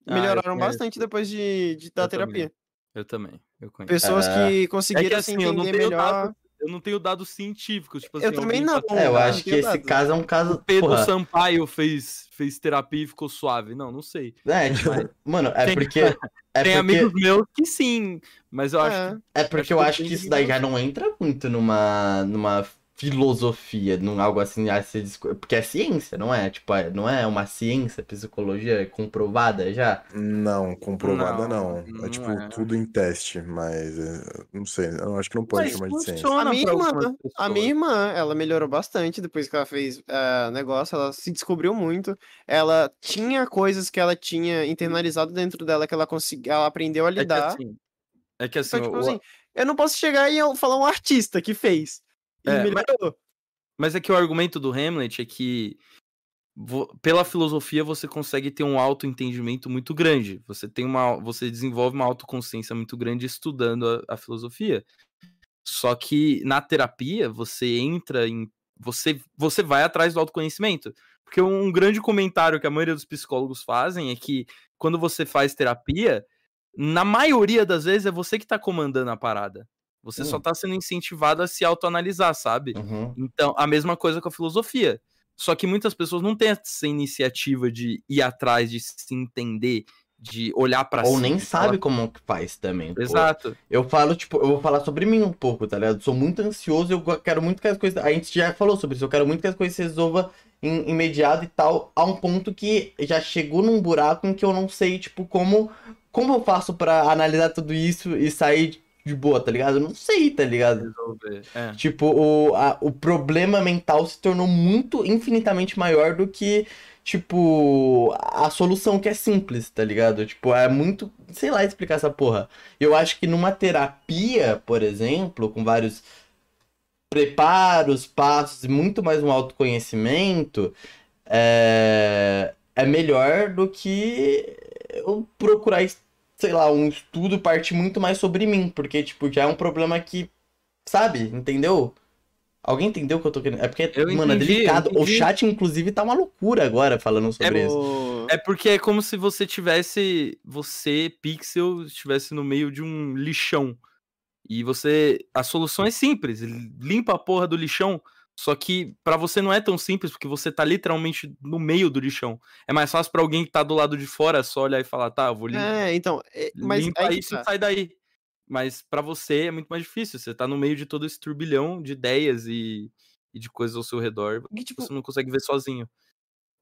Ah, melhoraram conheço. bastante depois de, de dar Eu também. terapia. Eu também. Eu conheço. Pessoas É. que conseguiram se assim, eu não entender melhor. dado- Eu não tenho dados científicos. Tipo Eu assim, também alguém não. tá- É, eu acho que esse caso é um caso. Pedro porra, Sampaio fez, fez terapia e ficou suave. Não, não sei. É, tipo, mano, é Tem- porque. *laughs* É Tem porque, amigos meus que sim, mas eu acho É. que é porque acho eu que acho tem que isso daí já não entra muito numa, numa filosofia, num algo assim a ser discu- Porque é ciência, não é? Tipo, é- não é uma ciência, psicologia comprovada já? Não, comprovada Não, não. não É tipo é. tudo em teste, mas é, não sei, eu acho que não pode Mas chamar de ciência. A minha irmã, a minha irmã, ela melhorou bastante depois que ela fez eh, negócio, ela se descobriu muito. Ela tinha coisas que ela tinha internalizado dentro dela que ela conseguiu, ela aprendeu a É que lidar. assim, é que assim, Então, tipo o- assim, eu não posso chegar e eu falar um artista que fez. É, mas- melhorou. mas é que o argumento do Hamlet é que pela filosofia você consegue ter um autoentendimento muito grande. Você tem uma, você desenvolve uma autoconsciência muito grande estudando a, a filosofia. Só que na terapia você entra em você você vai atrás do autoconhecimento. Porque um grande comentário que a maioria dos psicólogos fazem é que quando você faz terapia, na maioria das vezes é você que tá comandando a parada. Você só Hum. tá sendo incentivado a se autoanalisar, sabe? Uhum. Então, a mesma coisa com a filosofia. Só que muitas pessoas não têm essa iniciativa de ir atrás, de se entender, de olhar pra Ou si. nem de falar- sabe como que faz também. pô. Exato. Eu falo, tipo, eu vou falar sobre mim um pouco, tá ligado? Sou muito ansioso, eu quero muito que as coisas. A gente já falou sobre isso, eu quero muito que as coisas se resolvam em imediato e tal, a um ponto que já chegou num buraco em que eu não sei, tipo, como. Como eu faço pra analisar tudo isso e sair de boa, tá ligado? Eu não sei, tá ligado? Resolver. É. Tipo, o, a- o problema mental se tornou muito, infinitamente maior do que, tipo, a solução que é simples, tá ligado? Tipo, é muito. Sei lá explicar essa porra. Eu acho que numa terapia, por exemplo, com vários preparos, passos e muito mais um autoconhecimento, é, é melhor do que eu procurar, sei lá, um estudo partir muito mais sobre mim, porque, tipo, já é um problema que, sabe, entendeu? Alguém entendeu o que eu tô querendo? É porque, Eu mano, é entendi, eu delicado. O chat, inclusive, tá uma loucura agora falando sobre isso. O- É porque é como se você tivesse. Você, Pixel, estivesse no meio de um lixão. E você. A solução é simples. Limpa a porra do lixão. Só que pra você não é tão simples, porque você tá literalmente no meio do lixão. É mais fácil pra alguém que tá do lado de fora só olhar e falar, tá, eu vou limpar. É, então, é, mas limpa aí isso tá. e sai daí. Mas pra você é muito mais difícil. Você tá no meio de todo esse turbilhão de ideias e, e de coisas ao seu redor. Que, tipo, Você não consegue ver sozinho.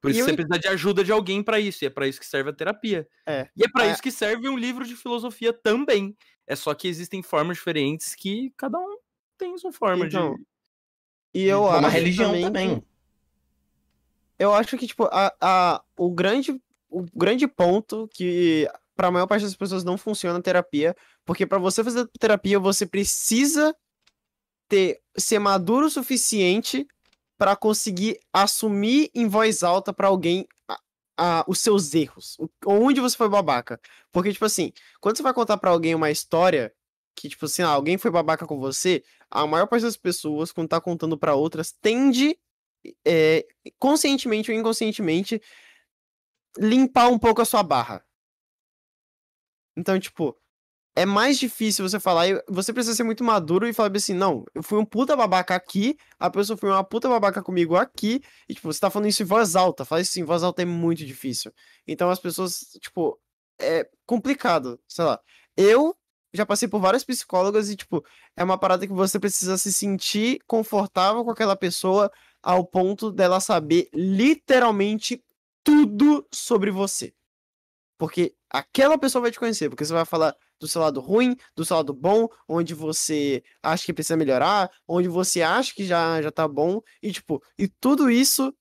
Por isso E eu você precisa de ajuda de alguém pra isso, e é pra isso que serve a terapia. É. E é pra É. isso que serve um livro de filosofia também. É só que existem formas diferentes que cada um tem sua forma Então, de. E eu Uma acho religião também. também. que- eu acho que, tipo, a, a, o, grande, o grande ponto que pra maior parte das pessoas não funciona a terapia, porque pra você fazer terapia, você precisa ter, ser maduro o suficiente pra conseguir assumir em voz alta pra alguém a- a- os seus erros, o- onde você foi babaca. Porque, tipo assim, quando você vai contar pra alguém uma história que, tipo assim, ah, alguém foi babaca com você, a maior parte das pessoas, quando tá contando pra outras, tende, é, conscientemente ou inconscientemente, limpar um pouco a sua barra. Então, tipo, é mais difícil você falar, você precisa ser muito maduro e falar assim, não, eu fui um puta babaca aqui, a pessoa foi uma puta babaca comigo aqui, e tipo, você tá falando isso em voz alta, falar isso em voz alta é muito difícil. Então as pessoas, tipo, é complicado, sei lá. Eu já passei por várias psicólogas e, tipo, é uma parada que você precisa se sentir confortável com aquela pessoa ao ponto dela saber literalmente tudo sobre você. Porque aquela pessoa vai te conhecer, porque você vai falar do seu lado ruim, do seu lado bom, onde você acha que precisa melhorar, onde você acha que já, já tá bom, e tipo, e tudo isso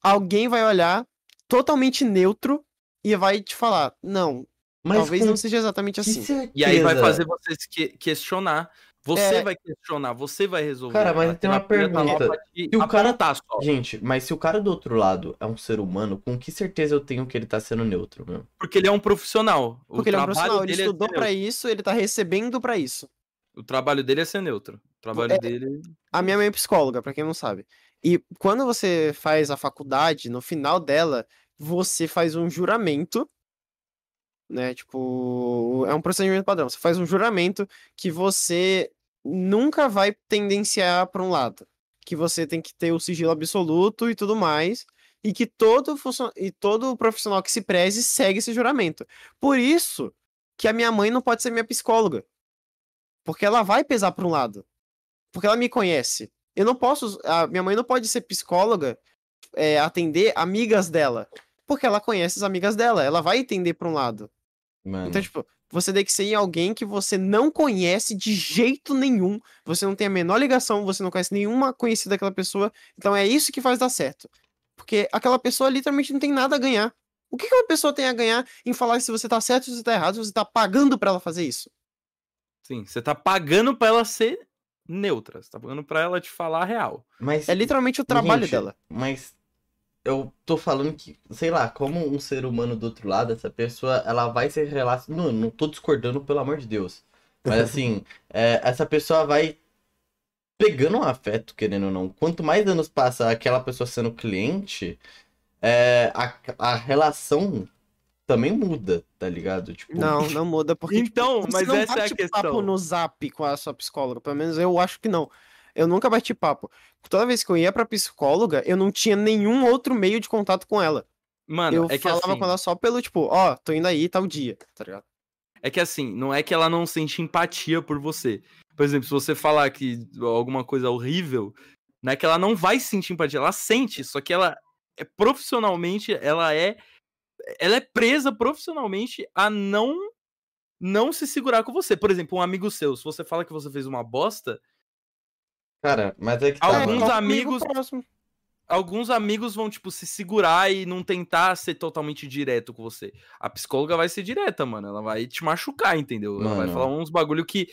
alguém vai olhar totalmente neutro e vai te falar, não, Mas talvez com não seja exatamente assim. E aí vai fazer você se que- questionar. Você É. vai questionar, você vai resolver. Cara, mas tem uma tá pergunta. te Se o cara- apontar só. Gente, mas se o cara do outro lado é um ser humano, com que certeza eu tenho que ele tá sendo neutro, meu? Porque ele é um profissional. O Porque ele é um profissional, ele é estudou pra neutro. isso, ele tá recebendo pra isso. O trabalho dele é ser neutro. O trabalho É. dele. A minha mãe é psicóloga, pra quem não sabe. E quando você faz a faculdade, no final dela, você faz um juramento, né? Tipo, é um procedimento padrão. Você faz um juramento que você nunca vai tendenciar pra um lado, que você tem que ter o sigilo absoluto e tudo mais, e que todo funcio- e todo profissional que se preze segue esse juramento. Por isso que a minha mãe não pode ser minha psicóloga. Porque ela vai pesar pra um lado. Porque ela me conhece. Eu não posso. A minha mãe não pode ser psicóloga, é, atender amigas dela. Porque ela conhece as amigas dela. Ela vai entender pra um lado. Mano. Então, tipo, você tem que ser em alguém que você não conhece de jeito nenhum. Você não tem a menor ligação, você não conhece nenhuma conhecida daquela pessoa. Então é isso que faz dar certo. Porque aquela pessoa literalmente não tem nada a ganhar. O que que uma pessoa tem a ganhar em falar se você tá certo, se você tá errado, se você tá pagando pra ela fazer isso? Sim, você tá pagando pra ela ser neutra. Você tá pagando pra ela te falar a real. Mas, É literalmente o trabalho gente, dela. Mas eu tô falando que, sei lá, como um ser humano do outro lado, essa pessoa, ela vai se relacionar. Não, não tô discordando, pelo amor de Deus. Mas *laughs* assim, é, essa pessoa vai pegando um afeto, querendo ou não. Quanto mais anos passa aquela pessoa sendo cliente, é, a, a relação também muda, tá ligado? Tipo, Não, não muda, porque. tipo, Então, você mas não essa é a bate questão. papo no zap com a sua psicóloga. Pelo menos eu acho que não. Eu nunca bati papo. Toda vez que eu ia pra psicóloga, eu não tinha nenhum outro meio de contato com ela. Mano, eu é que falava assim, com ela só pelo, tipo, ó, tô indo aí tal dia, tá ligado? é que assim, não é que ela não sente empatia por você. Por exemplo, se você falar que alguma coisa horrível, não é que ela não vai sentir empatia, ela sente, só que ela é profissionalmente, ela é ela é presa profissionalmente a não não se segurar com você. Por exemplo, um amigo seu, se você fala que você fez uma bosta, cara, mas é que tá, Alguns mano. É, amigos- próximo. alguns amigos vão, tipo, se segurar e não tentar ser totalmente direto com você. A psicóloga vai ser direta, mano. Ela vai te machucar, entendeu? Ela vai Mano. falar uns bagulho que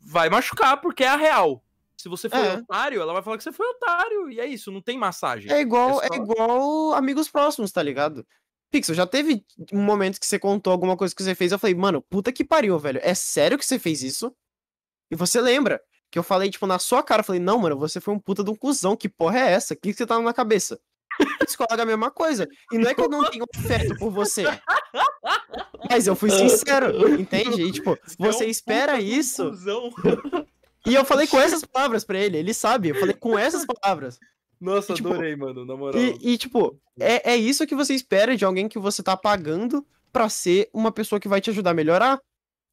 vai machucar porque é a real. Se você foi É. otário, ela vai falar que você foi otário. E é isso, não tem massagem. É igual, É é só- igual amigos próximos, tá ligado? Pixel, já teve um momento que você contou alguma coisa que você fez, eu falei, mano, puta que pariu, velho. É sério que você fez isso? E você lembra que eu falei, tipo, na sua cara, eu falei, não, mano, você foi um puta de um cuzão, que porra é essa? O que, que você tá na cabeça? *laughs* Psicóloga é a mesma coisa. E não é que eu não tenho afeto por você. Mas eu fui sincero, entende? E, tipo, você é um espera isso. cuzão. E eu falei com essas palavras pra ele, ele sabe. Eu falei com essas palavras. Nossa, E, tipo, adorei, mano, na moral. E, e, tipo, é, é isso que você espera de alguém que você tá pagando pra ser uma pessoa que vai te ajudar a melhorar.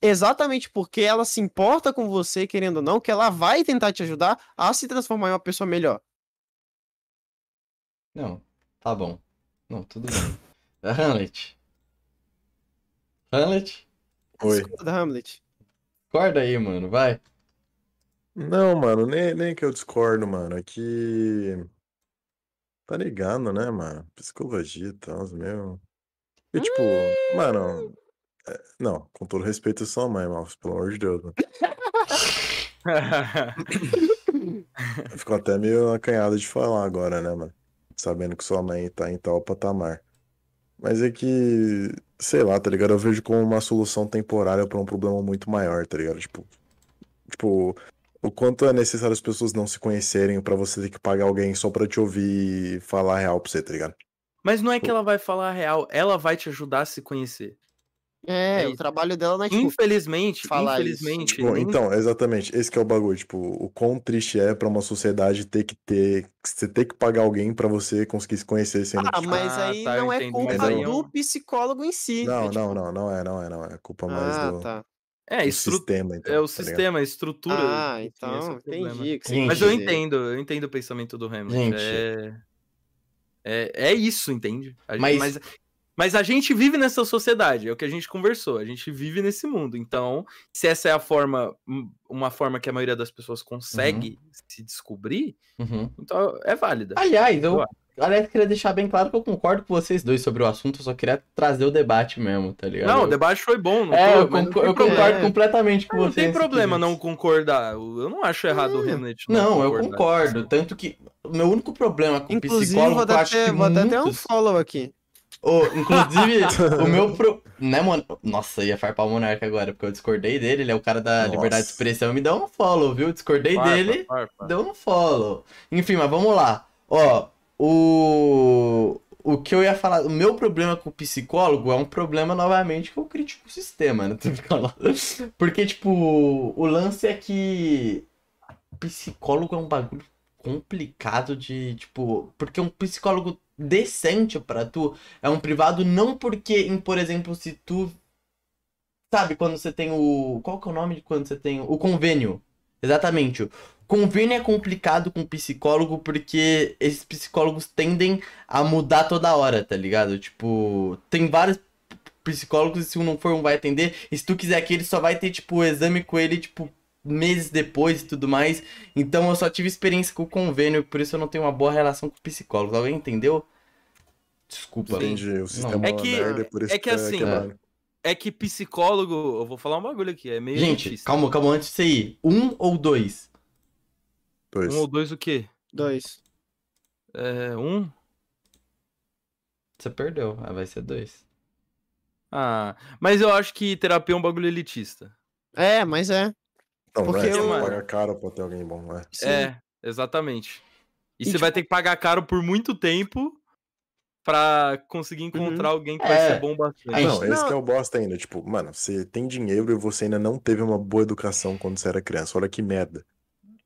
Exatamente porque ela se importa com você, querendo ou não, que ela vai tentar te ajudar a se transformar em uma pessoa melhor. Não, tá bom. Não, tudo bem. Hamlet. Hamlet? Oi. Discorda, Hamlet. Acorda aí, mano, vai. Não, mano, nem, nem que eu discordo, mano. É que. Tá ligado, né, mano? Psicologia e tal, meu. E tipo, mano. Não, com todo respeito sua mãe, Malfos, pelo amor de Deus, mano. *laughs* Ficou até meio acanhado de falar agora, né, mano? Sabendo que sua mãe tá em tal patamar. Mas é que, sei lá, tá ligado? Eu vejo como uma solução temporária pra um problema muito maior, tá ligado? Tipo, tipo, o quanto é necessário as pessoas não se conhecerem pra você ter que pagar alguém só pra te ouvir falar a real pra você, tá ligado? Mas não é que ela vai falar a real, ela vai te ajudar a se conhecer. É, É o isso. trabalho dela não é tipo. Infelizmente, falar isso. infelizmente. Tipo, nem- então, exatamente, esse que é o bagulho, tipo, o quão triste é pra uma sociedade ter que ter, você ter que pagar alguém pra você conseguir se conhecer sendo Ah, tipo, mas Ah, aí tá, eu não é culpa mas aí do psicólogo em si. Não, é tipo- não, não, não é, não é, não é, culpa mais Ah, do, tá. É, estru... sistema, então, é o tá sistema, a estrutura. Ah, é então, entendi. Gente, Mas eu entendo, eu entendo o pensamento do Hamlet. Gente. É... É, é isso, entende? A gente- Mas- mas... mas a gente vive nessa sociedade, é o que a gente conversou. A gente vive nesse mundo. Então, se essa é a forma, um- uma forma que a maioria das pessoas consegue se descobrir, Uhum. então é válida. Aliás, eu, Eu aliás, queria deixar bem claro que eu concordo com vocês dois sobre o assunto, eu só queria trazer o debate mesmo, tá ligado? Não, o Eu- debate foi bom. Não É, tô- eu, não tem eu concordo É. completamente com Não vocês. tem nesse problema não concordar. Eu não acho errado o Hamlet. Não, eu concordar. concordo. Tanto que o meu único problema com Inclusive, psicólogo, vou eu acho até, que vou até um muitos... follow aqui. Ô, inclusive, o meu pro... Né, mano? Nossa, ia farpar o Monarca agora, porque eu discordei dele, ele é o cara da Nossa. liberdade de expressão, me dá um follow, viu? Discordei Farpa, dele, farpa. deu um follow. Enfim, mas vamos lá. Ó, o... O que eu ia falar, o meu problema com o psicólogo é um problema, novamente, que eu critico o sistema, né? *laughs* Porque, tipo, o lance é que psicólogo é um bagulho complicado de, tipo, porque um psicólogo decente pra tu é um privado não porque, em, por exemplo, se tu sabe quando você tem o qual que é o nome de quando você tem o convênio? Exatamente. Convênio é complicado com psicólogo porque esses psicólogos tendem a mudar toda hora, tá ligado? Tipo, tem vários psicólogos e se um não for um vai atender, e se tu quiser que ele só vai ter tipo o exame com ele tipo meses depois e tudo mais. Então eu só tive experiência com o convênio, por isso eu não tenho uma boa relação com psicólogos. Alguém entendeu? Desculpa. Entendi, o sistema É é que- merda, por isso é que assim, quebrado. É que psicólogo. Eu vou falar um bagulho aqui. É meio. Gente, elitista. calma, calma, antes de você ir. Um ou dois? Dois. Um ou dois o quê? Dois. É, um? Você perdeu. Ah, vai ser dois. Ah, mas eu acho que terapia é um bagulho elitista. É, mas é. Não, não porque é, você eu- paga caro pra ter alguém bom, né? Sim. É, exatamente. E, E, você tipo- vai ter que pagar caro por muito tempo pra conseguir encontrar alguém que vai É. ser bom bastante. Aí- Não, esse Não. que é o bosta ainda. Tipo, mano, você tem dinheiro e você ainda não teve uma boa educação quando você era criança. Olha que merda.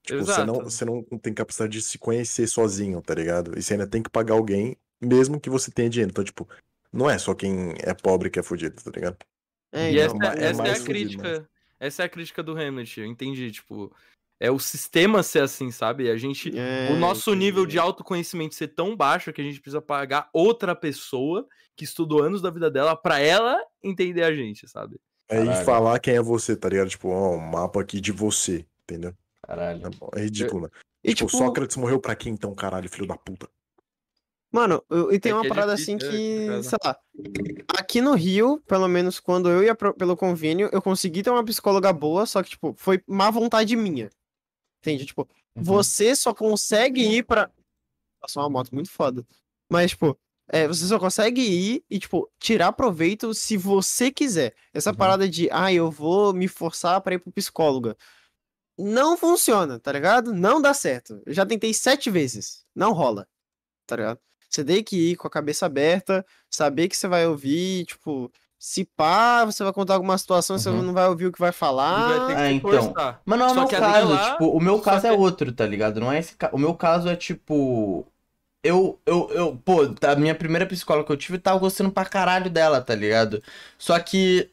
Tipo, você não, Exato. você não tem capacidade de se conhecer sozinho, tá ligado? E você ainda tem que pagar alguém, mesmo que você tenha dinheiro. Então, tipo, não é só quem é pobre que é fudido, tá ligado? É, E então. essa, é essa é a fudido, crítica. Essa é a crítica do Hamlet, eu entendi, tipo, é o sistema ser assim, sabe? A gente É, o nosso nível de entendi. autoconhecimento ser tão baixo que a gente precisa pagar outra pessoa que estudou anos da vida dela pra ela entender a gente, sabe? Aí Caralho. falar quem é você, tá ligado? Tipo, ó, um mapa aqui de você, entendeu? Caralho. É ridículo, né? E, Tipo, tipo, Sócrates morreu pra quem então, caralho, filho da puta? Mano, eu- e tem É uma que é parada difícil, assim é, que, complicado. sei lá, aqui no Rio, pelo menos quando eu ia pro- pelo convênio, eu consegui ter uma psicóloga boa, só que, tipo, foi má vontade minha. Entende? Tipo, Uhum. você só consegue ir pra. Passou uma moto muito foda. Mas, tipo, é, você só consegue ir e, tipo, tirar proveito se você quiser. Essa Uhum. parada de, ah, eu vou me forçar pra ir pro psicóloga. Não funciona, tá ligado? Não dá certo. Eu já tentei sete vezes. Não rola, tá ligado? Você tem que ir com a cabeça aberta, saber que você vai ouvir, tipo, se pá, você vai contar alguma situação, você Uhum. não vai ouvir o que vai E vai ter falar. que Ah, se então. Mas não é o meu caso, lá- tipo, o meu caso é que- outro, tá ligado? Não é esse ca... O meu caso é tipo. Eu, eu, eu, pô, a minha primeira psicóloga que eu tive, eu tava gostando pra caralho dela, tá ligado? Só que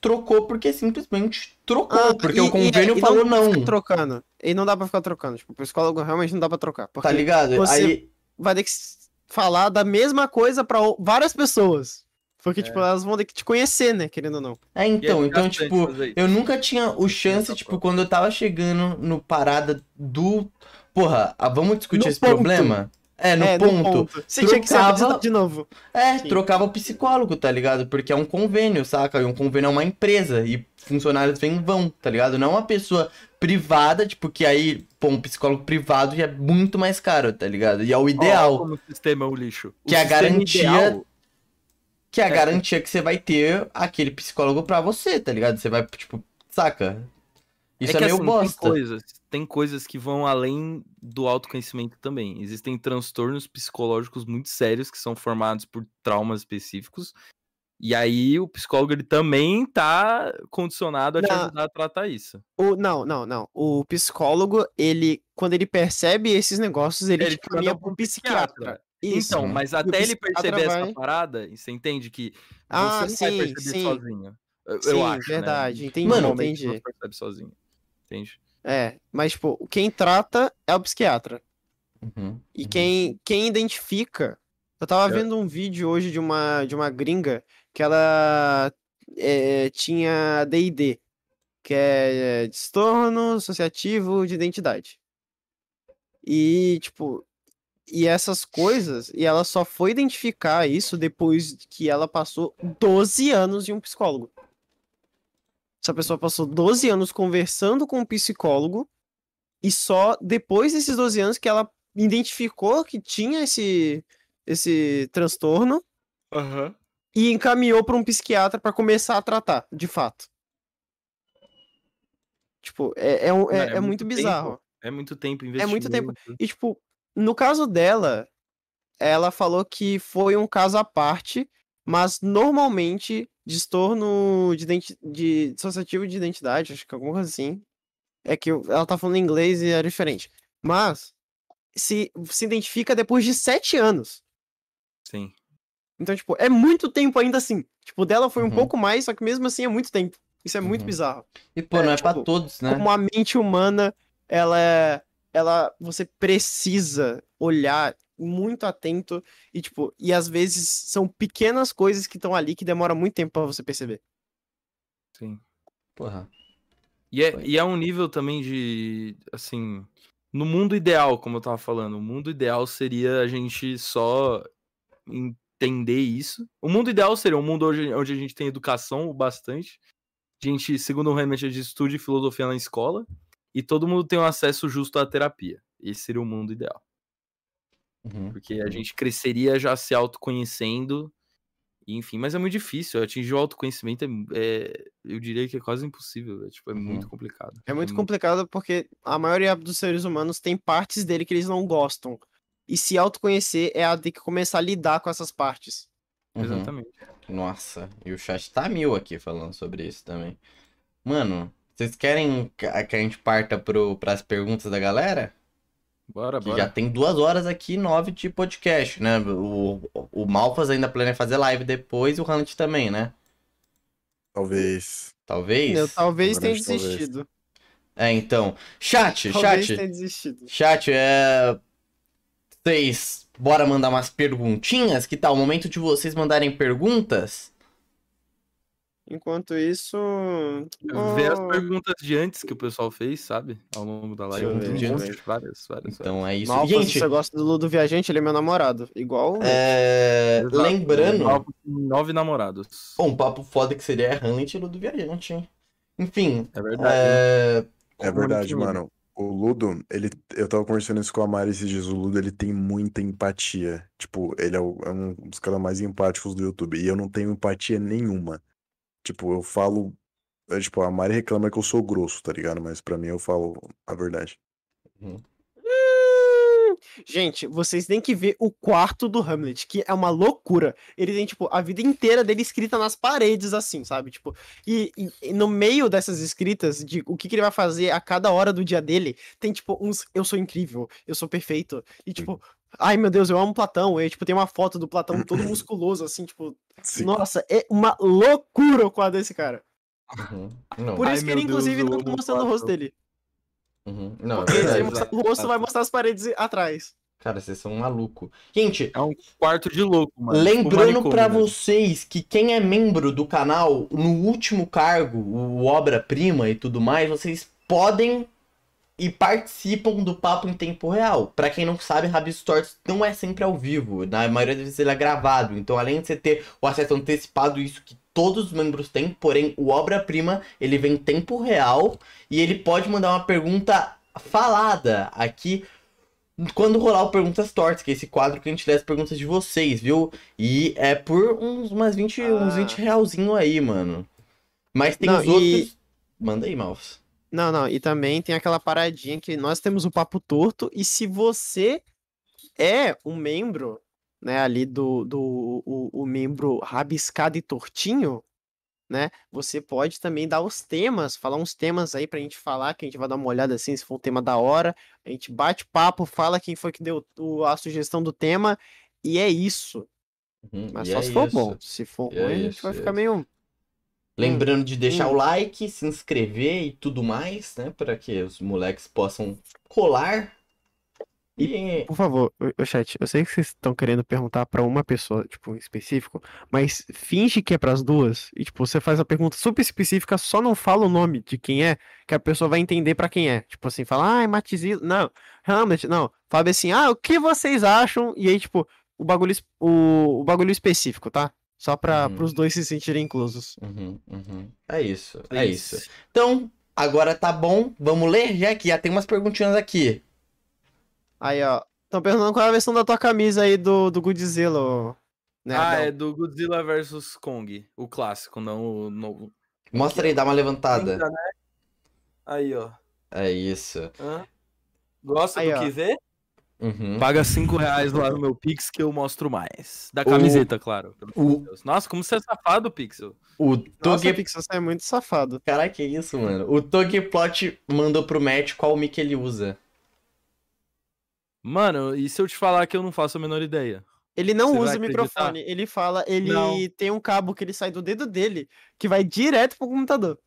trocou porque simplesmente trocou, Ah, porque e- o e- convênio e falou dá pra não, ficar trocando. E não dá pra ficar trocando. Tipo, o psicólogo realmente não dá pra trocar. Tá ligado? você- Aí, vai ter que falar da mesma coisa pra o- várias pessoas. Porque, É. tipo, elas vão ter que te conhecer, né? Querendo ou não. É, então, é então, tipo, isso. eu nunca tinha o chance, tipo, quando eu tava chegando no parada do. Porra, ah, vamos discutir No esse ponto. problema? É, no é, ponto. Você tinha que ser Trocava- de novo. É, Sim. trocava o psicólogo, tá ligado? Porque é um convênio, saca? E um convênio é uma empresa. E funcionários vêm e vão, tá ligado? Não é uma pessoa privada, tipo, que aí, pô, um psicólogo privado já é muito mais caro, tá ligado? E é o ideal. como o sistema é um lixo. O Que é a sistema garantia ideal- Que é a É. garantia que você vai ter aquele psicólogo pra você, tá ligado? Você vai, tipo, saca? Isso é, que, meio assim, bosta. Tem coisas, tem coisas que vão além do autoconhecimento também. Existem transtornos psicológicos muito sérios que são formados por traumas específicos. E aí o psicólogo ele também tá condicionado a te Não. ajudar a tratar isso. O, não, não, não. O psicólogo, ele, quando ele percebe esses negócios, ele, Ele te te caminha manda pro pro psiquiatra. Isso. Então, mas até ele psiquiatra perceber vai- essa parada, você entende que Ah, você não vai sim, perceber sim. sozinho. Eu, eu Sim, acho, verdade. né? Entendi, Normalmente entendi. você percebe sozinho. Entende? É, mas, tipo, quem trata é o psiquiatra. Uhum. E Uhum. quem, quem identifica. Eu tava É. vendo um vídeo hoje de uma, de uma gringa que ela é, tinha DID, que é transtorno associativo de identidade. E, tipo, e essas coisas, e ela só foi identificar isso depois que ela passou 12 anos de um psicólogo. Essa pessoa passou 12 anos conversando com um psicólogo e só depois desses 12 anos que ela identificou que tinha esse, esse transtorno Aham. E encaminhou para um psiquiatra para começar a tratar, de fato. Tipo, é, é, é- é é muito tempo. bizarro. É muito tempo É muito tempo. E, tipo, no caso dela, ela falou que foi um caso à parte, mas normalmente transtorno de, identi- de dissociativo de identidade, acho que alguma coisa assim. É que ela tá falando em inglês e é diferente. Mas se, se identifica depois de sete anos. Sim. Então, tipo, é muito tempo ainda assim. Tipo, dela foi um Uhum. pouco mais, só que mesmo assim é muito tempo. Isso é muito Uhum. bizarro. E, pô, É, não é pra tipo, todos, né? como a mente humana, ela é. Ela. Você precisa olhar muito atento e, tipo, e às vezes são pequenas coisas que estão ali que demora muito tempo pra você perceber. Sim. Porra. E é, Foi. e é um nível também de, assim, no mundo ideal, como eu tava falando, o mundo ideal seria a gente só entender isso. O mundo ideal seria um mundo onde, onde a gente tem educação o bastante, a gente, segundo o a gente estude filosofia na escola e todo mundo tem um acesso justo à terapia. Esse seria o mundo ideal. Uhum. Porque a gente cresceria já se autoconhecendo, enfim, mas é muito difícil. Atingir o autoconhecimento é, é- eu diria que é quase impossível. É, tipo, é Uhum. muito complicado. É muito complicado porque a maioria dos seres humanos tem partes dele que eles não gostam. E se autoconhecer é a ter que começar a lidar com essas partes. Uhum. Exatamente. Nossa, e o chat tá mil aqui falando sobre isso também. Mano, vocês querem que a gente parta pro, pras perguntas da galera? Bora, Que bora. já tem duas horas aqui, nove de podcast, né? O, o Malfas ainda planeja fazer live depois e o Hunt também, né? Talvez. Talvez? Eu talvez tenha desistido. É, então. Chat, Talvez chat. tenha desistido. Chat, é. Vocês, bora mandar umas perguntinhas? Que tal? O momento de vocês mandarem perguntas? Enquanto isso. Ver as oh, perguntas de antes que o pessoal fez, sabe? Ao longo da live. Ver, monte, ver. várias, várias. Então é isso. Malfas, Gente, se você gosta do Ludo Viajante, ele é meu namorado. Igual. é... Lembrando. Nove, nove namorados. Bom, um papo foda que seria Hamlet e Ludo Viajante, hein? Enfim, É verdade. é... É verdade, mano. O Ludo, ele, eu tava conversando isso com a Mari esses dias. O Ludo, ele tem muita empatia. Tipo, ele é, o- é um dos caras mais empáticos do YouTube. E eu não tenho empatia nenhuma. Tipo, eu falo. é, tipo, a Mari reclama que eu sou grosso, tá ligado? Mas pra mim eu falo a verdade. Hum, Gente, vocês têm que ver o quarto do Hamlet, que é uma loucura. Ele tem, tipo, a vida inteira dele escrita nas paredes, assim, sabe? Tipo, e, e- e no meio dessas escritas, de o que, que ele vai fazer a cada hora do dia dele, tem, tipo, uns. Eu sou incrível, eu sou perfeito. E, tipo, ai meu Deus, eu amo Platão. E, tipo, tem uma foto do Platão todo *clears throat* musculoso, assim, tipo, Sim. nossa, é uma loucura o quadro desse cara. Uhum. Não, Por Ai, isso que ele, Deus, inclusive, eu não tá mostrando o rosto dele. Uhum. Não, é Porque se verdade. mostrar o rosto vai mostrar as paredes atrás. Cara, vocês são maluco. Gente, É um quarto de louco, mano. Tipo lembrando pra né? vocês que quem é membro do canal, no último cargo, o obra-prima e tudo mais, vocês podem e participam do papo em tempo real. Pra quem não sabe, Rabis Tortos não é sempre ao vivo. Na maioria das vezes ele é gravado. Então, além de você ter o acesso antecipado, isso que todos os membros têm, porém, o obra-prima, ele vem em tempo real e ele pode mandar uma pergunta falada aqui quando rolar o Perguntas Tortas, que é esse quadro que a gente lê as perguntas de vocês, viu? E é por uns, umas 20, uns Ah. 20 realzinho aí, mano. Mas tem Não, os e- outros. Manda aí, Malfs. Não, não, e também tem aquela paradinha que nós temos o papo torto, e se você é um membro, né, ali do, do o, o membro rabiscado e tortinho, né, você pode também dar os temas, falar uns temas aí pra gente falar, que a gente vai dar uma olhada assim, se for um tema da hora, a gente bate papo, fala quem foi que deu o- a sugestão do tema, e é isso. Uhum, Mas só é se for isso. bom, se for E é ruim, a gente isso, vai é ficar isso. meio... Lembrando de deixar hum. o like, se inscrever e tudo mais, né? Para que os moleques possam colar. E. Por favor, ô chat, eu sei que vocês estão querendo perguntar pra uma pessoa, tipo, em específico, mas finge que é pras duas e, tipo, você faz a pergunta super específica, só não fala o nome de quem é, que a pessoa vai entender pra quem é. Tipo assim, fala, ah, é. Não, Hamlet, não. Fala assim, ah, o que vocês acham? E aí, tipo, o bagulho, o, o bagulho específico, tá? Só pra, Uhum. pros dois se sentirem inclusos. Uhum, uhum. É isso, é isso. Então, agora tá bom. Vamos ler já que já tem umas perguntinhas aqui. Aí, ó. Estão perguntando qual é a versão da tua camisa aí do, do Godzilla, né? Ah, é do Godzilla vs Kong. O clássico, não o novo. Mostra aí, dá uma levantada. Ainda, né? Aí, ó. É isso. Hã? Gosta Aí, do ó. que vê? Uhum. Paga 5 reais lá no meu Pix que eu mostro mais. Da camiseta, claro. amor de o- Deus. Nossa, como você é safado, Pixel. O Nossa, Tog... Pixel, você é muito safado. Caraca, que isso, mano? O Togplot mandou pro Matt qual mic ele usa. Mano, e se eu te falar que eu não faço a menor ideia? Ele não Você usa o microfone, ele fala, ele Não. tem um cabo que ele sai do dedo dele, que vai direto pro computador.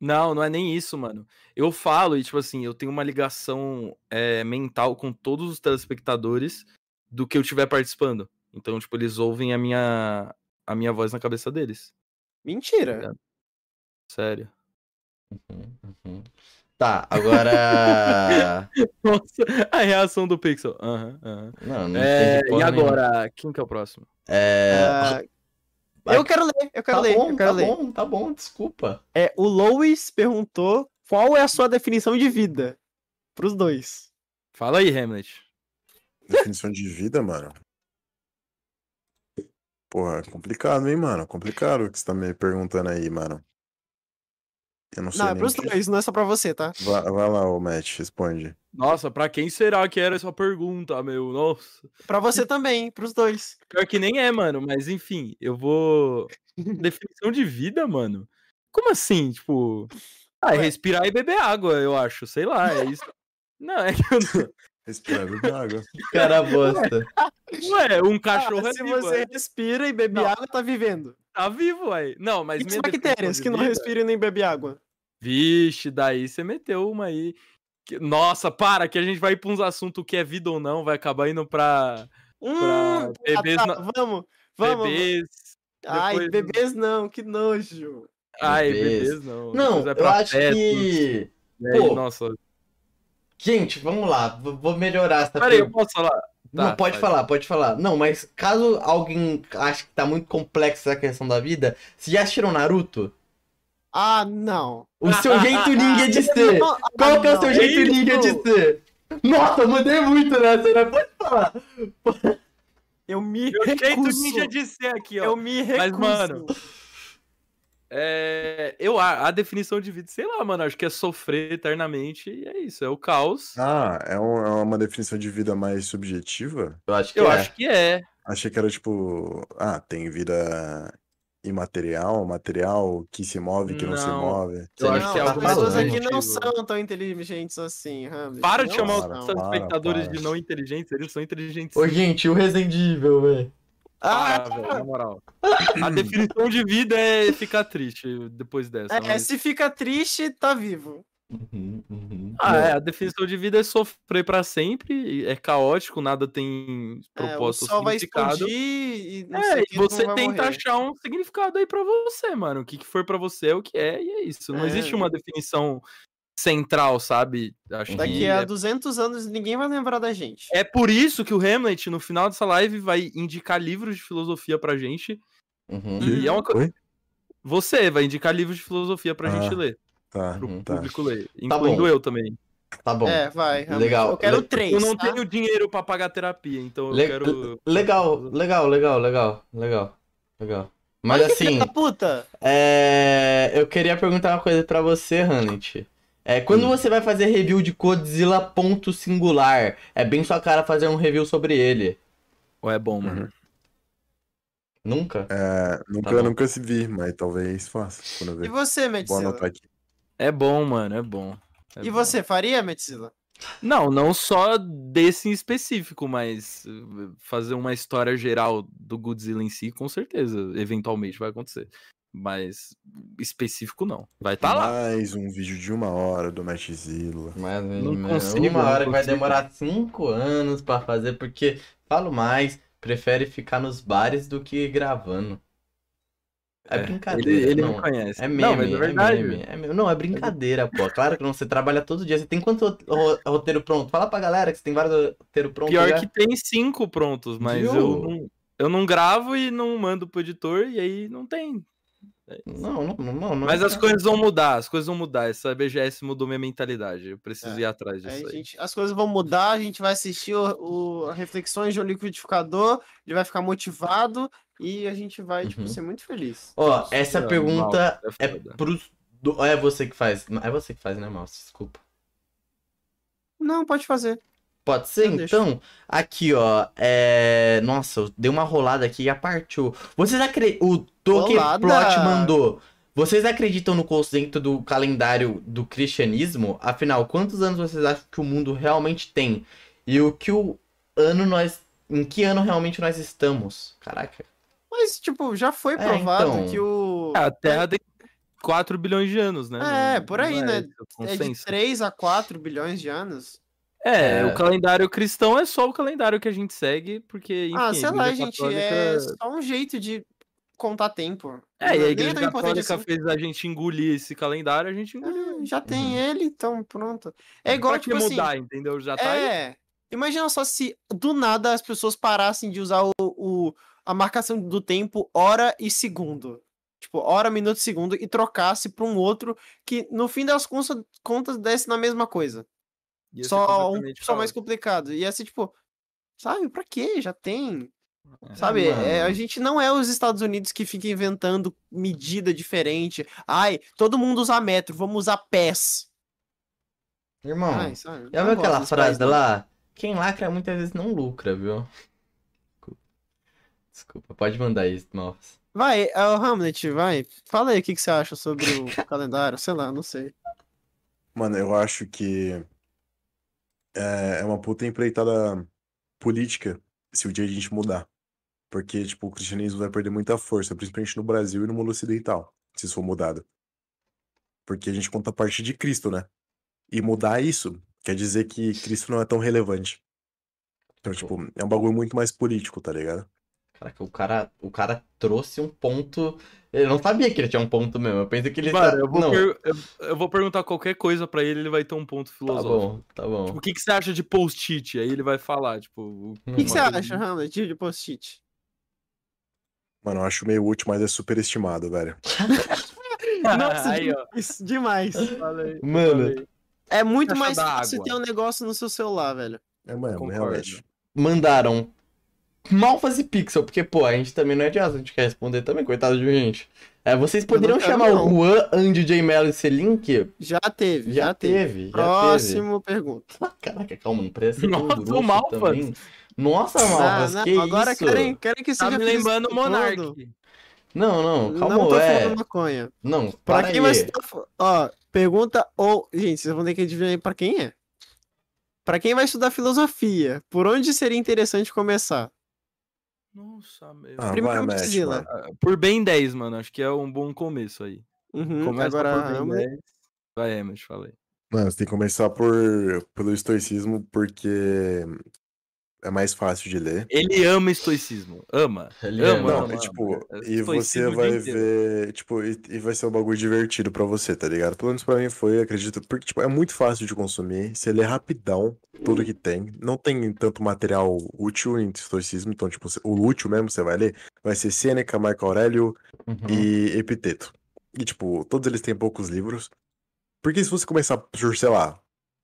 Não, não é nem isso, mano. Eu falo e, tipo assim, eu tenho uma ligação é, mental com todos os telespectadores do que eu estiver participando. Então, tipo, eles ouvem a minha, a minha voz na cabeça deles. Mentira. Sério. Uhum, uhum. Tá, agora. *laughs* Nossa, a reação do Pixel. Aham, aham. Não, não É, e porra nenhuma. agora, quem que é o próximo? É. Vai- eu quero ler, eu quero Tá ler, bom, eu quero tá ler. bom, tá bom, desculpa. É, o Lois perguntou qual é a sua definição de vida pros dois. Fala aí, Hamlet. Definição de vida, mano. Porra, complicado, hein, mano? Complicado o que você tá me perguntando aí, mano. Eu não sei Não, é pros que... dois, não é só pra você, tá? Vai, vai lá, ô Matt, responde. Nossa, pra quem será que era essa pergunta, meu? Nossa. Pra você também, pros dois. Pior que nem é, mano, mas enfim, eu vou. *laughs* Definição de vida, mano? Como assim? Tipo. Ah, é respirar e beber água, eu acho. Sei lá, é isso. *laughs* Não, é que eu não. Respira, bebe água. *laughs* Cara bosta. Ué, um cachorro Ah, é se vivo, você é. respira e bebe Não. água, tá vivendo. Tá vivo, ué. Não, mas E bactérias que não respiram e nem bebem água? Vixe, daí você meteu uma aí. Nossa, para, que a gente vai ir pra uns assuntos que é vida ou não, vai acabar indo pra Hum, bebês tá, na- vamos, vamos. bebês. Ai, depois- bebês não, que nojo. Ai, Bebês. bebês não. Não, vai eu pra acho fetos, que. aí, pô, Nossa, Gente, vamos lá, vou melhorar essa peraí, eu posso falar? Não, Tá, pode vai. falar, pode falar. Não, mas caso alguém ache que tá muito complexa essa questão da vida, vocês já assistiram Naruto? Ah, não. O seu *laughs* jeito ninja de ser. Qual que é o seu jeito ninja de ser? Nossa, eu mudei muito nessa, né? Pode falar. Eu me Meu jeito recuso. ninja de ser aqui, ó. Eu me recuso. Mas, mano, É, eu, a, a definição de vida, sei lá, mano, acho que é sofrer eternamente e é isso, é o caos. Ah, é, um- é uma definição de vida mais subjetiva? Eu acho que eu é. acho que é. Achei que era tipo, ah, tem vida imaterial, material, que se move, que não, se Não. move. Você Eu não acho que é pessoas falando. aqui não são tão inteligentes assim, Hamlet. Para de Não chamar são. os para, telespectadores para. de não inteligentes, eles são inteligentes. Ô, sim. gente, o Resident Evil, velho. Ah, Ah, velho, na moral. A definição de vida é ficar triste depois dessa. é, mas- se fica triste, tá vivo. Uhum, uhum. Ah, é, a definição de vida é sofrer pra sempre, é caótico, nada tem É, o propósito sol vai significado. explodir e não É, sei e você vai tenta morrer. achar um significado aí pra você, mano. O que, que for pra você é o que é, e é isso. Não É. existe uma definição central, sabe? Acho Daqui que a é, 200 anos ninguém vai lembrar da gente. é por isso que o Hamlet, no final dessa live, vai indicar livros de filosofia pra gente. uhum, E é uma coisa. Oi? Você vai indicar livros de filosofia pra gente Ah, ler, Tá, pro tá. público ler. Tá Incluindo bom. eu também. Tá bom. É, vai. realmente. Legal. Eu quero Le- três. Eu não tá? tenho dinheiro pra pagar terapia, então eu Le- quero. Legal, legal, legal, legal, legal, legal. Mas filha assim, puta! é... eu queria perguntar uma coisa pra você, Hannet. É, quando Hum. você vai fazer review de Godzilla ponto singular, é bem sua cara fazer um review sobre ele. Ou é bom, mano. Uhum. Nunca? É, nunca, bom. nunca se vi, mas talvez faça quando eu E você, Vou Metzila? anotar aqui. É bom, mano, é bom. É E bom. você, faria, Metzila? Não, não só desse em específico, mas uh, fazer uma história geral do Godzilla em si, com certeza, eventualmente vai acontecer. Mas específico não. Vai estar lá. Mais um vídeo de uma hora do Matchzilla. Mas Não consigo, uma não hora que vai demorar cinco anos pra fazer, porque falo mais, prefere ficar nos bares do que gravando. É, É, brincadeira. Ele, ele não. não, conhece. É meme, não, mas é verdade. meme. É meme. Não, é brincadeira, pô. Claro que não, você trabalha todo dia. Você tem quanto ro- ro- roteiro pronto? Fala pra galera que você tem vários roteiros prontos Pior já. que tem cinco prontos, mas Viu? eu não, eu não gravo e não mando pro editor, e aí não tem. Não, não, não, não. Mas as coisas vão mudar, as coisas vão mudar. Essa BGS mudou minha mentalidade. Eu preciso É, ir atrás Aí disso aí. gente- as coisas vão mudar, a gente vai assistir o, o- Reflexões de um Liquidificador, ele vai ficar motivado e a gente vai, tipo, Uhum. ser muito feliz. Ó, essa Não, pergunta mal, é pros. do- É você que faz. É você que faz, né, Mouse? Desculpa. Não, pode fazer. Pode ser, Eu deixo. então? Aqui, ó. É... Nossa, eu dei uma rolada aqui e já partiu. Vocês acreditam. O Tolkien! Plot mandou. Vocês acreditam no conceito do calendário do cristianismo? Afinal, quantos anos vocês acham que o mundo realmente tem? E o que o ano nós. Em que ano realmente nós estamos? Caraca. Mas, tipo, já foi É, provado então. que o. É, a Terra tem 4 bilhões de anos, né? É, por aí, não né? esse o É de consenso. 3 a 4 bilhões de anos. É, É. o calendário cristão é só o calendário que a gente segue, porque, enfim, ah, sei lá, Igreja gente, Católica- é só um jeito de contar tempo. É, e a Igreja importante Católica assim. fez a gente engolir esse calendário, a gente engoliu. Ah, já tem Uhum. *laughs* ele, então pronto. É igual, pra tipo que assim. mudar, entendeu? Já tá aí. É. Imagina só se do nada as pessoas parassem de usar o, o- a marcação do tempo hora e segundo. Tipo, hora, minuto e segundo e trocasse pra um outro que no fim das contas, contas desse na mesma coisa. Ia ser Só um só mais complicado. Ia ser tipo, sabe, pra quê? Já tem. É. Sabe, é, a gente não é os Estados Unidos que fica inventando medida diferente. Ai, todo mundo usa metro, vamos usar pés. Irmão. Ai, sabe? Já não viu aquela frase não. lá? Quem lacra muitas vezes não lucra, viu? Desculpa. Desculpa, pode mandar isso, Mouse. Vai, é o Hamlet, vai. Fala aí o que, que você acha sobre o *laughs* calendário. Sei lá, não sei. Mano, eu acho que é é uma puta empreitada política se o dia a gente mudar. Porque, tipo, o cristianismo vai perder muita força, principalmente no Brasil e no mundo ocidental, se isso for mudado. Porque a gente conta a partir de Cristo, né? E mudar isso quer dizer que Cristo não é tão relevante. Então, tipo, é um bagulho muito mais político, tá ligado? Caraca, o cara, o cara trouxe um ponto. Eu não sabia que ele tinha um ponto mesmo. Eu pensei que ele. Mano, tá- eu vou, não, per- eu, eu vou perguntar qualquer coisa pra ele, ele vai ter um ponto tá filosófico. bom, tá bom. Tipo, o que, que você acha de post-it? Aí ele vai falar, tipo. O que, que você coisa- acha, Hamlet, de post-it? Mano, eu acho meio útil, mas é superestimado, velho. *laughs* Nossa, Aí, ó. demais, demais. Falei, Mano, falei. É muito mais fácil ter um negócio no seu celular, velho. É mesmo, Concordo. realmente. mandaram Malfas e Pixel, porque, pô, a gente também não é idiota, a gente quer responder também, coitado de gente. É, vocês poderiam chamar não. o Juan, Andy J. Mello e esse link? Já teve, Já, já, teve. teve, já Próximo pergunta. teve. Caraca, calma, não ser tão Nossa, o Malfas. também. Nossa, Ah, Malfas, não, que agora isso? querem, querem que Tá seja me feliz lembrando o. Monark. Não, não, calma, Não tô é. fumando maconha. Não, Pra para quem aí. vai estudar... fo- Ó, pergunta ou... Gente, vocês vão ter que adivinhar aí pra quem é. Pra quem vai estudar filosofia, por onde seria interessante começar? Nossa, meu. Ah, Primeiro vai, Por bem 10, mano. Acho que é um bom começo aí. Uhum, Começa agora, por bem Hamlet. 10. Vai, Emmett, falei. Mano, você tem que começar por, pelo estoicismo, porque é mais fácil de ler. Ele ama estoicismo. Ama. Ele ama, Não, ama, é tipo, ama. e você vai ver, tipo, e, e vai ser um bagulho divertido pra você, tá ligado? Pelo menos pra mim foi, acredito, porque, tipo, é muito fácil de consumir, você lê rapidão tudo que tem, não tem tanto material útil em estoicismo, então, tipo, você- o útil mesmo você vai ler, vai ser Sêneca, Marco Aurélio Uhum. e Epiteto. E, tipo, todos eles têm poucos livros, porque se você começar por, sei lá,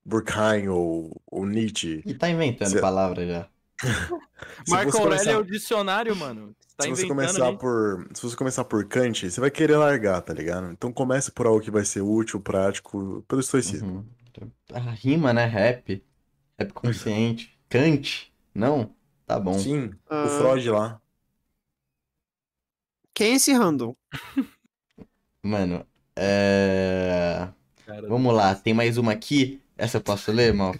Durkheim ou, ou Nietzsche, E tá inventando Cê- palavra já. *laughs* Marco Aurélio é começar- o dicionário, mano. Tá se você começar por, se você começar por Kant, você vai querer largar, tá ligado? Então começa por algo que vai ser útil, prático, pelo estoicismo. Uhum. A rima, né? Rap. Rap consciente. *laughs* Kant. Não? Tá bom. Sim, Ah. o Freud lá. Quem é esse random? *laughs* Mano, é... Cara, Vamos lá, tem mais uma aqui. Essa eu posso ler, mal?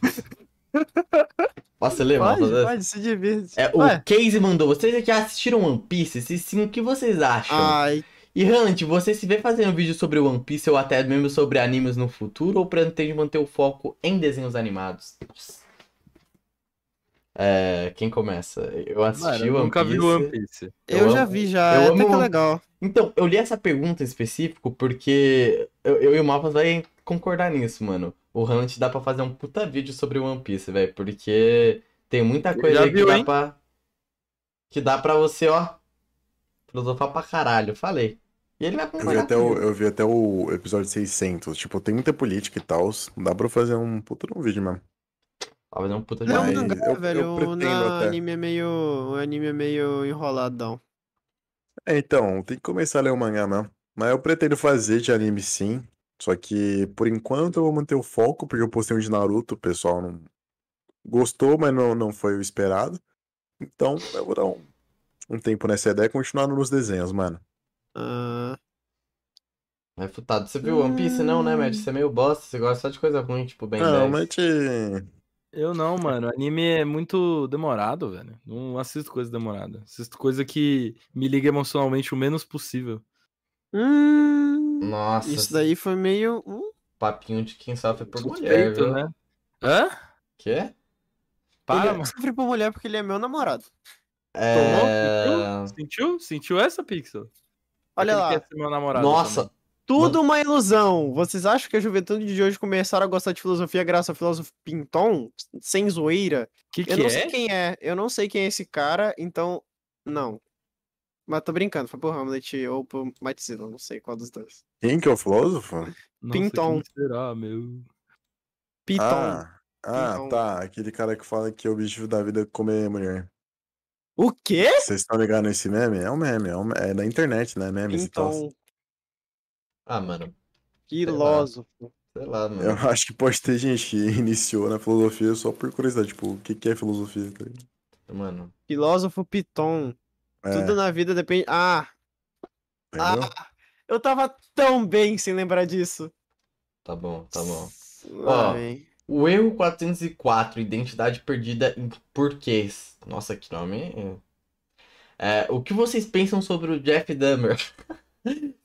Posso ler, Pode, mal? pode, se divirte. É, o Casey mandou. Vocês já assistiram One Piece? Se sim, o que vocês acham? ai, E Hunt, você se vê fazendo vídeo sobre One Piece ou até mesmo sobre animes no futuro ou pretende manter o foco em desenhos animados? É, quem começa? Eu assisti Mano, eu One nunca Piece. vi o One Piece. eu, Eu já amo- vi já, eu é até que legal. Então, eu li essa pergunta em específico porque eu, eu e o Malfas vai concordar nisso, mano. O Hunt dá pra fazer um puta vídeo sobre One Piece, velho, porque tem muita coisa aí que dá hein? pra. Que dá pra você, ó. Filosofar pra caralho, falei. E ele vai Eu vi, até o, eu vi até o episódio 600. Tipo, tem muita política e tal. Dá pra fazer um puta de um vídeo mesmo. Vai fazer um puta Não, Mas não, eu- eu velho, o pretendo até. anime é meio, o anime é meio enroladão. É, então, tem que começar a ler o mangá mesmo. Mas eu pretendo fazer de anime sim. Só que, por enquanto, eu vou manter o foco, porque eu postei um de Naruto, o pessoal não gostou, mas não, não foi o esperado. Então, eu vou dar um, um tempo nessa ideia e continuar nos desenhos, mano. Ah, É futado. Você viu One Piece, não, né, Matt? Você é meio bosta, você gosta só de coisa ruim, tipo Ben Não, 10. mas te... Eu não, mano. Anime é muito demorado, velho. Não assisto coisa demorada. Assisto coisa que me liga emocionalmente o menos possível. hum, Nossa, isso daí foi meio. hum, papinho de quem sofre por mulher, Suspeito, viu? né? Hã? Quê? Para, ele mano. sofre por mulher porque ele é meu namorado. É... Tomou? Sentiu? Sentiu essa, Pixel? Olha Ele lá. quer ser meu namorado Nossa, também. Tudo uma ilusão. Vocês acham que a juventude de hoje começaram a gostar de filosofia graças ao filósofo Pinton? Sem zoeira? Que que Eu não é? sei quem é. Eu não sei quem é esse cara, então. Não. Mas tô brincando, foi por Hamlet ou por Matzilla, não sei qual dos dois. Quem que é o filósofo? Nossa, Pinton. será, meu? Piton. Ah, ah, tá. Aquele cara que fala que o objetivo da vida é comer mulher. O quê? Vocês estão ligados nesse meme? É um meme, é, um, é da internet, né? Memes e tal. Ah, mano, Filósofo. sei lá, mano. Eu acho que pode ter gente que *laughs* iniciou na filosofia só por curiosidade. Tipo, o que, que é filosofia? tá? Mano, Filósofo Piton. É, Tudo na vida depende. Ah! entendeu? Ah! Eu tava tão bem sem lembrar disso. tá bom, tá bom. Ó. O erro 404, identidade perdida em porquês. Nossa, que nome. É, o que vocês pensam sobre o Jeff Dahmer? *laughs*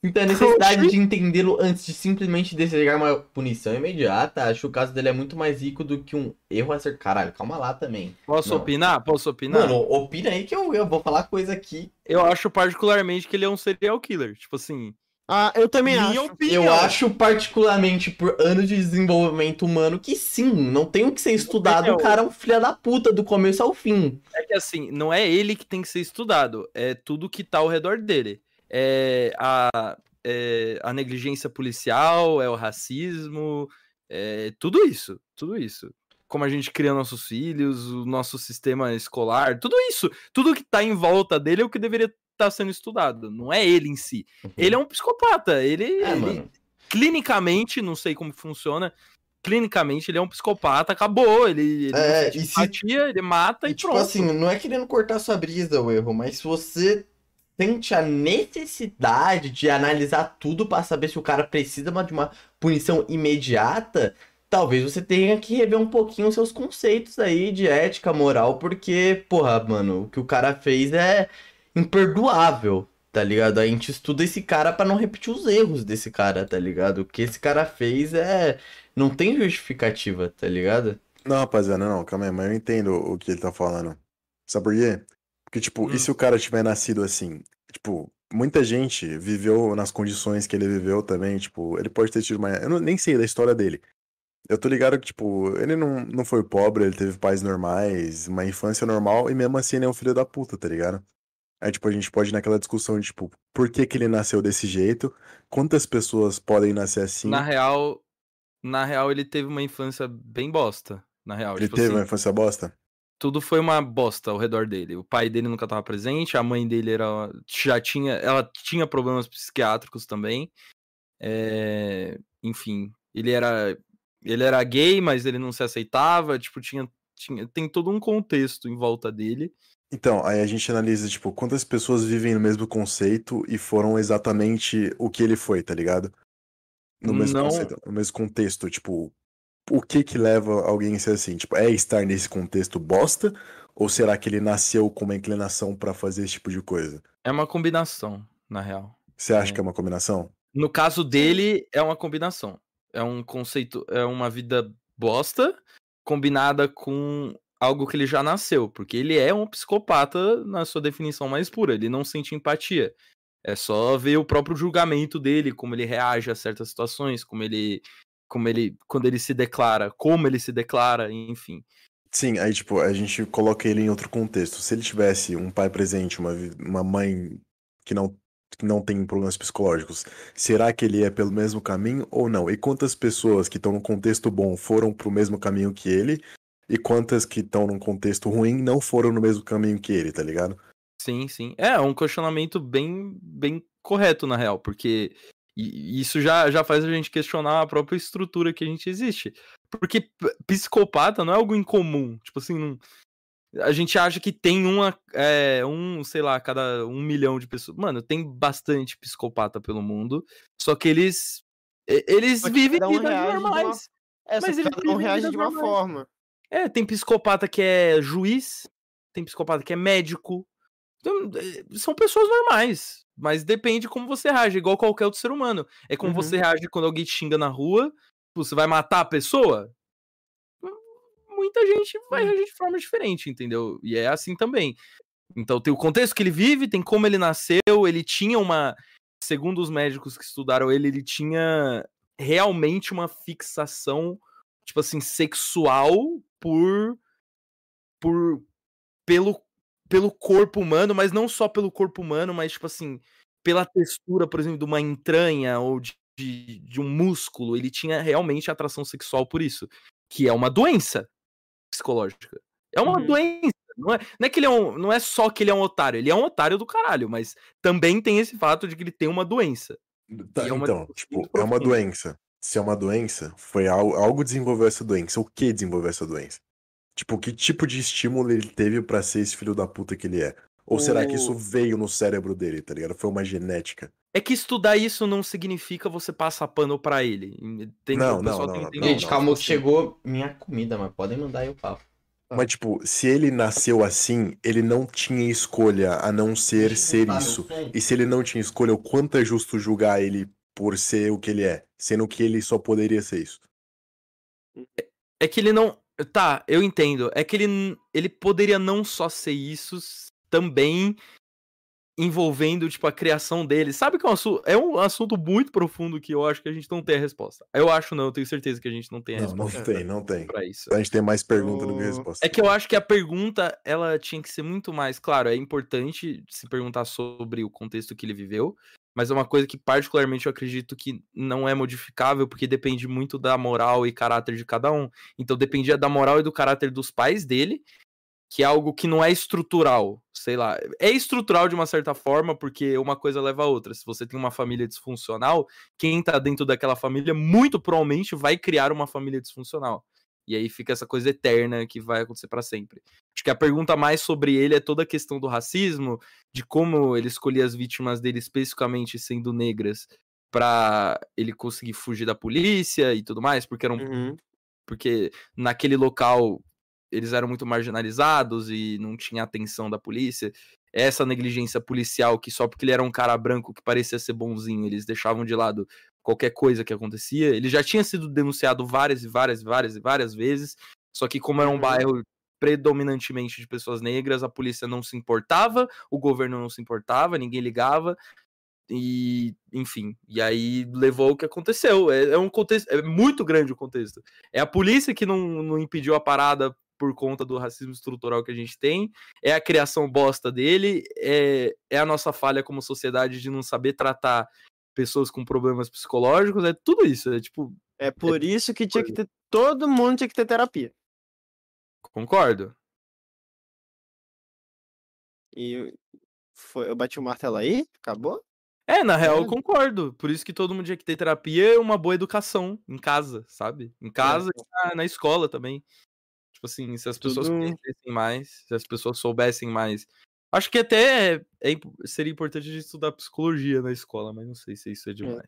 então, a *laughs* necessidade de entendê-lo antes de simplesmente desejar uma punição imediata. Acho que o caso dele é muito mais rico do que um erro a ser. Caralho, calma lá também. Posso Não. opinar? Posso opinar? Mano, opina aí que eu, eu vou falar coisa aqui. eu acho particularmente que ele é um serial killer. Tipo assim, Ah, eu também minha acho. opinião. Eu acho particularmente por anos de desenvolvimento humano que sim, não tem o que ser estudado. Entendeu? O cara é um filho da puta do começo ao fim. É que assim, não é ele que tem que ser estudado, é tudo que tá ao redor dele. É a, é a negligência policial, é o racismo, é tudo isso, tudo isso. Como a gente cria nossos filhos, o nosso sistema escolar, tudo isso, tudo que tá em volta dele é o que deveria estar sendo estudado, não é ele em si. Ele é um psicopata, ele, É, ele- clinicamente, não sei como funciona, clinicamente ele é um psicopata, acabou, ele, ele É, se- ele mata e, E, tipo pronto. assim, não é querendo cortar sua brisa o erro, mas se você sente a necessidade de analisar tudo pra saber se o cara precisa de uma punição imediata, talvez você tenha que rever um pouquinho os seus conceitos aí de ética, moral, porque, porra, mano, o que o cara fez é imperdoável. tá ligado? A gente estuda esse cara pra não repetir os erros desse cara, tá ligado? O que esse cara fez é. Não tem justificativa, tá ligado? Não, rapaziada, não, calma aí, mas eu entendo o que ele tá falando. Sabe por quê? Porque, tipo, Hum. e se o cara tiver nascido assim? Tipo, muita gente viveu nas condições que ele viveu também, tipo, ele pode ter tido uma. Eu não- nem sei da história dele. Eu tô ligado que, tipo, ele não, não foi pobre, ele teve pais normais, uma infância normal, e mesmo assim ele é um filho da puta, tá ligado? Aí, tipo, a gente pode ir naquela discussão de, tipo, por que que ele nasceu desse jeito? Quantas pessoas podem nascer assim? Na real, na real, ele teve uma infância bem bosta. Na real, Ele tipo teve assim, uma infância bosta? Tudo foi uma bosta ao redor dele. O pai dele nunca estava presente, a mãe dele era já tinha, ela tinha problemas psiquiátricos também. É, enfim, ele era ele era gay, mas ele não se aceitava, tipo, tinha, tinha tem todo um contexto em volta dele. Então, aí a gente analisa, tipo, quantas pessoas vivem no mesmo conceito e foram exatamente o que ele foi, tá ligado? No mesmo Não- conceito, no mesmo contexto, tipo, o que que leva alguém a ser assim? Tipo, é estar nesse contexto bosta? Ou será que ele nasceu com uma inclinação pra fazer esse tipo de coisa? É uma combinação, na real. Você acha É. que é uma combinação? No caso dele, é uma combinação. É um conceito, é uma vida bosta combinada com algo que ele já nasceu, porque ele é um psicopata na sua definição mais pura, ele não sente empatia. É só ver o próprio julgamento dele, como ele reage a certas situações, como ele como ele quando ele se declara, como ele se declara, enfim. Sim, aí, tipo, a gente coloca ele em outro contexto. Se ele tivesse um pai presente, uma, uma mãe que não, que não tem problemas psicológicos, será que ele é pelo mesmo caminho ou não? E quantas pessoas que estão num contexto bom foram pro mesmo caminho que ele? E quantas que estão num contexto ruim não foram no mesmo caminho que ele, tá ligado? Sim, sim. É um questionamento bem, bem correto, na real, porque e- isso já, já faz a gente questionar a própria estrutura que a gente existe. Porque psicopata não é algo incomum. Tipo assim, não- a gente acha que tem uma, é, um, sei lá, cada um milhão de pessoas. Mano, tem bastante psicopata pelo mundo, só que eles. Eles que vivem um vidas de uma- normais. É, Mas que ele cada um vive reage vidas de uma normais. forma. É, tem psicopata que é juiz, tem psicopata que é médico. Então, eh, são pessoas normais, mas depende como você reage, igual qualquer outro ser humano. É como Uhum. você reage quando alguém te xinga na rua, você vai matar a pessoa? Muita gente vai reagir de forma diferente, entendeu? E é assim também. Então tem o contexto que ele vive, tem como ele nasceu, ele tinha uma. Segundo os médicos que estudaram ele, ele tinha realmente uma fixação, tipo assim, sexual por. por pelo, pelo corpo humano, mas não só pelo corpo humano, mas, tipo assim, pela textura, por exemplo, de uma entranha ou de, de, de um músculo. Ele tinha realmente atração sexual por isso. Que é uma doença psicológica. É uma Uhum. doença. Não é, não é que ele é um. Não é só que ele é um otário, ele é um otário do caralho, mas também tem esse fato de que ele tem uma doença. Tá, é uma então, discussão tipo, é uma doença. Se é uma doença, foi algo, algo desenvolveu essa doença. O que desenvolveu essa doença? Tipo, que tipo de estímulo ele teve pra ser esse filho da puta que ele é? Ou será que isso O- veio no cérebro dele, tá ligado? Foi uma genética. É que estudar isso não significa você passar pano pra ele. Tem, Não, o não, tem não, que não, entender. Gente, calma que chegou minha comida, mas podem mandar aí o papo. Mas, tipo, se ele nasceu assim, ele não tinha escolha a não ser ser isso. E se ele não tinha escolha, o quanto é justo julgar ele por ser o que ele é? Sendo que ele só poderia ser isso. É que ele não. Tá, eu entendo. É que ele, ele poderia não só ser isso, também envolvendo, tipo, a criação dele. Sabe que é um, assu- é um assunto muito profundo que eu acho que a gente não tem a resposta. Eu acho não, eu tenho certeza que a gente não tem a Não, não resposta tem, não tem. pra isso. A gente tem mais pergunta do que resposta. É que eu acho que a pergunta, ela tinha que ser muito mais, claro, é importante se perguntar sobre o contexto que ele viveu, mas é uma coisa que particularmente eu acredito que não é modificável, porque depende muito da moral e caráter de cada um. Então dependia da moral e do caráter dos pais dele, que é algo que não é estrutural, sei lá. É estrutural de uma certa forma, porque uma coisa leva a outra. Se você tem uma família disfuncional, quem tá dentro daquela família muito provavelmente vai criar uma família disfuncional. E aí fica essa coisa eterna que vai acontecer pra sempre. Acho que a pergunta mais sobre ele é toda a questão do racismo, de como ele escolhia as vítimas dele especificamente sendo negras pra ele conseguir fugir da polícia e tudo mais, porque eram Uhum. porque naquele local eles eram muito marginalizados e não tinha atenção da polícia. essa negligência policial que só porque ele era um cara branco que parecia ser bonzinho, eles deixavam de lado qualquer coisa que acontecia. Ele já tinha sido denunciado várias e várias e várias e várias vezes, só que como era um Uhum. bairro predominantemente de pessoas negras, a polícia não se importava, o governo não se importava, ninguém ligava. E, enfim, e aí levou o que aconteceu. É, é um contexto, é muito grande o contexto. É a polícia que não, não impediu a parada por conta do racismo estrutural que a gente tem, é a criação bosta dele, é, é a nossa falha como sociedade de não saber tratar pessoas com problemas psicológicos, é tudo isso. É tipo, É por isso que tinha que ter. Todo mundo tinha que ter terapia. concordo. E foi, eu bati o martelo aí, acabou? É, na real, eu É. concordo. Por isso que todo mundo tinha que ter terapia e uma boa educação em casa, sabe? Em casa e na, na escola também. Tipo assim, se as pessoas Tudo- conhecessem mais, se as pessoas soubessem mais. Acho que até é- é seria importante a gente estudar psicologia na escola, mas não sei se isso é demais.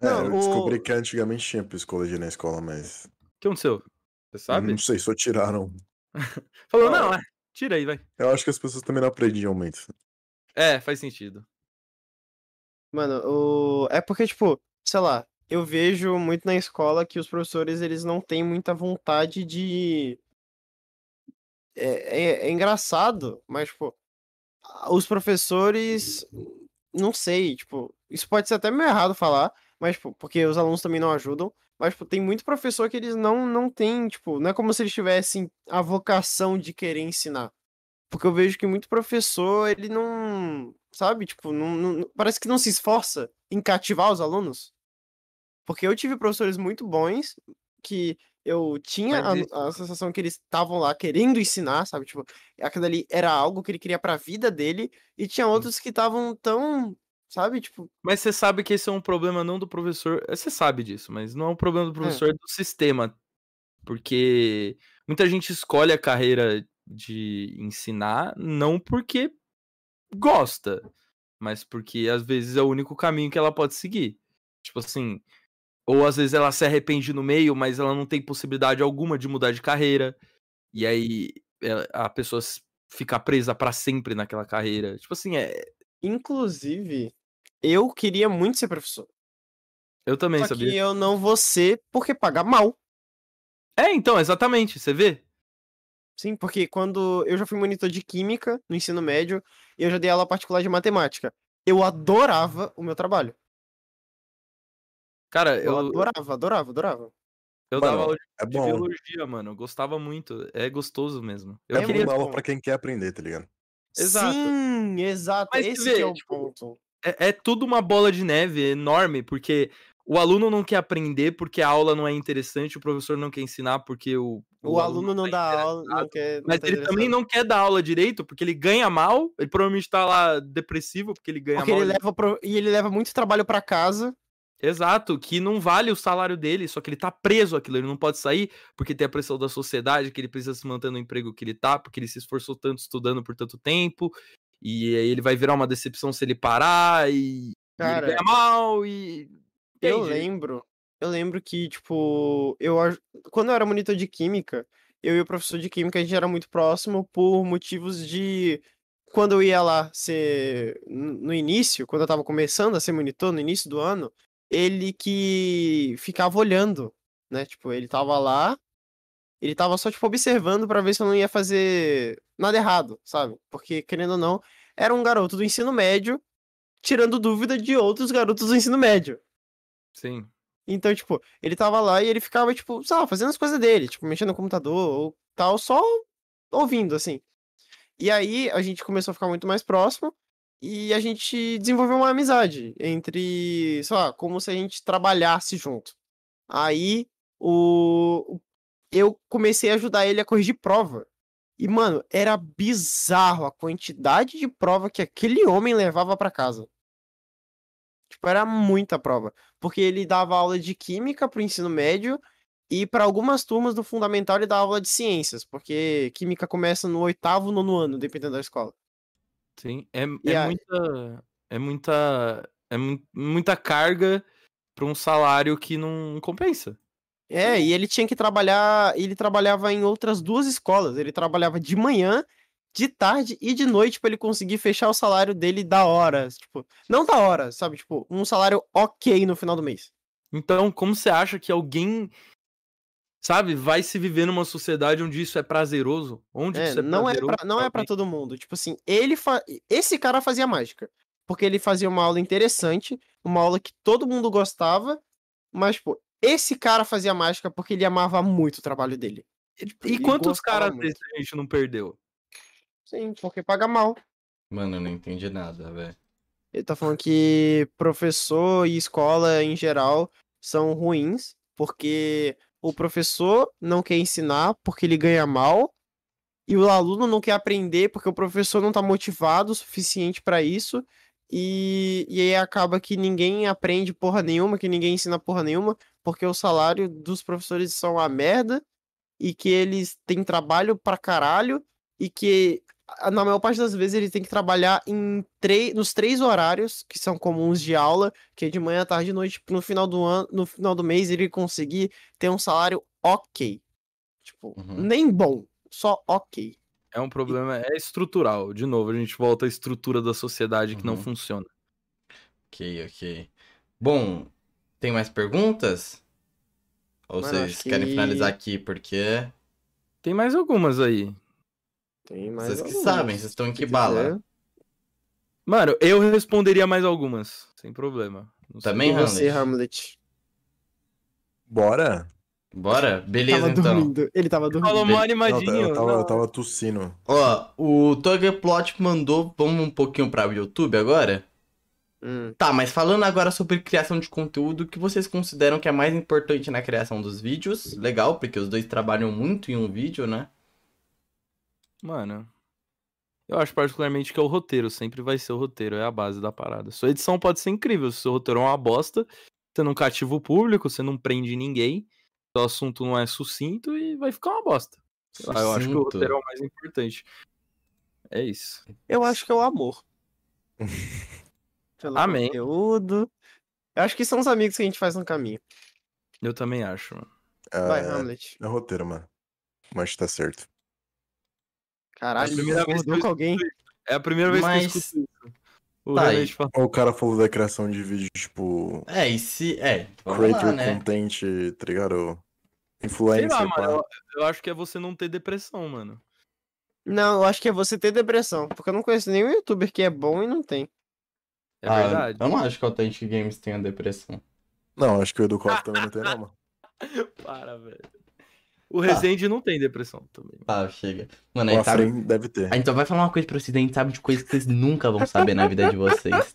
É, Não, eu o- descobri que antigamente tinha psicologia na escola, mas. O que aconteceu? Você sabe? Não sei, só tiraram. *laughs* Falou, não, é, tira aí, vai. Eu acho que as pessoas também não aprendiam muito. É, faz sentido. Mano, o... é porque, tipo, sei lá, eu vejo muito na escola que os professores, eles não têm muita vontade de... É, é, é engraçado, mas, tipo, os professores, não sei, tipo, isso pode ser até meio errado falar, mas, tipo, porque os alunos também não ajudam, mas, tipo, tem muito professor que eles não, não têm, tipo, não é como se eles tivessem a vocação de querer ensinar. Porque eu vejo que muito professor, ele não. Sabe? Tipo, não, não- parece que não se esforça em cativar os alunos. Porque eu tive professores muito bons que eu tinha Mas a, a sensação que eles estavam lá querendo ensinar, sabe? Tipo, aquilo ali era algo que ele queria pra vida dele, e tinha outros que estavam tão. Sabe? Tipo, Mas você sabe que esse é um problema não do professor. eh, Você sabe disso, mas não é um problema do professor, é do sistema. Porque muita gente escolhe a carreira de ensinar não porque gosta, mas porque às vezes é o único caminho que ela pode seguir. Tipo assim, ou às vezes ela se arrepende no meio, mas ela não tem possibilidade alguma de mudar de carreira. E aí ela- a pessoa fica presa pra sempre naquela carreira. Tipo assim, é, inclusive, eu queria muito ser professor. eu também Só sabia. que eu não vou ser porque paga mal. É, então, exatamente, você vê? Sim, porque quando eu já fui monitor de química no ensino médio e eu já dei aula particular de matemática. Eu adorava o meu trabalho. Cara, Eu eu, adorava, adorava, adorava. eu Mano, dava aula É de bom. biologia, mano. Eu gostava muito. É gostoso mesmo. Eu É É queria. dar aula pra quem quer aprender, tá ligado? Exato. Sim, exato. Mas Esse é o tipo, ponto. É, é tudo uma bola de neve enorme, porque o aluno não quer aprender porque a aula não é interessante, o professor não quer ensinar porque o. O, aluno não tá dá aula, não quer. não Mas tá ele também não quer dar aula direito, porque ele ganha mal. Ele provavelmente tá lá depressivo, porque ele ganha Porque mal. ele leva pro... E ele leva muito trabalho pra casa. Exato, que não vale o salário dele, só que ele tá preso aquilo, ele não pode sair porque tem a pressão da sociedade, que ele precisa se manter no emprego que ele tá, porque ele se esforçou tanto estudando por tanto tempo, e aí ele vai virar uma decepção se ele parar, e, e Cara, ele ganha mal, e. Eu Entende? lembro, eu lembro que, tipo, eu quando eu era monitor de química, eu e o professor de química, a gente era muito próximo por motivos de quando eu ia lá ser no início, quando eu tava começando a ser monitor no início do ano, ele que ficava olhando, né? Tipo, ele tava lá, ele tava só tipo observando pra ver se eu não ia fazer nada errado, sabe? Porque querendo ou não, era um garoto do ensino médio tirando dúvida de outros garotos do ensino médio. Sim. Então, tipo, ele tava lá e ele ficava, tipo, sei lá, fazendo as coisas dele, tipo, mexendo no computador ou tal, só ouvindo, assim. E aí a gente começou a ficar muito mais próximo e a gente desenvolveu uma amizade entre, sei lá, como se a gente trabalhasse junto. Aí o eu comecei a ajudar ele a corrigir prova. E, mano, era bizarro a quantidade de prova que aquele homem levava pra casa. Tipo, era muita prova. Porque ele dava aula de química pro ensino médio e para algumas turmas do fundamental ele dava aula de ciências, porque química começa no oitavo, nono ano, dependendo da escola. Sim. É, é aí- muita. É muita. É mu- muita carga pra um salário que não compensa. É, e ele tinha que trabalhar, ele trabalhava em outras duas escolas. Ele trabalhava de manhã de tarde e de noite pra ele conseguir fechar o salário dele da hora. Tipo, não da hora, sabe? Tipo, um salário ok no final do mês. Então, como você acha que alguém, sabe, vai se viver numa sociedade onde isso é prazeroso? Onde É, isso é não, é prazeroso pra, não é pra alguém? todo mundo. Tipo assim, ele fa... esse cara fazia mágica. Porque ele fazia uma aula interessante, uma aula que todo mundo gostava, mas, pô, esse cara fazia mágica porque ele amava muito o trabalho dele. Tipo, E ele quantos caras desses a gente não perdeu? Sim, porque paga mal. Mano, eu não entendi nada, velho. Ele tá falando que professor e escola em geral são ruins, porque o professor não quer ensinar porque ele ganha mal, e o aluno não quer aprender porque o professor não tá motivado o suficiente pra isso, e, e aí acaba que ninguém aprende porra nenhuma, que ninguém ensina porra nenhuma, porque o salário dos professores são uma merda, e que eles têm trabalho pra caralho, e que a- na maior parte das vezes ele tem que trabalhar em três, nos três horários que são comuns de aula, que é de manhã, tarde e noite, no final do ano, no final do mês ele conseguir ter um salário ok. Tipo, Uhum. nem bom, só ok. É um problema, é estrutural. De novo, a gente volta à estrutura da sociedade que não Uhum. funciona. Ok, ok. Bom, tem mais perguntas? Ou Mano, vocês acho querem que- finalizar aqui porque Tem mais algumas aí. Tem mais vocês que algumas, sabem, vocês estão em que quiser. bala? Mano, eu responderia mais algumas, sem problema. Não sei. Também, E você, Hamlet? Hamlet? Bora? Bora? Beleza, tava então. dormindo. Ele tava dormindo. Falou mó Não, eu animadinho. tava, eu tava tossindo. Ó, o Tugplot mandou, vamos um pouquinho para o YouTube agora? Hum. Tá, mas falando agora sobre criação de conteúdo, o que vocês consideram que é mais importante na criação dos vídeos? Legal, porque os dois trabalham muito em um vídeo, né? Mano, eu acho particularmente que é o roteiro, sempre vai ser o roteiro, é a base da parada. Sua edição pode ser incrível, se o seu roteiro é uma bosta, você não cativa o público, você não prende ninguém, o assunto não é sucinto e vai ficar uma bosta. Sei lá, eu acho que o roteiro é o mais importante. É isso. Eu acho que é o amor. *laughs* Pelo Amém. conteúdo. Eu acho que são os amigos que a gente faz no caminho. Eu também acho, mano. Vai, É, Hamlet. é roteiro, mano. Mas tá certo. Caralho, É a primeira ele vez que com alguém. É a primeira vez Mas- que eu escuto isso. O Tá aí. O cara falou da criação de vídeo, tipo, É, e se. É, creator lá, né? content, tá ligado? Sei Influencer, lá, pá. mano, eu, eu acho que é você não ter depressão, mano. Não, eu acho que é você ter depressão. Porque eu não conheço nenhum youtuber que é bom e não tem. É Ah, verdade. Eu não acho que o Authentic Games tenha depressão. Não, acho que o Educoff também não tem, não, mano. *laughs* Para, velho. O Resende não tem depressão também. Ah, chega. Mano, O aí sabe. Afren deve ter. A gente só vai falar uma coisa pra vocês, a gente sabe de coisas que vocês nunca vão saber na vida de vocês.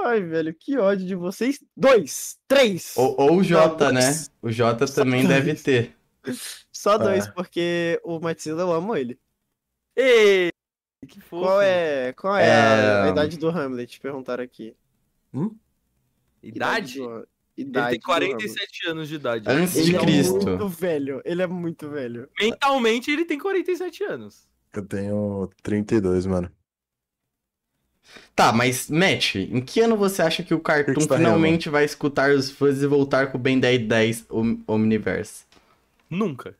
Ai, velho, que ódio de vocês. Dois, três. Ou, ou o Jota, né? dois. O Jota também dois. deve ter. Só dois, É. porque o Matilda eu amo ele. Ei, que fofo. Qual é, qual é, a- É, a, idade do Hamlet? Perguntaram aqui. Idade? do- Ele idade tem do Hamlet. 47 anos de idade. Antes Ele de é Cristo. muito velho. Ele é muito velho. Mentalmente ele tem 47 anos. Eu tenho 32, mano. Tá, mas, Matt, em que ano você acha que o Cartoon que tá finalmente vai escutar os fãs e voltar com o Ben 1010 Om- Omniverse? Nunca.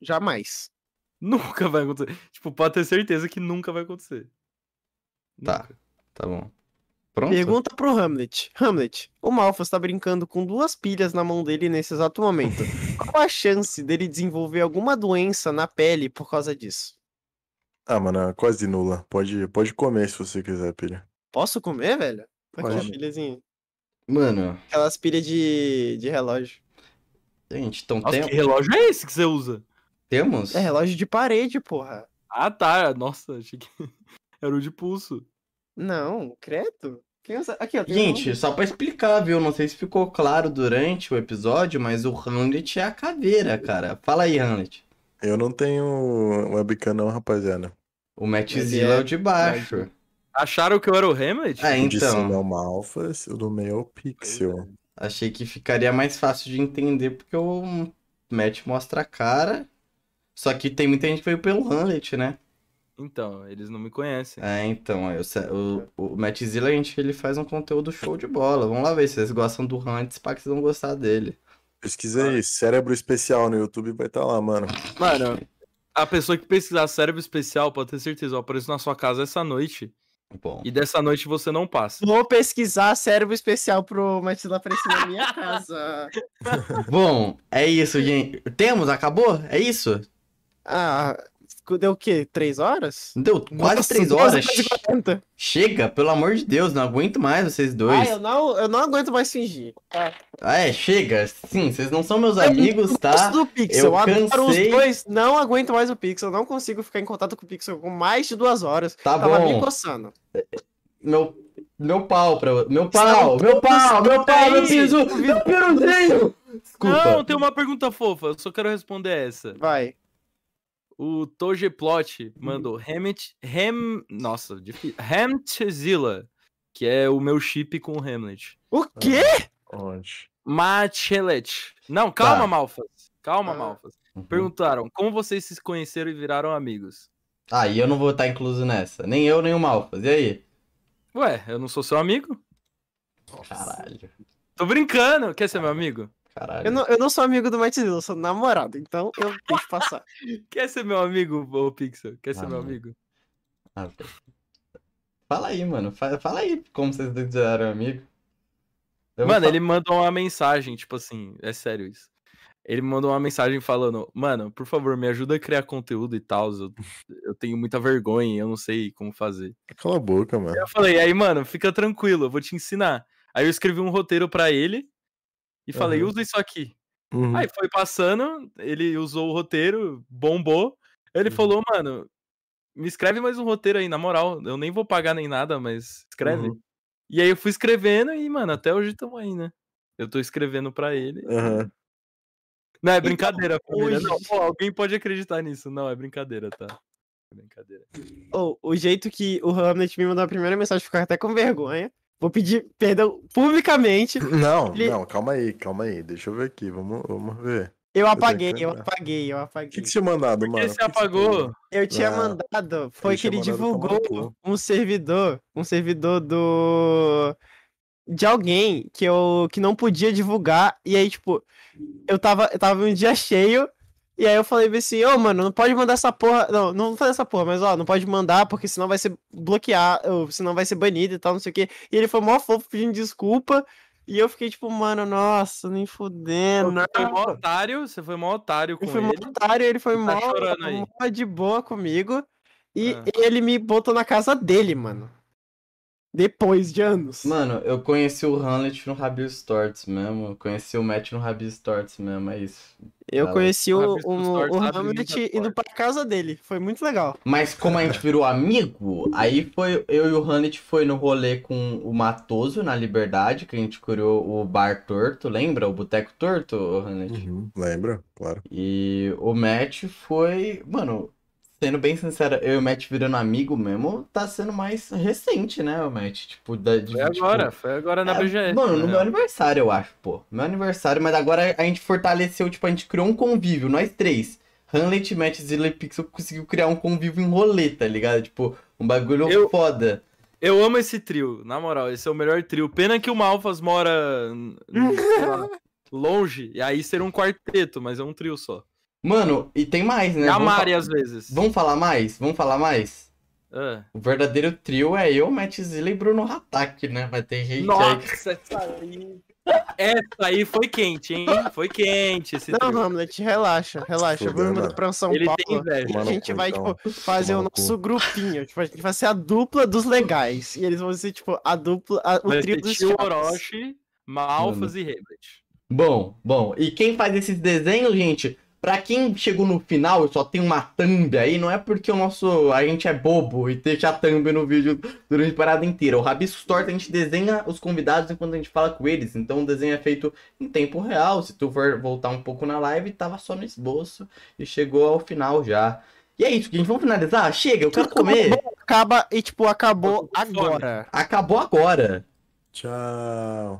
Jamais. Nunca vai acontecer. Tipo, pode ter certeza que nunca vai acontecer. Tá. Nunca. Tá bom. Pronto? Pergunta pro Hamlet. Hamlet, o Malphas tá brincando com duas pilhas na mão dele nesse exato momento. *laughs* Qual a chance dele desenvolver alguma doença na pele por causa disso? Ah, mano, é quase nula. Pode, pode comer se você quiser, pilha. Posso comer, velho? Aquela Pode. pilhazinha. Mano, Aquelas pilhas de, de relógio. gente, então Nossa, tem- que relógio é esse que você usa? temos? É relógio de parede, porra. Ah, tá. Nossa, achei que *laughs* era o de pulso. Não, credo. Aqui, ó. Gente, um- só pra explicar, viu? Não sei se ficou claro durante o episódio, mas o Hamlet é a caveira, cara. Fala aí, Hamlet. Eu não tenho webcam, não, rapaziada. O Matt Mas Zilla é é o de baixo. Acharam que eu era o Hamlet? É, O de cima é então. o Malphas, o do meio é o Pixel. Achei que ficaria mais fácil de entender porque o Matt mostra a cara. Só que tem muita gente que veio pelo Hamlet, né? Então, eles não me conhecem. É, então, eu o, o Matt Zilla, a gente, ele faz um conteúdo show de bola. Vamos lá ver se vocês gostam do Hamlet, para que vocês vão gostar dele. Pesquisa aí, cérebro especial no YouTube vai estar lá, mano. Mano, A pessoa que pesquisar cérebro especial pode ter certeza, eu apareço na sua casa essa noite. Bom. E dessa noite você não passa. Vou pesquisar cérebro especial pro Matilda aparecer na minha casa. Bom, é isso, gente. Temos? Acabou? É isso? Ah, deu o quê? Três horas? Deu quase Nossa, três horas. Chega, pelo amor de Deus, não aguento mais vocês dois. Ah, eu não, eu não aguento mais fingir. Ah, Ah, é, chega. Sim, vocês não são meus amigos, eu tá? do Pixel, Eu eu adoro cansei. os dois, não aguento mais o Pixel, não consigo ficar em contato com o Pixel com mais de duas horas. Tá Tava me bom. coçando. Meu, meu pau pra. Meu Estão pau, meu pau, meu pau, meu piso, meu piruzinho! Desculpa. Não, tem uma pergunta fofa, eu só quero responder essa. Vai. O Togeplot mandou Hamlet. Ham. Nossa, difícil. Hamtzilla, que é o meu chip com o Hamlet. O quê? Onde? Machelet. Não, calma, Tá. Malfas. Calma, Ah. Malfas. Uhum. Perguntaram como vocês se conheceram e viraram amigos. Ah, e eu não vou estar incluso nessa. Nem eu, nem o Malfas. E aí? Ué, eu não sou seu amigo? Caralho. Tô brincando. Quer ser meu amigo? Caralho. Eu não, eu não sou amigo do Matilda, eu sou namorado, então eu deixo passar. *laughs* Quer ser meu amigo, ô Pixel? Quer ser Ah, meu amigo? Ah, pô. Fala aí, mano. Fa- Fala aí como vocês dois eram amigos. Eu Mano, ele mandou uma mensagem, tipo assim, é sério isso. Ele me mandou uma mensagem falando, mano, por favor, me ajuda a criar conteúdo e tal. Eu, eu tenho muita vergonha, eu não sei como fazer. Cala a boca, mano. Eu falei, aí, mano, fica tranquilo, eu vou te ensinar. Aí eu escrevi um roteiro pra ele e falei, Aham. usa isso aqui. Uhum. Aí foi passando, ele usou o roteiro, bombou. Ele Uhum. falou, mano, me escreve mais um roteiro aí, na moral. Eu nem vou pagar nem nada, mas escreve. Uhum. E aí eu fui escrevendo e, mano, até hoje estamos aí, né? Eu tô escrevendo pra ele. Aham. Não, é brincadeira, família. hoje- Não, pô, alguém pode acreditar nisso. Não, é brincadeira, tá? É brincadeira. Ô, o jeito que o Hamlet me mandou a primeira mensagem, ficar até com vergonha. Vou pedir perdão publicamente. Não, Ele- não, calma aí, calma aí. Deixa eu ver aqui, vamos, vamos ver. Eu apaguei, que eu apaguei, eu O apaguei. que, que você tinha mandado, Por mano? que O você que que apagou? Eu tinha Ah, mandado, foi que ele divulgou um servidor, um servidor do de alguém que eu que não podia divulgar e aí tipo, eu tava eu tava um dia cheio e aí eu falei assim, ô mano, não pode mandar essa porra, não, não vou fazer essa porra, mas ó, não pode mandar porque senão vai ser bloqueado, ou senão vai ser banido e tal, não sei o quê. E ele foi mó fofo pedindo desculpa e eu fiquei tipo, mano, nossa, nem fudendo. Você foi mó otário, você foi mó otário com Ele foi mó ele. otário, ele foi Tá mó, mó de boa comigo. E Ah. ele me botou na casa dele, mano. Depois de anos. Mano, eu conheci o Hamlet no Rabius Torts mesmo. Eu conheci o Matt no Rabius Torts mesmo, é isso. eu conheci o, o, o sabe Hamlet indo pra casa dele. Foi muito legal. Mas como a gente virou amigo, aí foi eu e o Hamlet foi no rolê com o Matoso na Liberdade, que a gente criou o Bar Torto, lembra? O Boteco Torto, o Hamlet? Uhum, lembra? Claro. E o Matt foi, mano, sendo bem sincero, eu e o Matt virando amigo mesmo, tá sendo mais recente, né, o Matt? Tipo, da, de, Foi tipo, agora, foi agora na é, BGS. Mano, na no meu aniversário, eu acho, pô. Meu aniversário, mas agora a gente fortaleceu, tipo, a gente criou um convívio, nós três. Hamlet, Matt, Zilla e Pixel conseguiu criar um convívio em rolê, tá ligado? Tipo, um bagulho Eu- foda. Eu amo esse trio, na moral, esse é o melhor trio. Pena que o Malfas mora lá, *laughs* longe, e aí seria um quarteto, mas é um trio só. Mano, e tem mais, né? E a Vamos Mari, fa- às vezes. Vamos falar mais? Vamos falar mais? Ah. O verdadeiro trio é eu, Matt Zilla e Bruno Hatak, né? Mas tem gente aí. Nossa, essa aí. Essa aí foi quente, hein? Foi quente esse Não, trio. Hamlet, relaxa, relaxa. Mudar mano. pra São Ele Paulo. tem inveja. A gente vai, então. tipo, fazer Tomar o nosso grupinho. Tipo, a gente vai ser a dupla dos legais. E eles vão ser, tipo, a dupla, a- o Vai trio dos tio. Orochi, Malfas e Hamlet. Bom, bom. E quem faz esses desenhos, gente? Pra quem chegou no final e só tem uma thumb aí, não é porque o nosso. A gente é bobo e deixa a thumb no vídeo durante a parada inteira. O Rabisco Torta a gente desenha os convidados enquanto a gente fala com eles. Então o desenho é feito em tempo real. Se tu for voltar um pouco na live, tava só no esboço e chegou ao final já. E é isso, gente. Vamos finalizar? Chega, eu quero comer. Acaba e, tipo, acabou agora. Acabou agora. Tchau.